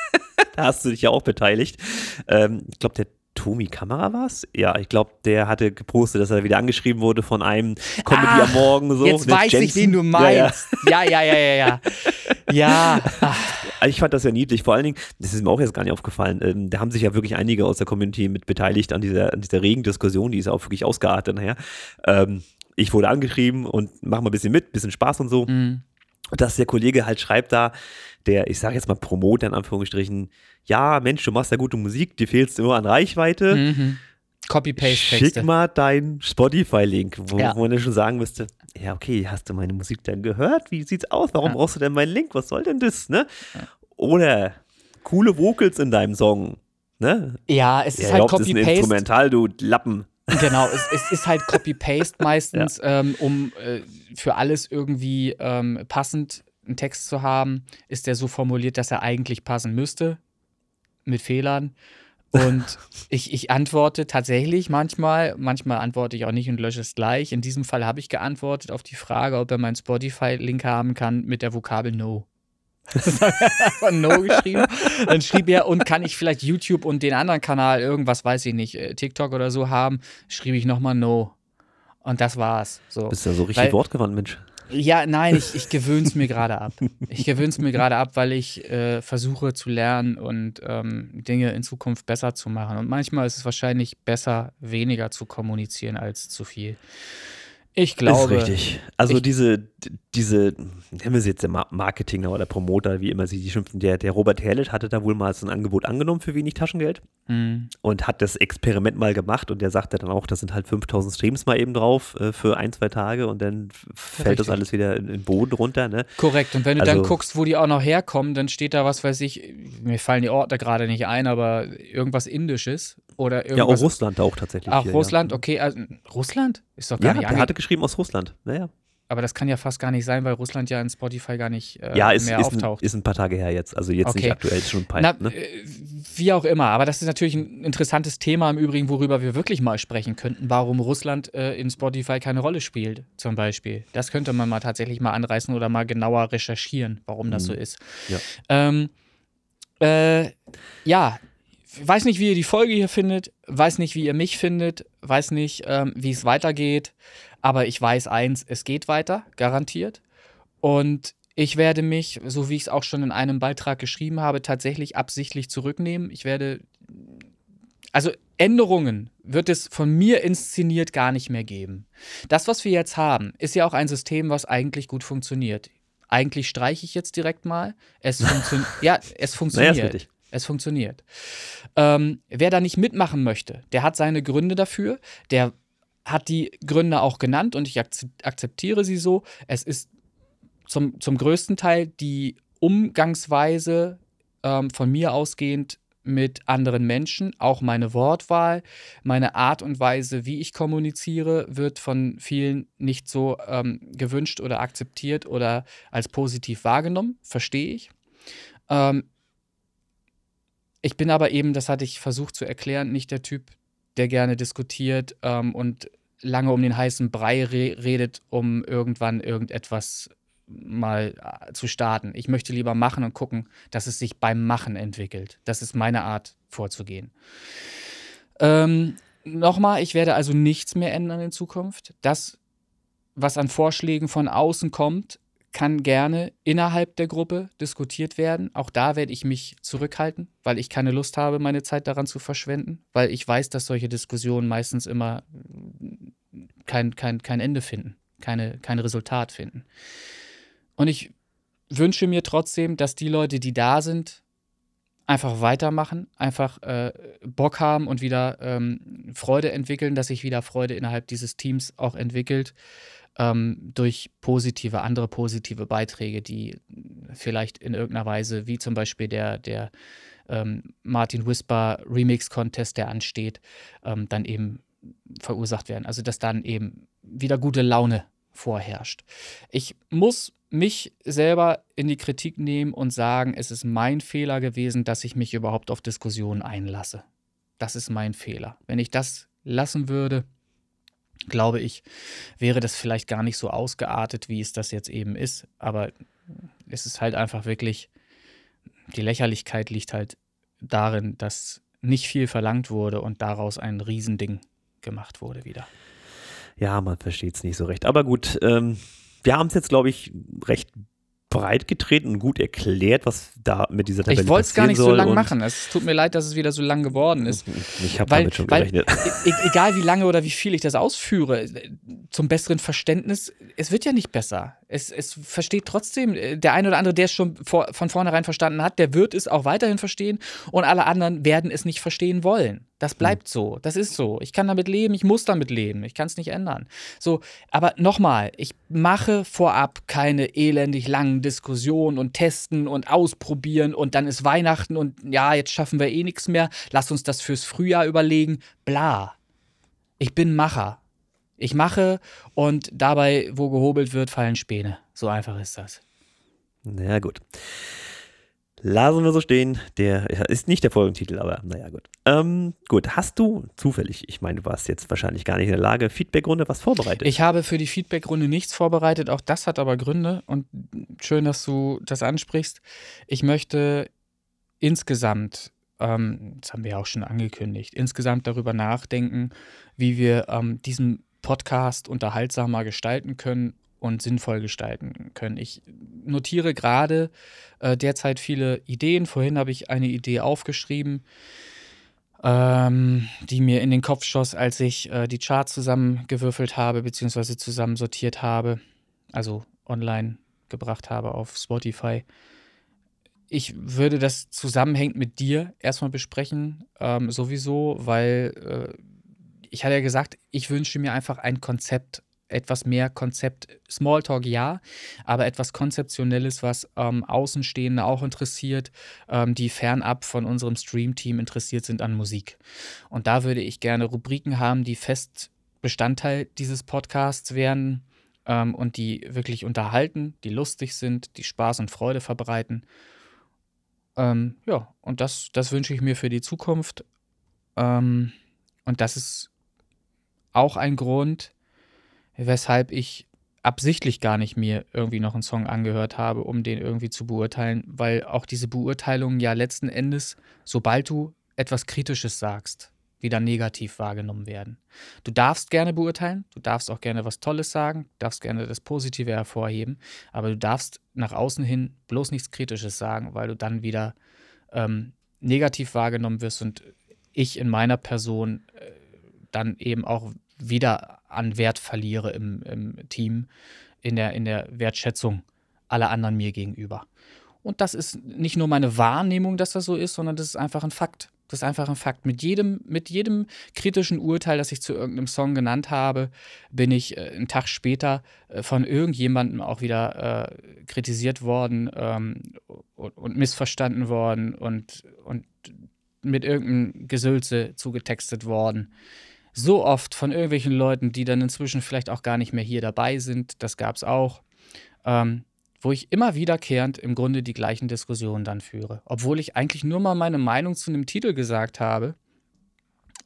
da hast du dich ja auch beteiligt. Ähm, ich glaube, der Tomi Kamera war es? Ja, ich glaube, der hatte gepostet, dass er wieder angeschrieben wurde von einem Comedy ah, am Morgen. So, jetzt weiß Jensen. ich, wen du meinst. Ja, ja, ja, ja, ja. Ja. ja. Also ich fand das ja niedlich. Vor allen Dingen, das ist mir auch jetzt gar nicht aufgefallen, ähm, da haben sich ja wirklich einige aus der Community mit beteiligt an dieser, an dieser regen Diskussion, die ist auch wirklich ausgeartet nachher. Ähm, ich wurde angeschrieben und mach mal ein bisschen mit, bisschen Spaß und so. Mhm. Dass der Kollege halt schreibt da, der, ich sage jetzt mal Promoter in Anführungsstrichen, ja, Mensch, du machst ja gute Musik, dir fehlst immer an Reichweite. Mhm. Copy-Paste. Schick mal deinen Spotify-Link, wo, ja. wo man dann schon sagen müsste, ja, okay, hast du meine Musik dann gehört? Wie sieht's aus? Warum ja. brauchst du denn meinen Link? Was soll denn das? Ne? Ja. Oder coole Vocals in deinem Song. Ne? Ja, es ist halt Copy-Paste. ist ein Instrumental, du Lappen. Genau, es, es ist halt Copy-Paste meistens, ähm, um äh, für alles irgendwie ähm, passend einen Text zu haben, ist der so formuliert, dass er eigentlich passen müsste, mit Fehlern. Und ich, ich antworte tatsächlich manchmal, manchmal antworte ich auch nicht und lösche es gleich. In diesem Fall habe ich geantwortet auf die Frage, ob er meinen Spotify-Link haben kann mit der Vokabel No. Das einfach No geschrieben. Dann schrieb er, und kann ich vielleicht YouTube und den anderen Kanal, irgendwas weiß ich nicht, äh, TikTok oder so haben, schrieb ich nochmal No. Und das war's. So. Bist ja so richtig Weil, wortgewandt, Mensch. Ja, nein, ich, ich gewöhne es mir gerade ab. Ich gewöhne es mir gerade ab, weil ich äh, versuche zu lernen und ähm, Dinge in Zukunft besser zu machen. Und manchmal ist es wahrscheinlich besser, weniger zu kommunizieren als zu viel. Ich glaube. Ist richtig. Also diese, diese, nennen wir sie jetzt der Marketing oder Promoter, wie immer sie die schimpfen, der, der Robert Herlet hatte da wohl mal so ein Angebot angenommen für wenig Taschengeld mhm. und hat das Experiment mal gemacht und der sagte dann auch, das sind halt 5000 Streams mal eben drauf äh, für ein, zwei Tage und dann fällt richtig. das alles wieder in den Boden runter. Ne? Korrekt. Und wenn du also, dann guckst, wo die auch noch herkommen, dann steht da, was weiß ich, mir fallen die Orte gerade nicht ein, aber irgendwas Indisches oder irgendwas. Ja, auch Russland auch tatsächlich. Auch hier, Russland, ja. okay. Also, Russland? Ist doch gar ja, nicht der hatte geschrieben aus Russland. Naja. Aber das kann ja fast gar nicht sein, weil Russland ja in Spotify gar nicht äh, ja, ist, mehr ist auftaucht. Ein, ist ein paar Tage her jetzt. Also jetzt okay. nicht aktuell, schon ein paar. Na, ne? Äh, wie auch immer. Aber das ist natürlich ein interessantes Thema im Übrigen, worüber wir wirklich mal sprechen könnten, warum Russland äh, in Spotify keine Rolle spielt, zum Beispiel. Das könnte man mal tatsächlich mal anreißen oder mal genauer recherchieren, warum das mhm. so ist. Ja. Ähm, äh, ja, weiß nicht, wie ihr die Folge hier findet, weiß nicht, wie ihr mich findet, weiß nicht, ähm, wie es weitergeht, aber ich weiß eins, es geht weiter, garantiert. Und ich werde mich, so wie ich es auch schon in einem Beitrag geschrieben habe, tatsächlich absichtlich zurücknehmen. Ich werde, also Änderungen wird es von mir inszeniert gar nicht mehr geben. Das, was wir jetzt haben, ist ja auch ein System, was eigentlich gut funktioniert. Eigentlich streiche ich jetzt direkt mal. Es funktioniert. ja, es funktioniert. Naja, es funktioniert. Ähm, wer da nicht mitmachen möchte, der hat seine Gründe dafür. Der hat die Gründe auch genannt und ich akzeptiere sie so. Es ist zum, zum größten Teil die Umgangsweise ähm, von mir ausgehend mit anderen Menschen. Auch meine Wortwahl, meine Art und Weise, wie ich kommuniziere, wird von vielen nicht so ähm, gewünscht oder akzeptiert oder als positiv wahrgenommen. Verstehe ich. Ähm, ich bin aber eben, das hatte ich versucht zu erklären, nicht der Typ, der gerne diskutiert ähm, und lange um den heißen Brei re redet, um irgendwann irgendetwas mal äh, zu starten. Ich möchte lieber machen und gucken, dass es sich beim Machen entwickelt. Das ist meine Art vorzugehen. Ähm, Nochmal, ich werde also nichts mehr ändern in Zukunft. Das, was an Vorschlägen von außen kommt, kann gerne innerhalb der Gruppe diskutiert werden. Auch da werde ich mich zurückhalten, weil ich keine Lust habe, meine Zeit daran zu verschwenden, weil ich weiß, dass solche Diskussionen meistens immer kein, kein, kein Ende finden, keine, kein Resultat finden. Und ich wünsche mir trotzdem, dass die Leute, die da sind, einfach weitermachen, einfach äh, Bock haben und wieder ähm, Freude entwickeln, dass sich wieder Freude innerhalb dieses Teams auch entwickelt ähm, durch positive, andere positive Beiträge, die vielleicht in irgendeiner Weise, wie zum Beispiel der, der ähm, Martin Whisper Remix Contest, der ansteht, ähm, dann eben verursacht werden. Also dass dann eben wieder gute Laune vorherrscht. Ich muss mich selber in die Kritik nehmen und sagen, es ist mein Fehler gewesen, dass ich mich überhaupt auf Diskussionen einlasse. Das ist mein Fehler. Wenn ich das lassen würde, glaube ich, wäre das vielleicht gar nicht so ausgeartet, wie es das jetzt eben ist. Aber es ist halt einfach wirklich, die Lächerlichkeit liegt halt darin, dass nicht viel verlangt wurde und daraus ein Riesending gemacht wurde wieder. Ja, man versteht es nicht so recht. Aber gut, ähm, wir haben es jetzt, glaube ich, recht breit getreten und gut erklärt, was da mit dieser Tabelle Ich wollte es gar nicht so lang machen. Es tut mir leid, dass es wieder so lang geworden ist. Ich habe damit schon gerechnet. Weil, e-, egal wie lange oder wie viel ich das ausführe, zum besseren Verständnis, es wird ja nicht besser. Es, es versteht trotzdem, äh, der eine oder andere, der es schon vor, von vornherein verstanden hat, der wird es auch weiterhin verstehen und alle anderen werden es nicht verstehen wollen. Das hm. bleibt so. Das ist so. Ich kann damit leben, ich muss damit leben. Ich kann es nicht ändern. So, aber nochmal, ich mache vorab keine elendig langen Diskussionen und testen und ausprobieren und dann ist Weihnachten und ja, jetzt schaffen wir eh nichts mehr. Lass uns das fürs Frühjahr überlegen. Bla. Ich bin Macher. Ich mache und dabei, wo gehobelt wird, fallen Späne. So einfach ist das. Na gut. Lassen wir so stehen. Der ist nicht der Folgentitel, aber naja, gut. Ähm, gut, hast du zufällig, ich meine, du warst jetzt wahrscheinlich gar nicht in der Lage, Feedbackrunde was vorbereitet? Ich habe für die Feedbackrunde nichts vorbereitet. Auch das hat aber Gründe und schön, dass du das ansprichst. Ich möchte insgesamt, ähm, das haben wir ja auch schon angekündigt, insgesamt darüber nachdenken, wie wir ähm, diesen Podcast unterhaltsamer gestalten können und sinnvoll gestalten können. Ich notiere gerade äh, derzeit viele Ideen. Vorhin habe ich eine Idee aufgeschrieben, ähm, die mir in den Kopf schoss, als ich äh, die Charts zusammengewürfelt habe, beziehungsweise zusammensortiert habe, also online gebracht habe auf Spotify. Ich würde das zusammenhängend mit dir erstmal besprechen, ähm, sowieso, weil äh, ich hatte ja gesagt, ich wünsche mir einfach ein Konzept, etwas mehr Konzept. Smalltalk ja, aber etwas Konzeptionelles, was ähm, Außenstehende auch interessiert, ähm, die fernab von unserem Stream-Team interessiert sind an Musik. Und da würde ich gerne Rubriken haben, die fest Bestandteil dieses Podcasts werden ähm, und die wirklich unterhalten, die lustig sind, die Spaß und Freude verbreiten. Ähm, ja, und das, das wünsche ich mir für die Zukunft. Ähm, und das ist auch ein Grund, weshalb ich absichtlich gar nicht mir irgendwie noch einen Song angehört habe, um den irgendwie zu beurteilen, weil auch diese Beurteilungen ja letzten Endes, sobald du etwas Kritisches sagst, wieder negativ wahrgenommen werden. Du darfst gerne beurteilen, du darfst auch gerne was Tolles sagen, darfst gerne das Positive hervorheben, aber du darfst nach außen hin bloß nichts Kritisches sagen, weil du dann wieder ähm, negativ wahrgenommen wirst und ich in meiner Person äh, dann eben auch wieder an Wert verliere im, im Team, in der, in der Wertschätzung aller anderen mir gegenüber. Und das ist nicht nur meine Wahrnehmung, dass das so ist, sondern das ist einfach ein Fakt. Das ist einfach ein Fakt. Mit jedem, mit jedem kritischen Urteil, das ich zu irgendeinem Song genannt habe, bin ich äh, einen Tag später äh, von irgendjemandem auch wieder äh, kritisiert worden ähm, und, und, missverstanden worden und, und mit irgendeinem Gesülze zugetextet worden so oft von irgendwelchen Leuten, die dann inzwischen vielleicht auch gar nicht mehr hier dabei sind, das gab es auch, ähm, wo ich immer wiederkehrend im Grunde die gleichen Diskussionen dann führe. Obwohl ich eigentlich nur mal meine Meinung zu einem Titel gesagt habe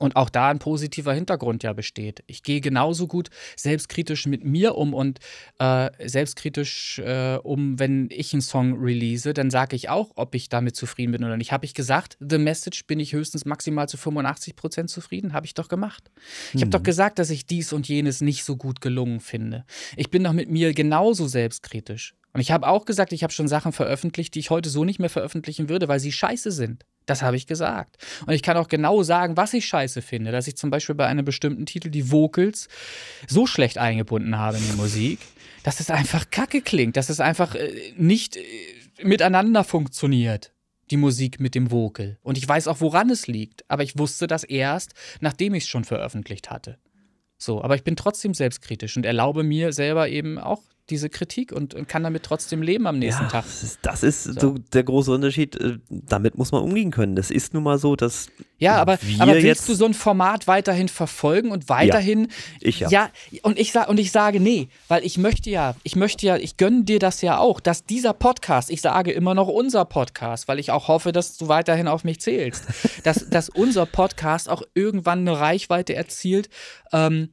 und auch da ein positiver Hintergrund ja besteht. Ich gehe genauso gut selbstkritisch mit mir um und äh, selbstkritisch äh, um, wenn ich einen Song release, dann sage ich auch, ob ich damit zufrieden bin oder nicht. Habe ich gesagt, The Message bin ich höchstens maximal zu 85 Prozent zufrieden? Habe ich doch gemacht. Ich habe mhm. doch gesagt, dass ich dies und jenes nicht so gut gelungen finde. Ich bin doch mit mir genauso selbstkritisch. Und ich habe auch gesagt, ich habe schon Sachen veröffentlicht, die ich heute so nicht mehr veröffentlichen würde, weil sie scheiße sind. Das habe ich gesagt. Und ich kann auch genau sagen, was ich scheiße finde. Dass ich zum Beispiel bei einem bestimmten Titel die Vocals so schlecht eingebunden habe in die Musik, dass es einfach kacke klingt, dass es einfach äh, nicht äh, miteinander funktioniert. Die Musik mit dem Vocal. Und ich weiß auch, woran es liegt. Aber ich wusste das erst, nachdem ich es schon veröffentlicht hatte. So, aber ich bin trotzdem selbstkritisch und erlaube mir selber eben auch diese Kritik und, und kann damit trotzdem leben am nächsten ja, Tag. Das ist, so. der große Unterschied. Äh, damit muss man umgehen können. Das ist nun mal so, dass. Ja, aber, aber willst du so ein Format weiterhin verfolgen und weiterhin. Ja, ich ja. Ja, und ich, und ich sage nee, weil ich möchte ja, ich möchte ja, ich gönne dir das ja auch, dass dieser Podcast, ich sage immer noch unser Podcast, weil ich auch hoffe, dass du weiterhin auf mich zählst, dass, dass unser Podcast auch irgendwann eine Reichweite erzielt, ähm,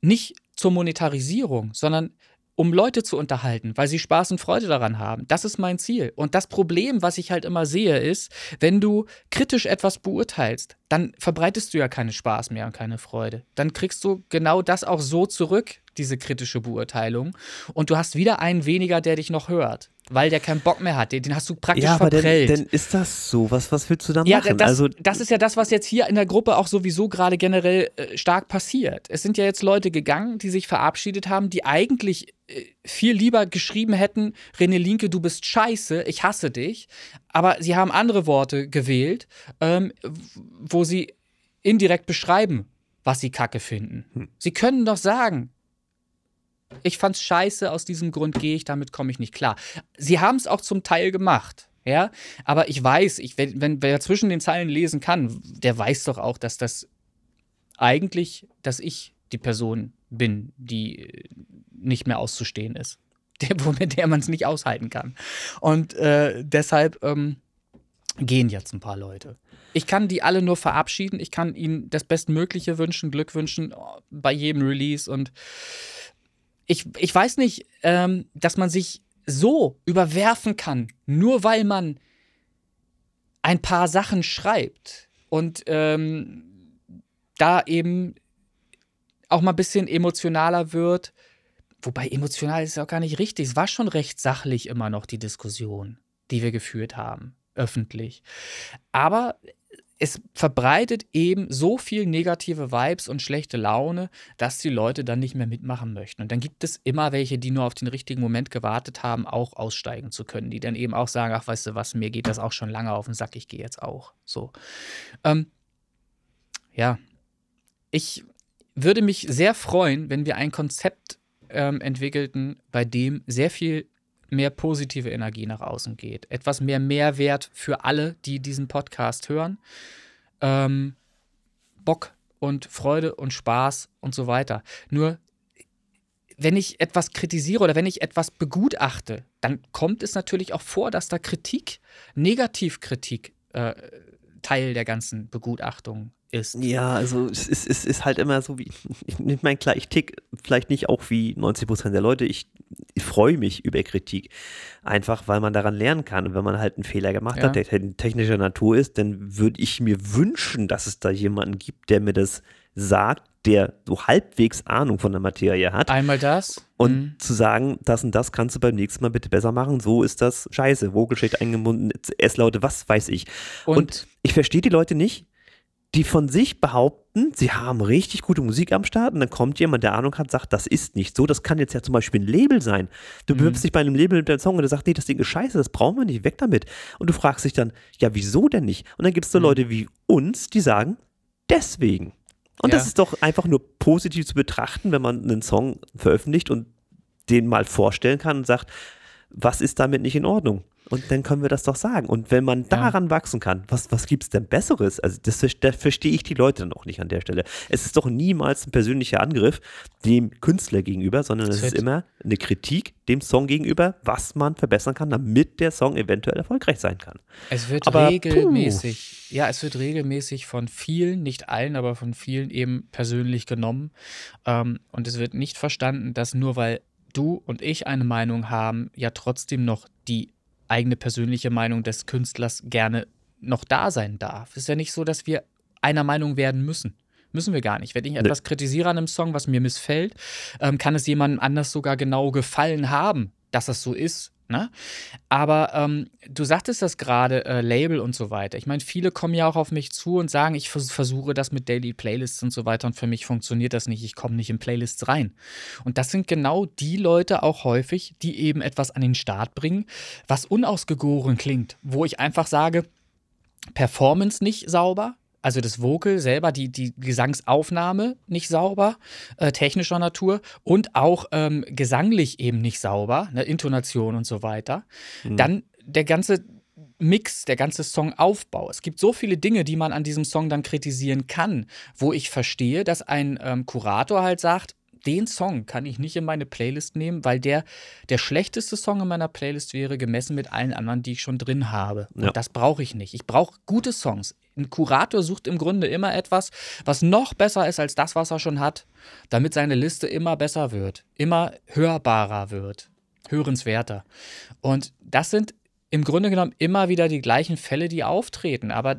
nicht zur Monetarisierung, sondern um Leute zu unterhalten, weil sie Spaß und Freude daran haben. Das ist mein Ziel. Und das Problem, was ich halt immer sehe, ist, wenn du kritisch etwas beurteilst, dann verbreitest du ja keinen Spaß mehr und keine Freude. Dann kriegst du genau das auch so zurück, diese kritische Beurteilung. Und du hast wieder einen weniger, der dich noch hört weil der keinen Bock mehr hat. Den, hast du praktisch ja, aber verprellt. Denn, denn ist das so? Was, was willst du da ja, machen? Das, also, das ist ja das, was jetzt hier in der Gruppe auch sowieso gerade generell äh, stark passiert. Es sind ja jetzt Leute gegangen, die sich verabschiedet haben, die eigentlich äh, viel lieber geschrieben hätten, René Linke, du bist scheiße, ich hasse dich. Aber sie haben andere Worte gewählt, ähm, wo sie indirekt beschreiben, was sie kacke finden. Hm. Sie können doch sagen, ich fand's scheiße, aus diesem Grund gehe ich, damit komme ich nicht klar. Sie haben es auch zum Teil gemacht. Ja, aber ich weiß, ich, wenn, wenn wer zwischen den Zeilen lesen kann, der weiß doch auch, dass das eigentlich, dass ich die Person bin, die nicht mehr auszustehen ist. Der, mit der man es nicht aushalten kann. Und äh, deshalb ähm, gehen jetzt ein paar Leute. Ich kann die alle nur verabschieden. Ich kann ihnen das Bestmögliche wünschen, Glück wünschen oh, bei jedem Release und ich, ich weiß nicht, ähm, dass man sich so überwerfen kann, nur weil man ein paar Sachen schreibt und ähm, da eben auch mal ein bisschen emotionaler wird. Wobei emotional ist ja auch gar nicht richtig. Es war schon recht sachlich immer noch die Diskussion, die wir geführt haben, öffentlich. Aber es verbreitet eben so viel negative Vibes und schlechte Laune, dass die Leute dann nicht mehr mitmachen möchten. Und dann gibt es immer welche, die nur auf den richtigen Moment gewartet haben, auch aussteigen zu können, die dann eben auch sagen, ach, weißt du was, mir geht das auch schon lange auf den Sack, ich gehe jetzt auch. So. Ähm, ja, ich würde mich sehr freuen, wenn wir ein Konzept ähm, entwickelten, bei dem sehr viel mehr positive Energie nach außen geht. Etwas mehr Mehrwert für alle, die diesen Podcast hören. Ähm, Bock und Freude und Spaß und so weiter. Nur wenn ich etwas kritisiere oder wenn ich etwas begutachte, dann kommt es natürlich auch vor, dass da Kritik, Negativkritik äh, Teil der ganzen Begutachtung ist. Ja, also es ist, es ist halt immer so wie, ich, meine, klar, ich tick vielleicht nicht auch wie 90 Prozent der Leute, ich, ich freue mich über Kritik, einfach weil man daran lernen kann. Und wenn man halt einen Fehler gemacht ja. hat, der technischer Natur ist, dann würde ich mir wünschen, dass es da jemanden gibt, der mir das sagt, der so halbwegs Ahnung von der Materie hat. Einmal das. Und mhm. zu sagen, das und das kannst du beim nächsten Mal bitte besser machen, so ist das scheiße, Vogelschicht eingebunden, S-Laute, was weiß ich. Und, und ich verstehe die Leute nicht, die von sich behaupten, sie haben richtig gute Musik am Start und dann kommt jemand, der Ahnung hat, sagt, das ist nicht so. Das kann jetzt ja zum Beispiel ein Label sein. Du mhm. bewirbst dich bei einem Label mit deinem Song und der sagt, nee, das Ding ist scheiße, das brauchen wir nicht, weg damit. Und du fragst dich dann, ja, wieso denn nicht? Und dann gibt es so mhm. Leute wie uns, die sagen, deswegen. Und ja. das ist doch einfach nur positiv zu betrachten, wenn man einen Song veröffentlicht und den mal vorstellen kann und sagt, was ist damit nicht in Ordnung? Und dann können wir das doch sagen. Und wenn man daran ja. wachsen kann, was, was gibt es denn Besseres? Also das, das verstehe ich die Leute dann auch nicht an der Stelle. Es ist doch niemals ein persönlicher Angriff dem Künstler gegenüber, sondern es ist immer eine Kritik dem Song gegenüber, was man verbessern kann, damit der Song eventuell erfolgreich sein kann. Es wird aber, regelmäßig, puh. ja, es wird regelmäßig von vielen, nicht allen, aber von vielen eben persönlich genommen. Ähm, und es wird nicht verstanden, dass nur weil du und ich eine Meinung haben, ja trotzdem noch die eigene persönliche Meinung des Künstlers gerne noch da sein darf. Es ist ja nicht so, dass wir einer Meinung werden müssen. Müssen wir gar nicht. Wenn ich etwas kritisiere an einem Song, was mir missfällt, ähm, kann es jemandem anders sogar genau gefallen haben, dass es so ist. Ne? Aber ähm, du sagtest das gerade, äh, Label und so weiter. Ich meine, viele kommen ja auch auf mich zu und sagen, ich vers versuche das mit Daily Playlists und so weiter und für mich funktioniert das nicht. Ich komme nicht in Playlists rein. Und das sind genau die Leute auch häufig, die eben etwas an den Start bringen, was unausgegoren klingt, wo ich einfach sage, Performance nicht sauber, also das Vocal selber, die, die Gesangsaufnahme nicht sauber, äh, technischer Natur und auch ähm, gesanglich eben nicht sauber, ne, Intonation und so weiter. Mhm. Dann der ganze Mix, der ganze Songaufbau. Es gibt so viele Dinge, die man an diesem Song dann kritisieren kann, wo ich verstehe, dass ein ähm, Kurator halt sagt, den Song kann ich nicht in meine Playlist nehmen, weil der der schlechteste Song in meiner Playlist wäre, gemessen mit allen anderen, die ich schon drin habe. Ja. Und das brauche ich nicht. Ich brauche gute Songs. Ein Kurator sucht im Grunde immer etwas, was noch besser ist als das, was er schon hat, damit seine Liste immer besser wird, immer hörbarer wird, hörenswerter. Und das sind im Grunde genommen immer wieder die gleichen Fälle, die auftreten. Aber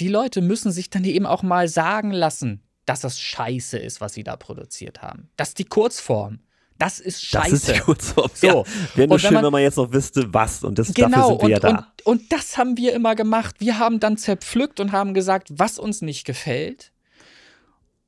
die Leute müssen sich dann eben auch mal sagen lassen, dass das scheiße ist, was sie da produziert haben. Das ist die Kurzform. Das ist scheiße. Das ist die Kurzform. So. Ja. Wäre nur schön, man, wenn man jetzt noch wüsste, was. Und das, genau, dafür sind wir und, ja da. Und, und das haben wir immer gemacht. Wir haben dann zerpflückt und haben gesagt, was uns nicht gefällt.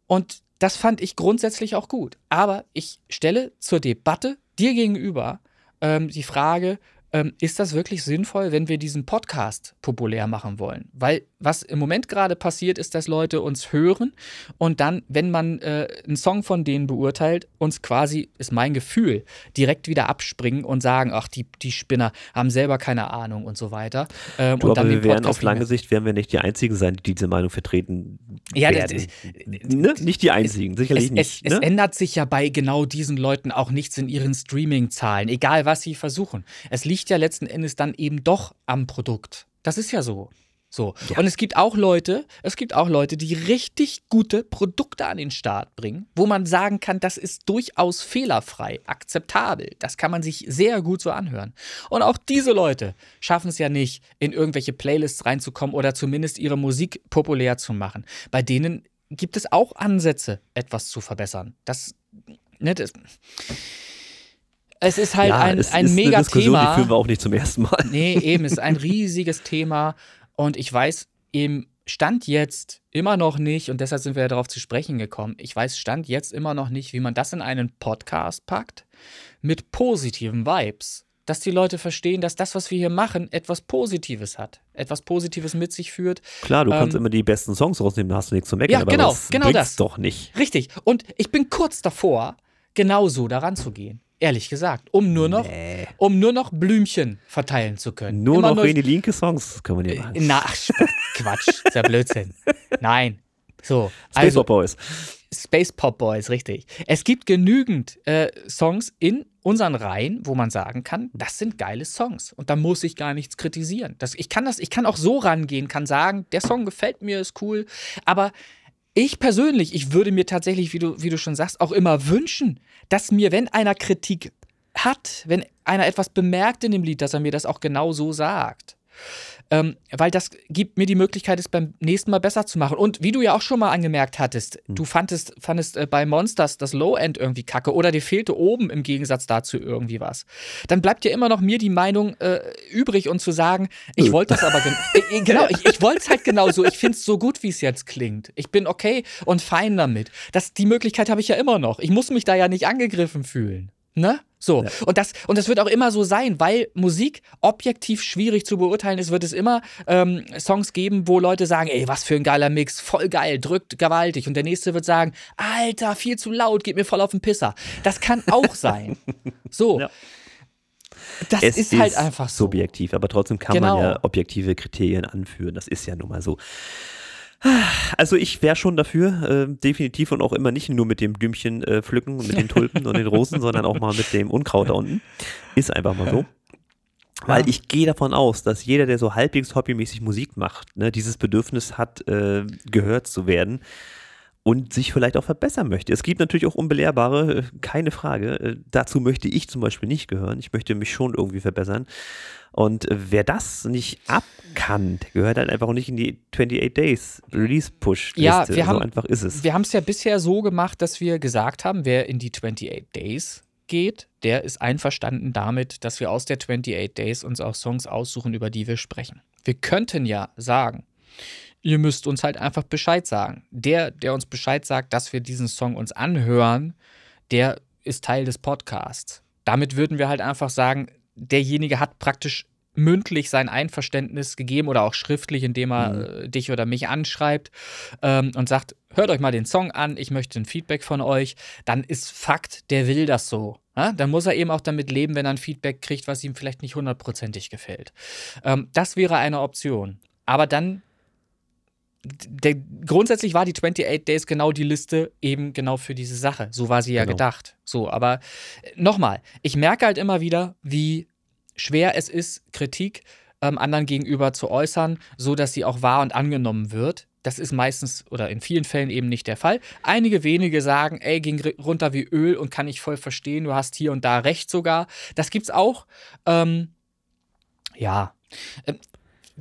Und das fand ich grundsätzlich auch gut. Aber ich stelle zur Debatte dir gegenüber ähm, die Frage, ähm, ist das wirklich sinnvoll, wenn wir diesen Podcast populär machen wollen? Weil was im Moment gerade passiert, ist, dass Leute uns hören und dann, wenn man äh, einen Song von denen beurteilt, uns quasi, ist mein Gefühl, direkt wieder abspringen und sagen, ach, die, die Spinner haben selber keine Ahnung und so weiter. Ähm, du, und aber wir werden auf lange Sicht werden wir nicht die Einzigen sein, die diese Meinung vertreten ja, werden. Das, ne? Nicht die Einzigen, sicherlich es, nicht. Es, ne? es ändert sich ja bei genau diesen Leuten auch nichts in ihren Streaming-Zahlen, egal was sie versuchen. Es liegt ja letzten Endes dann eben doch am Produkt. Das ist ja so. So. Ja. Und es gibt auch Leute, es gibt auch Leute, die richtig gute Produkte an den Start bringen, wo man sagen kann, das ist durchaus fehlerfrei, akzeptabel. Das kann man sich sehr gut so anhören. Und auch diese Leute schaffen es ja nicht, in irgendwelche Playlists reinzukommen oder zumindest ihre Musik populär zu machen. Bei denen gibt es auch Ansätze, etwas zu verbessern. Das, ne, das es ist halt ja, ein, es ein mega Thema. Die führen wir auch nicht zum ersten Mal. Nee, eben, es ist ein riesiges Thema. Und ich weiß im Stand jetzt immer noch nicht, und deshalb sind wir ja darauf zu sprechen gekommen, ich weiß Stand jetzt immer noch nicht, wie man das in einen Podcast packt mit positiven Vibes. Dass die Leute verstehen, dass das, was wir hier machen, etwas Positives hat. Etwas Positives mit sich führt. Klar, du ähm, kannst immer die besten Songs rausnehmen, da hast du nichts zu meckern, ja, genau, aber das genau das. doch nicht. Richtig. Und ich bin kurz davor, genauso daran zu gehen. Ehrlich gesagt, um nur noch, nee. um nur noch Blümchen verteilen zu können. Nur Immer noch nur, Linke Songs können wir dir machen. Na, Quatsch, ist ja Blödsinn. Nein. So, Space also, Pop Boys. Space Pop Boys, richtig. Es gibt genügend äh, Songs in unseren Reihen, wo man sagen kann, das sind geile Songs. Und da muss ich gar nichts kritisieren. Das, ich, kann das, ich kann auch so rangehen, kann sagen, der Song gefällt mir, ist cool. Aber ich persönlich, ich würde mir tatsächlich, wie du, wie du schon sagst, auch immer wünschen, dass mir, wenn einer Kritik hat, wenn einer etwas bemerkt in dem Lied, dass er mir das auch genau so sagt. Ähm, weil das gibt mir die Möglichkeit, es beim nächsten Mal besser zu machen. Und wie du ja auch schon mal angemerkt hattest, mhm. du fandest, fandest äh, bei Monsters das Low-End irgendwie kacke oder dir fehlte oben im Gegensatz dazu irgendwie was. Dann bleibt ja immer noch mir die Meinung äh, übrig und zu sagen, ich wollte das aber gen äh, genau, ich, ich wollte es halt genauso. Ich finde es so gut, wie es jetzt klingt. Ich bin okay und fein damit. Das, die Möglichkeit habe ich ja immer noch. Ich muss mich da ja nicht angegriffen fühlen. Ne? So. Ja. Und, das, und das wird auch immer so sein, weil Musik objektiv schwierig zu beurteilen ist, wird es immer ähm, Songs geben, wo Leute sagen, ey, was für ein geiler Mix, voll geil, drückt gewaltig. Und der nächste wird sagen, Alter, viel zu laut, geht mir voll auf den Pisser. Das kann auch sein. So. Ja. Das es ist halt einfach so. Subjektiv, aber trotzdem kann genau. man ja objektive Kriterien anführen. Das ist ja nun mal so. Also ich wäre schon dafür, äh, definitiv und auch immer nicht nur mit dem Blümchen äh, pflücken und mit den Tulpen und den Rosen, sondern auch mal mit dem Unkraut da unten. Ist einfach mal so. Weil ich gehe davon aus, dass jeder, der so halbwegs hobbymäßig Musik macht, ne, dieses Bedürfnis hat, äh, gehört zu werden und sich vielleicht auch verbessern möchte. Es gibt natürlich auch Unbelehrbare, äh, keine Frage. Äh, dazu möchte ich zum Beispiel nicht gehören. Ich möchte mich schon irgendwie verbessern. Und äh, wer das nicht abkann, der gehört halt einfach auch nicht in die 28 Days Release Push. -Liste. Ja, wir so haben, einfach ist es. Wir haben es ja bisher so gemacht, dass wir gesagt haben, wer in die 28 Days geht, der ist einverstanden damit, dass wir aus der 28 Days uns auch Songs aussuchen, über die wir sprechen. Wir könnten ja sagen, ihr müsst uns halt einfach Bescheid sagen. Der, der uns Bescheid sagt, dass wir diesen Song uns anhören, der ist Teil des Podcasts. Damit würden wir halt einfach sagen, derjenige hat praktisch mündlich sein Einverständnis gegeben oder auch schriftlich, indem er Mhm. äh, dich oder mich anschreibt ähm, und sagt, hört euch mal den Song an, ich möchte ein Feedback von euch, dann ist Fakt, der will das so. Ja? Dann muss er eben auch damit leben, wenn er ein Feedback kriegt, was ihm vielleicht nicht hundertprozentig gefällt. Ähm, das wäre eine Option. Aber dann der, grundsätzlich war die 28 Days genau die Liste eben genau für diese Sache. So war sie ja Genau. gedacht. So, aber äh, nochmal, ich merke halt immer wieder, wie schwer es ist, Kritik ähm, anderen gegenüber zu äußern, so dass sie auch wahr und angenommen wird. Das ist meistens oder in vielen Fällen eben nicht der Fall. Einige wenige sagen, ey, ging runter wie Öl und kann ich voll verstehen, du hast hier und da recht sogar. Das gibt's auch. Ähm, ja.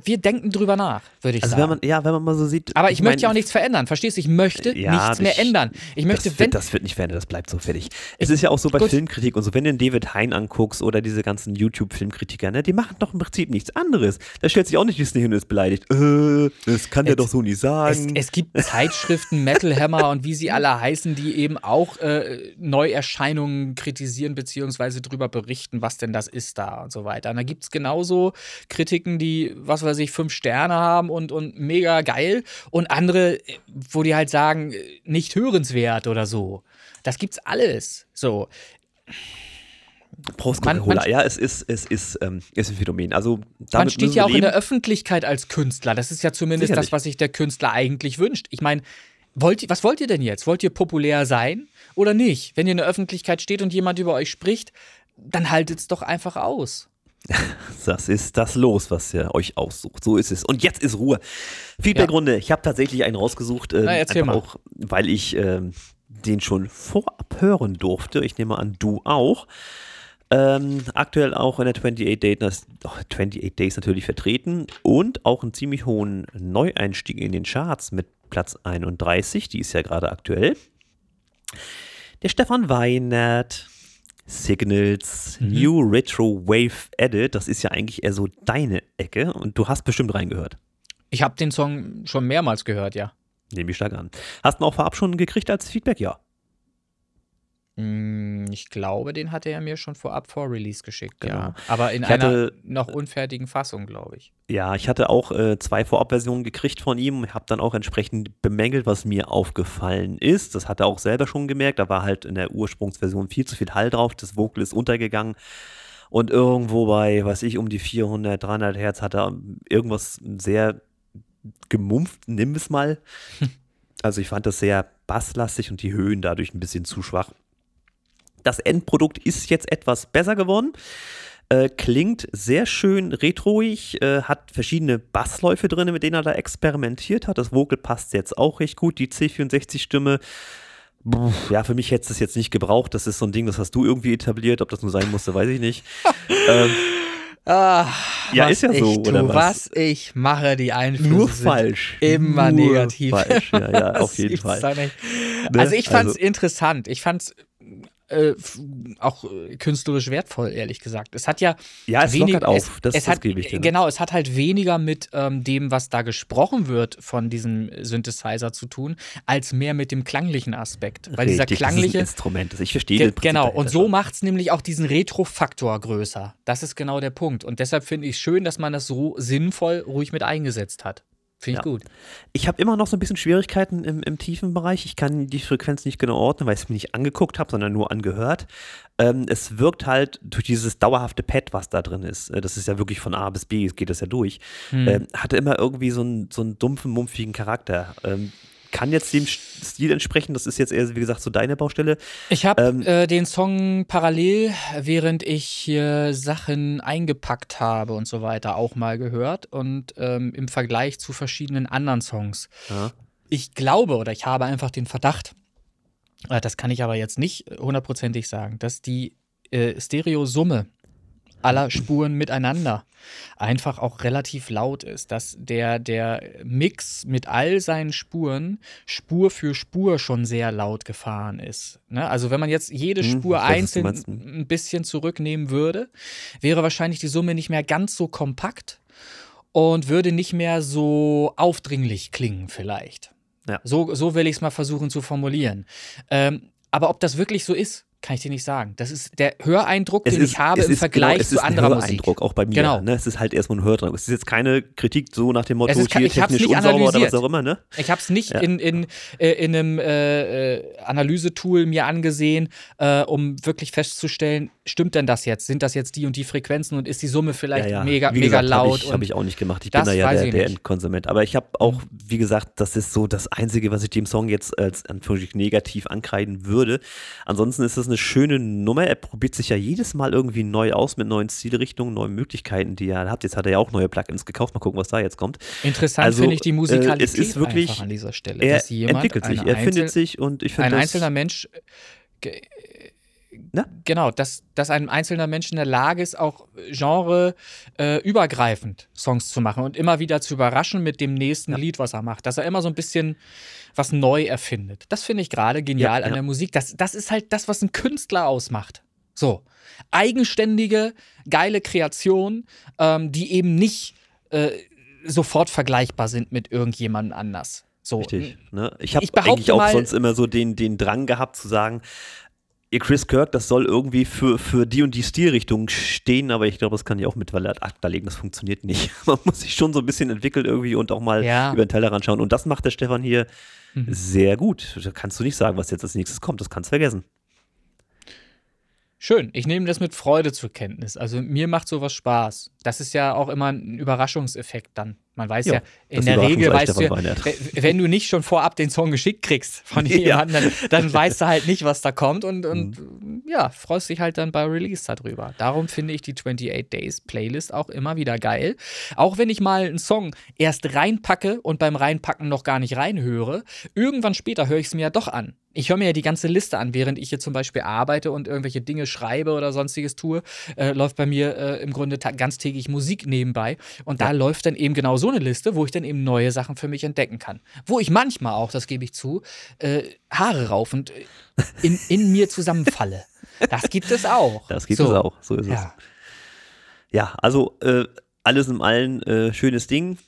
Wir denken drüber nach, würde ich Also sagen. wenn man, ja, wenn man mal so sieht. Aber ich, möchte ja auch nichts verändern, verstehst du? Ich möchte Ja, nichts mehr ich- ändern. Ich möchte, das, wenn. wird, das wird nicht verändert, das bleibt so fertig. Es ist ja auch so bei Gut. Filmkritik und so, wenn du den David Hein anguckst oder diese ganzen YouTube-Filmkritiker, ne, die machen doch im Prinzip nichts anderes. Da stellt sich auch nicht Disney hin und ist beleidigt. Äh, das kann der Es- doch so nicht es, sagen. es gibt Zeitschriften, Metal Hammer und wie sie alle heißen, die eben auch äh, Neuerscheinungen kritisieren beziehungsweise darüber berichten, was denn das ist da und so weiter. Und da gibt es genauso Kritiken, die, was weiß ich, fünf Sterne haben und, und mega geil und andere, wo die halt sagen, äh, nicht hörenswert oder so. Das gibt's alles. So. Prost, Coca-Cola. man- Ja, es ist, es ist, ähm, ist ein Phänomen. Also, damit Man steht ja auch in leben. der Öffentlichkeit als Künstler. Das ist ja zumindest Sicherlich. das, was sich der Künstler eigentlich wünscht. Ich meine, wollt was wollt ihr denn jetzt? Wollt ihr populär sein oder nicht? Wenn ihr in der Öffentlichkeit steht und jemand über euch spricht, dann haltet es doch einfach aus. Das ist das Los, was ihr euch aussucht. So ist es. Und jetzt ist Ruhe. Feedbackrunde. Ich habe tatsächlich einen rausgesucht, ähm, Na, einfach mal. auch, weil ich ähm, den schon vorab hören durfte. Ich nehme an, du auch. Ähm, aktuell auch in der 28 Days, oh, 28 Days natürlich vertreten und auch einen ziemlich hohen Neueinstieg in den Charts mit Platz 31, die ist ja gerade aktuell. Der Stefan Weinert, Signals, Mhm. New Retro Wave Edit, das ist ja eigentlich eher so deine Ecke und du hast bestimmt reingehört. Ich habe den Song schon mehrmals gehört, ja. Nehme ich stark an. Hast du ihn auch vorab schon gekriegt als Feedback? Ja. Hm, Ich glaube, den hatte er mir schon vorab vor Release geschickt, Genau. ja. Aber in Ich hatte- einer noch unfertigen Fassung, glaube ich. Ja, ich hatte auch äh, zwei Vorabversionen gekriegt von ihm und habe dann auch entsprechend bemängelt, was mir aufgefallen ist. Das hat er auch selber schon gemerkt. Da war halt in der Ursprungsversion viel zu viel Hall drauf. Das Vocal ist untergegangen. Und irgendwo bei, weiß ich, um die 400, 300 Hertz hat er irgendwas sehr gemumpft, nimm es mal. Also ich fand das sehr basslastig und die Höhen dadurch ein bisschen zu schwach. Das Endprodukt ist jetzt etwas besser geworden. Äh, klingt sehr schön retroig, äh, hat verschiedene Bassläufe drin, mit denen er da experimentiert hat. Das Vocal passt jetzt auch recht gut. Die C64-Stimme, ja, für mich hätte es jetzt nicht gebraucht. Das ist so ein Ding, das hast du irgendwie etabliert. Ob das nur sein musste, weiß ich nicht. ähm, Ah, Ja, was ist ja so, ich oder tu, was? ich mache, die Einflüsse nur falsch. Immer nur negativ. Falsch, ja, ja, auf jeden Fall. Ne? Also ich fand es Also- interessant. Ich fand es äh, auch äh, künstlerisch wertvoll, ehrlich gesagt. Es hat ja Ja, es wenig- lockert auf. das, es das hat, gebe ich dir. ne? Genau, es hat halt weniger mit ähm, dem, was da gesprochen wird von diesem Synthesizer zu tun, als mehr mit dem klanglichen Aspekt. Weil dieser Richtig, das ist klangliche. ein Instrument. Ich verstehe Ge genau, und so macht es nämlich auch diesen Retro-Faktor größer. Das ist genau der Punkt. Und deshalb finde ich es schön, dass man das so sinnvoll ruhig mit eingesetzt hat. Finde ich Ja. gut. Ich habe immer noch so ein bisschen Schwierigkeiten im, im tiefen Bereich. Ich kann die Frequenz nicht genau ordnen, weil ich es mir nicht angeguckt habe, sondern nur angehört. Ähm, es wirkt halt durch dieses dauerhafte Pad, was da drin ist. äh, Das ist ja wirklich von A bis B, geht das ja durch. Hm. Ähm, hatte immer irgendwie so einen, so einen dumpfen, mumpfigen Charakter. Ähm, kann jetzt dem Stil entsprechen. Das ist jetzt eher, wie gesagt, so deine Baustelle. Ich habe Ähm, äh, den Song parallel, während ich hier Sachen eingepackt habe und so weiter, auch mal gehört und ähm, im Vergleich zu verschiedenen anderen Songs. Ja. Ich glaube oder ich habe einfach den Verdacht, äh, das kann ich aber jetzt nicht hundertprozentig sagen, dass die äh, Stereosumme aller Spuren miteinander einfach auch relativ laut ist, dass der, der Mix mit all seinen Spuren Spur für Spur schon sehr laut gefahren ist. Ne? Also wenn man jetzt jede Hm, Spur du einzeln ein bisschen zurücknehmen würde, wäre wahrscheinlich die Summe nicht mehr ganz so kompakt und würde nicht mehr so aufdringlich klingen vielleicht. Ja. So, so will ich es mal versuchen zu formulieren. Ähm, aber ob das wirklich so ist, kann ich dir nicht sagen. Das ist der Höreindruck, Es den ist- ich habe es im ist, Vergleich genau, es zu ist ein anderer Musik. Höreindruck, auch bei mir. Genau. Ne? Es ist halt erstmal ein Höreindruck. Es ist jetzt keine Kritik so nach dem Motto, Es ist hier technisch nicht unsauber oder was auch immer. Ne? Ich habe es nicht Ja. in, in, äh, in einem äh, äh, Analysetool mir angesehen, äh, um wirklich festzustellen, stimmt denn das jetzt? Sind das jetzt die und die Frequenzen und ist die Summe vielleicht mega, Wie mega gesagt, laut? Habe ich, hab und ich auch nicht gemacht. Ich bin da ja der, der. Mhm. Endkonsument. Aber ich habe auch, wie gesagt, das ist so das Einzige, was ich dem Song jetzt als negativ ankreiden würde. Ansonsten ist es eine schöne Nummer. Er probiert sich ja jedes Mal irgendwie neu aus mit neuen Stilrichtungen, neuen Möglichkeiten, die er hat. Jetzt hat er ja auch neue Plugins gekauft. Mal gucken, was da jetzt kommt. Interessant Also, finde ich die äh, Musikalität es ist wirklich- einfach an dieser Stelle. Er entwickelt sich, er findet sich und ich finde ein das. einzelner Mensch, äh, Na? genau, dass, dass ein einzelner Mensch in der Lage ist, auch genre äh, übergreifend Songs zu machen und immer wieder zu überraschen mit dem nächsten Ja. Lied, was er macht. Dass er immer so ein bisschen was neu erfindet. Das finde ich gerade genial Ja, an ja. der Musik. Das, das ist halt das, was einen Künstler ausmacht. So. Eigenständige, geile Kreationen, ähm, die eben nicht äh, sofort vergleichbar sind mit irgendjemandem anders. So. Richtig. Ne? Ich habe eigentlich auch mal- sonst immer so den, den Drang gehabt zu sagen, ihr Chris Kirk, das soll irgendwie für, für die und die Stilrichtung stehen, aber ich glaube, das kann ich auch ad acta legen, das funktioniert nicht. Man muss sich schon so ein bisschen entwickeln irgendwie und auch mal Ja. über den Tellerrand schauen. Und das macht der Stefan hier Mhm. sehr gut. Da kannst du nicht sagen, was jetzt als nächstes kommt, das kannst du vergessen. Schön, ich nehme das mit Freude zur Kenntnis. Also mir macht sowas Spaß. Das ist ja auch immer ein Überraschungseffekt dann. Man weiß ja, Ja, in der Regel weißt du, ja, wenn du nicht schon vorab den Song geschickt kriegst von Ja. jemandem, dann, dann weißt du halt nicht, was da kommt und, und Mhm. ja, freust dich halt dann bei Release darüber. Darum finde ich die 28 Days Playlist auch immer wieder geil. Auch wenn ich mal einen Song erst reinpacke und beim Reinpacken noch gar nicht reinhöre, irgendwann später höre ich es mir ja doch an. Ich höre mir ja die ganze Liste an, während ich hier zum Beispiel arbeite und irgendwelche Dinge schreibe oder sonstiges tue, äh, läuft bei mir äh, im Grunde ganztägig Musik nebenbei. Und da läuft dann eben genau so eine Liste, wo ich dann eben neue Sachen für mich entdecken kann. Wo ich manchmal auch, das gebe ich zu, äh, Haare raufend äh, in, in mir zusammenfalle. Das gibt es auch. Das gibt so. es auch, so ist es. Ja. Ja, also äh, alles in allem äh, schönes Ding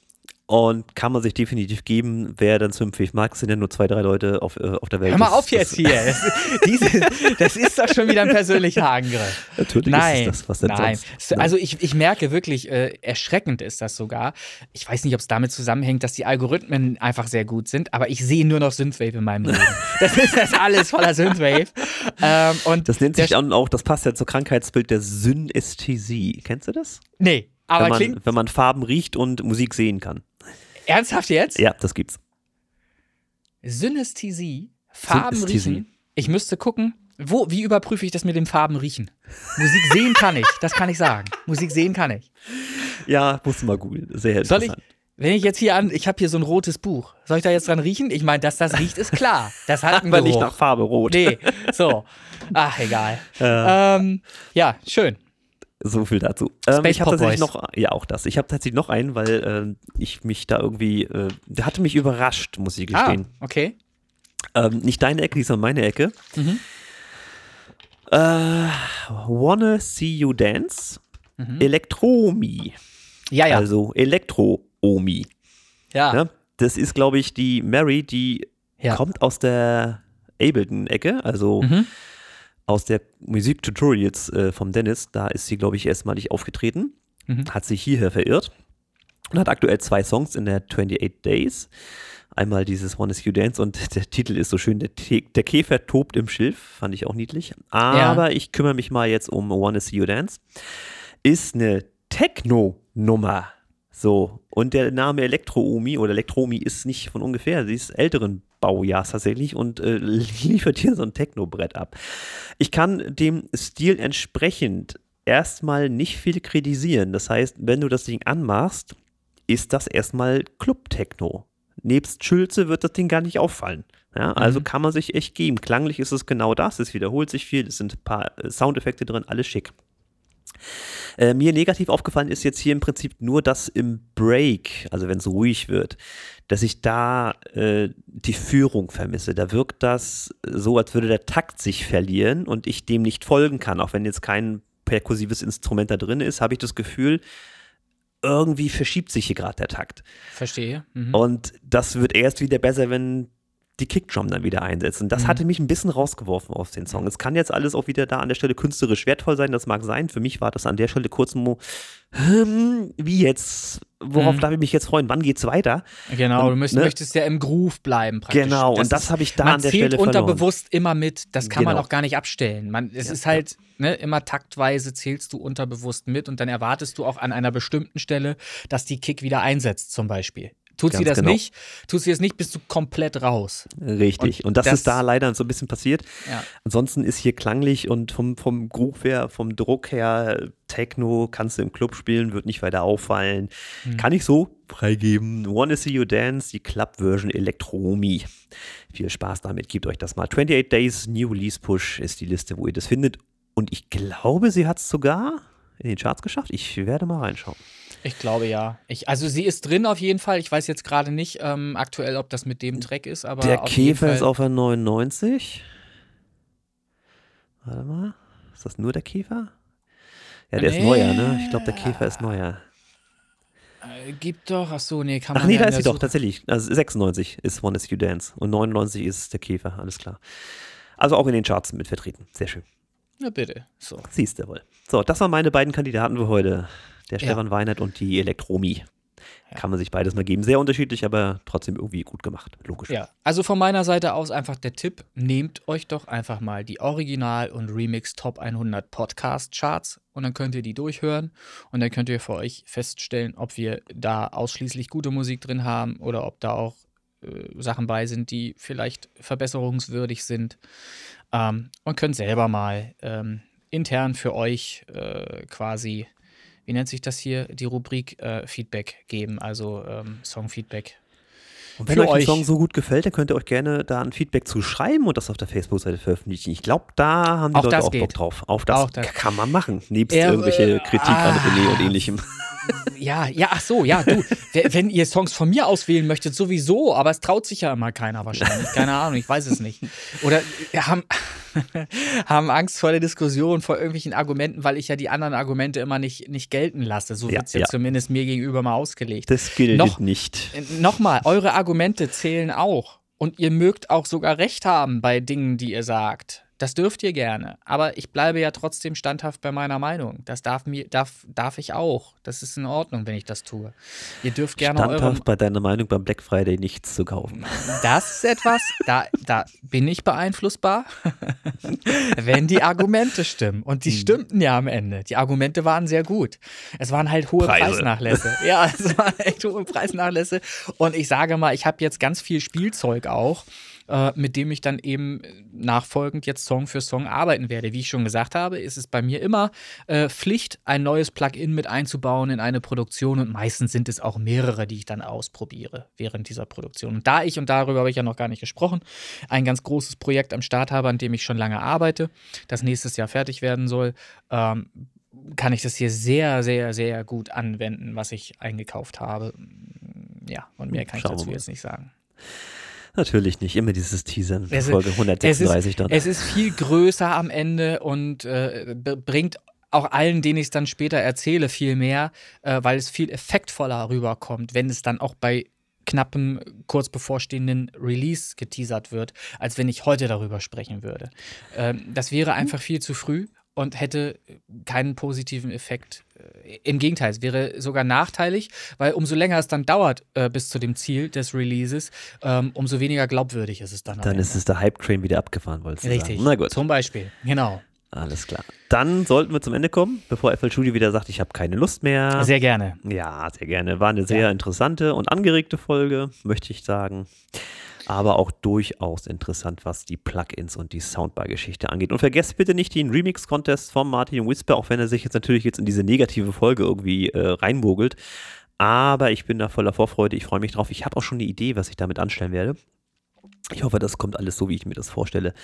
und kann man sich definitiv geben. Wer dann zünftig mag, sind ja nur zwei, drei Leute auf, äh, auf der Welt. Hör mal Das- auf jetzt das, hier. Das, diese, das ist doch schon wieder ein persönlicher Angriff. Natürlich Nein, ist das, was denn nein. sonst? So, Also ich, ich merke wirklich, äh, erschreckend ist das sogar. Ich weiß nicht, ob es damit zusammenhängt, dass die Algorithmen einfach sehr gut sind, aber ich sehe nur noch Synthwave in meinem Leben. das ist das alles voller Synthwave. Ähm, und Das nennt sich dann auch, das passt ja zum Krankheitsbild der Synästhesie. Kennst du das? Nee, aber wenn, man, wenn man Farben riecht und Musik sehen kann. Ernsthaft jetzt? Ja, das gibt's. Synästhesie, Farben Synästhesie. riechen. Ich müsste gucken, wo, wie überprüfe ich das mit dem Farben riechen? Musik sehen kann ich, das kann ich sagen. Musik sehen kann ich. Ja, musst du mal googeln. Sehr Soll ich, wenn ich jetzt hier an, ich habe hier so ein rotes Buch, soll ich da jetzt dran riechen? Ich meine, dass das riecht, ist klar. Das hat einen Aber nicht nach Farbe rot. Nee, so. Ach, egal. Äh, Ähm, ja, schön. So viel dazu. Ähm, Space ich habe tatsächlich Boys. noch, ja auch das. Ich habe tatsächlich noch einen, weil ähm, ich mich da irgendwie, äh, der hatte mich überrascht, muss ich Ah, gestehen. okay. Ähm, nicht deine Ecke, sondern meine Ecke. Mhm. Äh, Wanna See You Dance, Elektromi, Ja, ja. also Elektroomi. ja. Ne? Das ist, glaube ich, die Mary, die Ja. kommt aus der Ableton-Ecke, also Mhm. Aus der Musiktutorials äh, vom Dennis. Da ist sie, glaube ich, erstmalig aufgetreten, Mhm. hat sich hierher verirrt und hat aktuell zwei Songs in der 28 Days. Einmal dieses One is You Dance und der Titel ist so schön, der, der Käfer tobt im Schilf, fand ich auch niedlich. Aber ich kümmere mich mal jetzt um One is You Dance. Ist eine Techno-Nummer. So, und der Name Elektroomi oder Elektromi ist nicht von ungefähr, sie ist älteren Baujahrs tatsächlich und äh, liefert hier so ein Techno-Brett ab. Ich kann dem Stil entsprechend erstmal nicht viel kritisieren. Das heißt, wenn du das Ding anmachst, ist das erstmal Club-Techno. Nebst Schülze wird das Ding gar nicht auffallen. Ja, also kann man sich echt geben. Klanglich ist es genau das. Es wiederholt sich viel. Es sind ein paar äh, Soundeffekte drin, alles schick. Äh, mir negativ aufgefallen ist jetzt hier im Prinzip nur, dass im Break, also wenn es ruhig wird, dass ich da äh, die Führung vermisse. Da wirkt das so, als würde der Takt sich verlieren und ich dem nicht folgen kann. Auch wenn jetzt kein perkussives Instrument da drin ist, habe ich das Gefühl, irgendwie verschiebt sich hier gerade der Takt. Verstehe. Mhm. Und das wird erst wieder besser, wenn die Kickdrum dann wieder einsetzen. Das Mhm. hatte mich ein bisschen rausgeworfen aus den Song. Es kann jetzt alles auch wieder da an der Stelle künstlerisch wertvoll sein, das mag sein. Für mich war das an der Stelle kurz mo, hm, wie jetzt? Worauf Mhm. darf ich mich jetzt freuen? Wann geht's weiter? Genau, Und, du müsst, ne? möchtest ja im Groove bleiben praktisch. Genau, und das habe ich da man an der zählt Stelle verloren. unterbewusst immer mit, das kann man Genau. auch gar nicht abstellen. Man, es Ja, ist halt, ne, immer taktweise zählst du unterbewusst mit und dann erwartest du auch an einer bestimmten Stelle, dass die Kick wieder einsetzt, zum Beispiel. Tut sie Ganz das genau. nicht, tut sie das nicht, bist du komplett raus. Richtig. Und Und, das, das- ist da leider so ein bisschen passiert. Ja. Ansonsten ist hier klanglich und vom, vom Groove her, vom Druck her, Techno kannst du im Club spielen, wird nicht weiter auffallen. Hm. Kann ich so freigeben. Wanna See You Dance, die Club-Version Elektromi. Viel Spaß damit, gebt euch das mal. 28 Days New Release Push ist die Liste, wo ihr das findet. Und ich glaube, sie hat es sogar in den Charts geschafft. Ich werde mal reinschauen. Ich glaube ja. Ich, also sie ist drin auf jeden Fall. Ich weiß jetzt gerade nicht ähm, aktuell, ob das mit dem Track ist, aber Der Käfer ist auf der 99. Warte mal. Ist das nur der Käfer? Ja, der ist Nee. neuer, ne? Ich glaube, der Käfer ist neuer. Äh, gibt doch, ach so, nee, kann man Ach nee, da ist sie doch, tatsächlich. Also 96 ist One Is You Dance und 99 ist der Käfer, alles klar. Also auch in den Charts mit vertreten. Sehr schön. Na bitte. So. Siehst du wohl. So, das waren meine beiden Kandidaten für heute. Der Ja. Stefan Weinert und die Elektromi. Ja. Kann man sich beides mal geben. Sehr unterschiedlich, aber trotzdem irgendwie gut gemacht. Logisch. Ja, also von meiner Seite aus einfach der Tipp, nehmt euch doch einfach mal die Original- und Remix Top 100 Podcast Charts und dann könnt ihr die durchhören und dann könnt ihr für euch feststellen, ob wir da ausschließlich gute Musik drin haben oder ob da auch äh, Sachen bei sind, die vielleicht verbesserungswürdig sind. Ähm, und könnt selber mal ähm, intern für euch äh, quasi, wie nennt sich das hier, die Rubrik äh, Feedback geben, also ähm, Songfeedback. Und wenn euch ein. Song so gut gefällt, dann könnt ihr euch gerne da ein Feedback zu schreiben und das auf der Facebook-Seite veröffentlichen. Ich glaube, da haben die Auch Leute auch Bock geht. drauf. Auch das, Auch das. kann man machen. Nebst Er- irgendwelche Kritik an ah. René und ähnlichem. Ja, ja, ach so, ja, du, wenn ihr Songs von mir auswählen möchtet, sowieso, aber es traut sich ja immer keiner wahrscheinlich. Keine Ahnung, ich weiß es nicht. Oder haben, haben Angst vor der Diskussion, vor irgendwelchen Argumenten, weil ich ja die anderen Argumente immer nicht, nicht gelten lasse. So Ja, wird es jetzt ja. zumindest mir gegenüber mal ausgelegt. Das gilt Noch- nicht. Nochmal, eure Argumente zählen auch. Und ihr mögt auch sogar recht haben bei Dingen, die ihr sagt. Das dürft ihr gerne. Aber ich bleibe ja trotzdem standhaft bei meiner Meinung. Das darf, mir, darf, darf ich auch. Das ist in Ordnung, wenn ich das tue. Ihr dürft gerne. Standhaft bei deiner Meinung beim Black Friday nichts zu kaufen. Das ist etwas, da, da bin ich beeinflussbar, wenn die Argumente stimmen. Und die Hm. stimmten ja am Ende. Die Argumente waren sehr gut. Es waren halt hohe Preise. Preisnachlässe. Ja, es waren echt hohe Preisnachlässe. Und ich sage mal, ich habe jetzt ganz viel Spielzeug auch. äh, Mit dem ich dann eben nachfolgend jetzt Song für Song arbeiten werde. Wie ich schon gesagt habe, ist es bei mir immer äh, Pflicht, ein neues Plugin mit einzubauen in eine Produktion und meistens sind es auch mehrere, die ich dann ausprobiere während dieser Produktion. Und da ich, und darüber habe ich ja noch gar nicht gesprochen, ein ganz großes Projekt am Start habe, an dem ich schon lange arbeite, das nächstes Jahr fertig werden soll, ähm, kann ich das hier sehr, sehr, sehr gut anwenden, was ich eingekauft habe. Ja, und mehr kann ich dazu jetzt nicht sagen. Natürlich nicht. Immer dieses Teasern. Es ist- Folge 136 dann. Es ist viel größer am Ende und äh, bringt auch allen, denen ich es dann später erzähle, viel mehr, äh, weil es viel effektvoller rüberkommt, wenn es dann auch bei knappem, kurz bevorstehenden Release geteasert wird, als wenn ich heute darüber sprechen würde. Ähm, das wäre einfach viel zu früh und hätte keinen positiven Effekt. Äh, Im Gegenteil, es wäre sogar nachteilig, weil umso länger es dann dauert äh, bis zu dem Ziel des Releases, ähm, umso weniger glaubwürdig ist es dann. dann ist es der Hype-Train wieder abgefahren, wolltest du Richtig. sagen. Na gut, Zum Beispiel. Genau. alles klar. Dann sollten wir zum Ende kommen, bevor FL Studio wieder sagt, ich habe keine Lust mehr. Sehr gerne. Ja, sehr gerne. War eine sehr Ja. interessante und angeregte Folge, möchte ich sagen. Aber auch durchaus interessant, was die Plugins und die Soundbar-Geschichte angeht. Und vergesst bitte nicht den Remix-Contest von Martin Whisper, auch wenn er sich jetzt natürlich jetzt in diese negative Folge irgendwie äh, reinmogelt. Aber ich bin da voller Vorfreude. Ich freue mich drauf. Ich habe auch schon eine Idee, was ich damit anstellen werde. Ich hoffe, das kommt alles so, wie ich mir das vorstelle.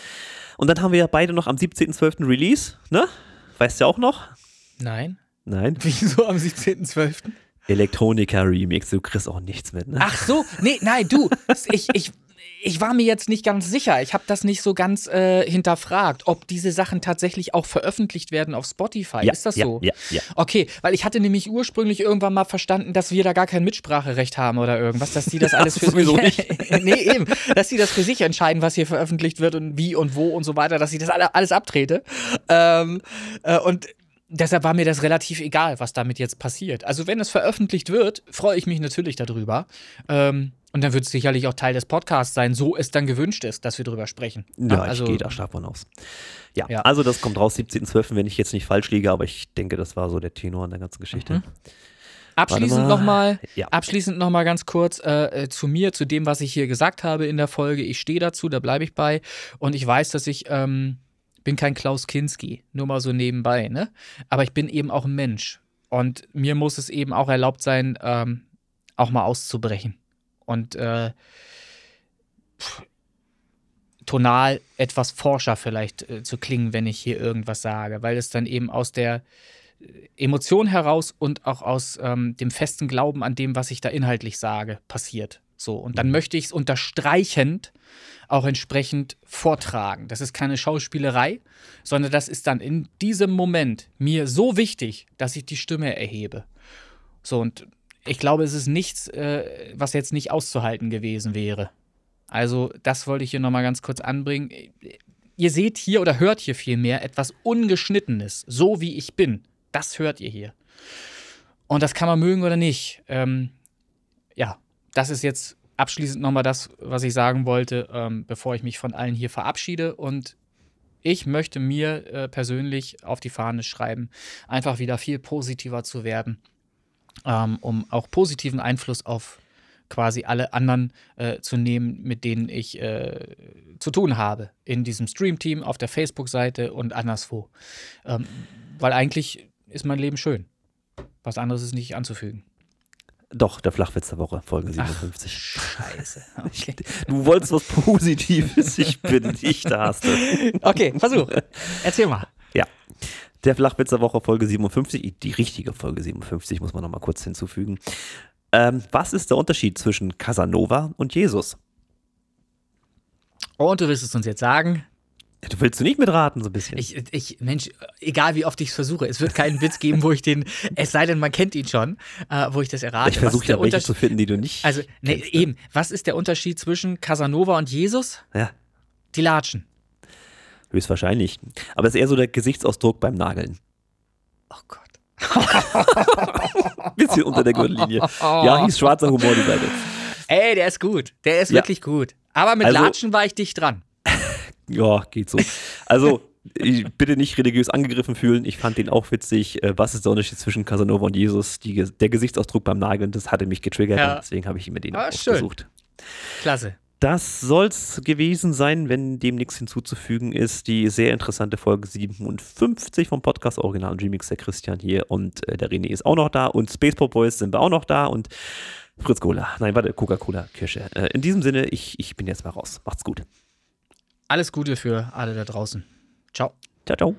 Und dann haben wir ja beide noch am 17.12. Release, ne? Weißt du auch noch? Nein. Nein. Wieso am 17.12.? Elektronika Remix, du kriegst auch nichts mit, ne? Ach so, nee, nein, du. Ich, ich, ich war mir jetzt nicht ganz sicher. Ich habe das nicht so ganz äh, hinterfragt, ob diese Sachen tatsächlich auch veröffentlicht werden auf Spotify. Ja, ist das ja, so? Ja, ja. Okay, weil ich hatte nämlich ursprünglich irgendwann mal verstanden, dass wir da gar kein Mitspracherecht haben oder irgendwas, dass die das alles für Sowieso sich nicht. nee, eben, dass die das für sich entscheiden, was hier veröffentlicht wird und wie und wo und so weiter, dass ich das alle, alles abtrete. Ähm, äh, und deshalb war mir das relativ egal, was damit jetzt passiert. Also, wenn es veröffentlicht wird, freue ich mich natürlich darüber. Ähm, und dann wird es sicherlich auch Teil des Podcasts sein, so es dann gewünscht ist, dass wir drüber sprechen. Ja, also, ich gehe da stark von aus. Ja, Ja. also das kommt raus 17.12., wenn ich jetzt nicht falsch liege, aber ich denke, das war so der Tenor an der ganzen Geschichte. Mhm. Abschließend nochmal, Ja. abschließend noch mal ganz kurz äh, äh, zu mir, zu dem, was ich hier gesagt habe in der Folge. Ich stehe dazu, da bleibe ich bei. Und ich weiß, dass ich ähm, bin kein Klaus Kinski, nur mal so nebenbei, ne? Aber ich bin eben auch ein Mensch. Und mir muss es eben auch erlaubt sein, ähm, auch mal auszubrechen. Und äh, pff, tonal etwas forscher vielleicht äh, zu klingen, wenn ich hier irgendwas sage, weil es dann eben aus der äh, Emotion heraus und auch aus ähm, dem festen Glauben an dem, was ich da inhaltlich sage, passiert. So, und dann möchte ich es unterstreichend auch entsprechend vortragen. Das ist keine Schauspielerei, sondern das ist dann in diesem Moment mir so wichtig, dass ich die Stimme erhebe. So, und ich glaube, es ist nichts, äh, was jetzt nicht auszuhalten gewesen wäre. Also, das wollte ich hier nochmal ganz kurz anbringen. Ihr seht hier oder hört hier vielmehr etwas Ungeschnittenes, so wie ich bin. Das hört ihr hier. Und das kann man mögen oder nicht. Ähm, ja, das ist jetzt abschließend nochmal das, was ich sagen wollte, ähm, bevor ich mich von allen hier verabschiede. Und ich möchte mir äh, persönlich auf die Fahne schreiben, einfach wieder viel positiver zu werden, ähm, um auch positiven Einfluss auf quasi alle anderen äh, zu nehmen, mit denen ich äh, zu tun habe. In diesem Stream-Team, auf der Facebook-Seite und anderswo. Ähm, weil eigentlich ist mein Leben schön. Was anderes ist nicht anzufügen. Doch, der Flachwitz der Woche, Folge 57. Scheiße. Okay, Du wolltest was Positives, ich bin nicht, da hast du. okay Versuch. Erzähl mal. Ja. Der Flachwitz der Woche, Folge 57, die richtige Folge 57, muss man noch mal kurz hinzufügen. Ähm, was ist der Unterschied zwischen Casanova und Jesus? Und du wirst es uns jetzt sagen. Du willst du nicht mitraten, so ein bisschen? Ich, ich, Mensch, egal wie oft ich es versuche, es wird keinen Witz geben, wo ich den, es sei denn, man kennt ihn schon, äh, wo ich das errate. Ich versuche ja welche zu finden, die du nicht. Also, nee, kennst, ne? eben, was ist der Unterschied zwischen Casanova und Jesus? Ja, Die Latschen. höchstwahrscheinlich. Aber es ist eher so der Gesichtsausdruck beim Nageln. Oh Gott. Bisschen unter der Gürtellinie. Ja, hieß schwarzer Humor die Seite. Ey, der ist gut. Der ist Ja. wirklich gut. Aber mit Also- Latschen war ich dicht dran. Ja, geht so. Also, ich, bitte nicht religiös angegriffen fühlen. Ich fand den auch witzig. Äh, Was ist der Unterschied zwischen Casanova und Jesus? Die, der Gesichtsausdruck beim Nageln, das hatte mich getriggert. Ja. Und deswegen habe ich mir den Ah, ausgesucht. Klasse. Das soll's gewesen sein, wenn dem nichts hinzuzufügen ist. Die sehr interessante Folge 57 vom Podcast Original und Remix der Christian hier und äh, der René ist auch noch da und Space Pop Boys sind wir auch noch da und Fritz Cola. Nein, warte, Coca-Cola Kirsche. Äh, in diesem Sinne, ich, ich bin jetzt mal raus. Macht's gut. Alles Gute für alle da draußen. Ciao. Ciao, ciao.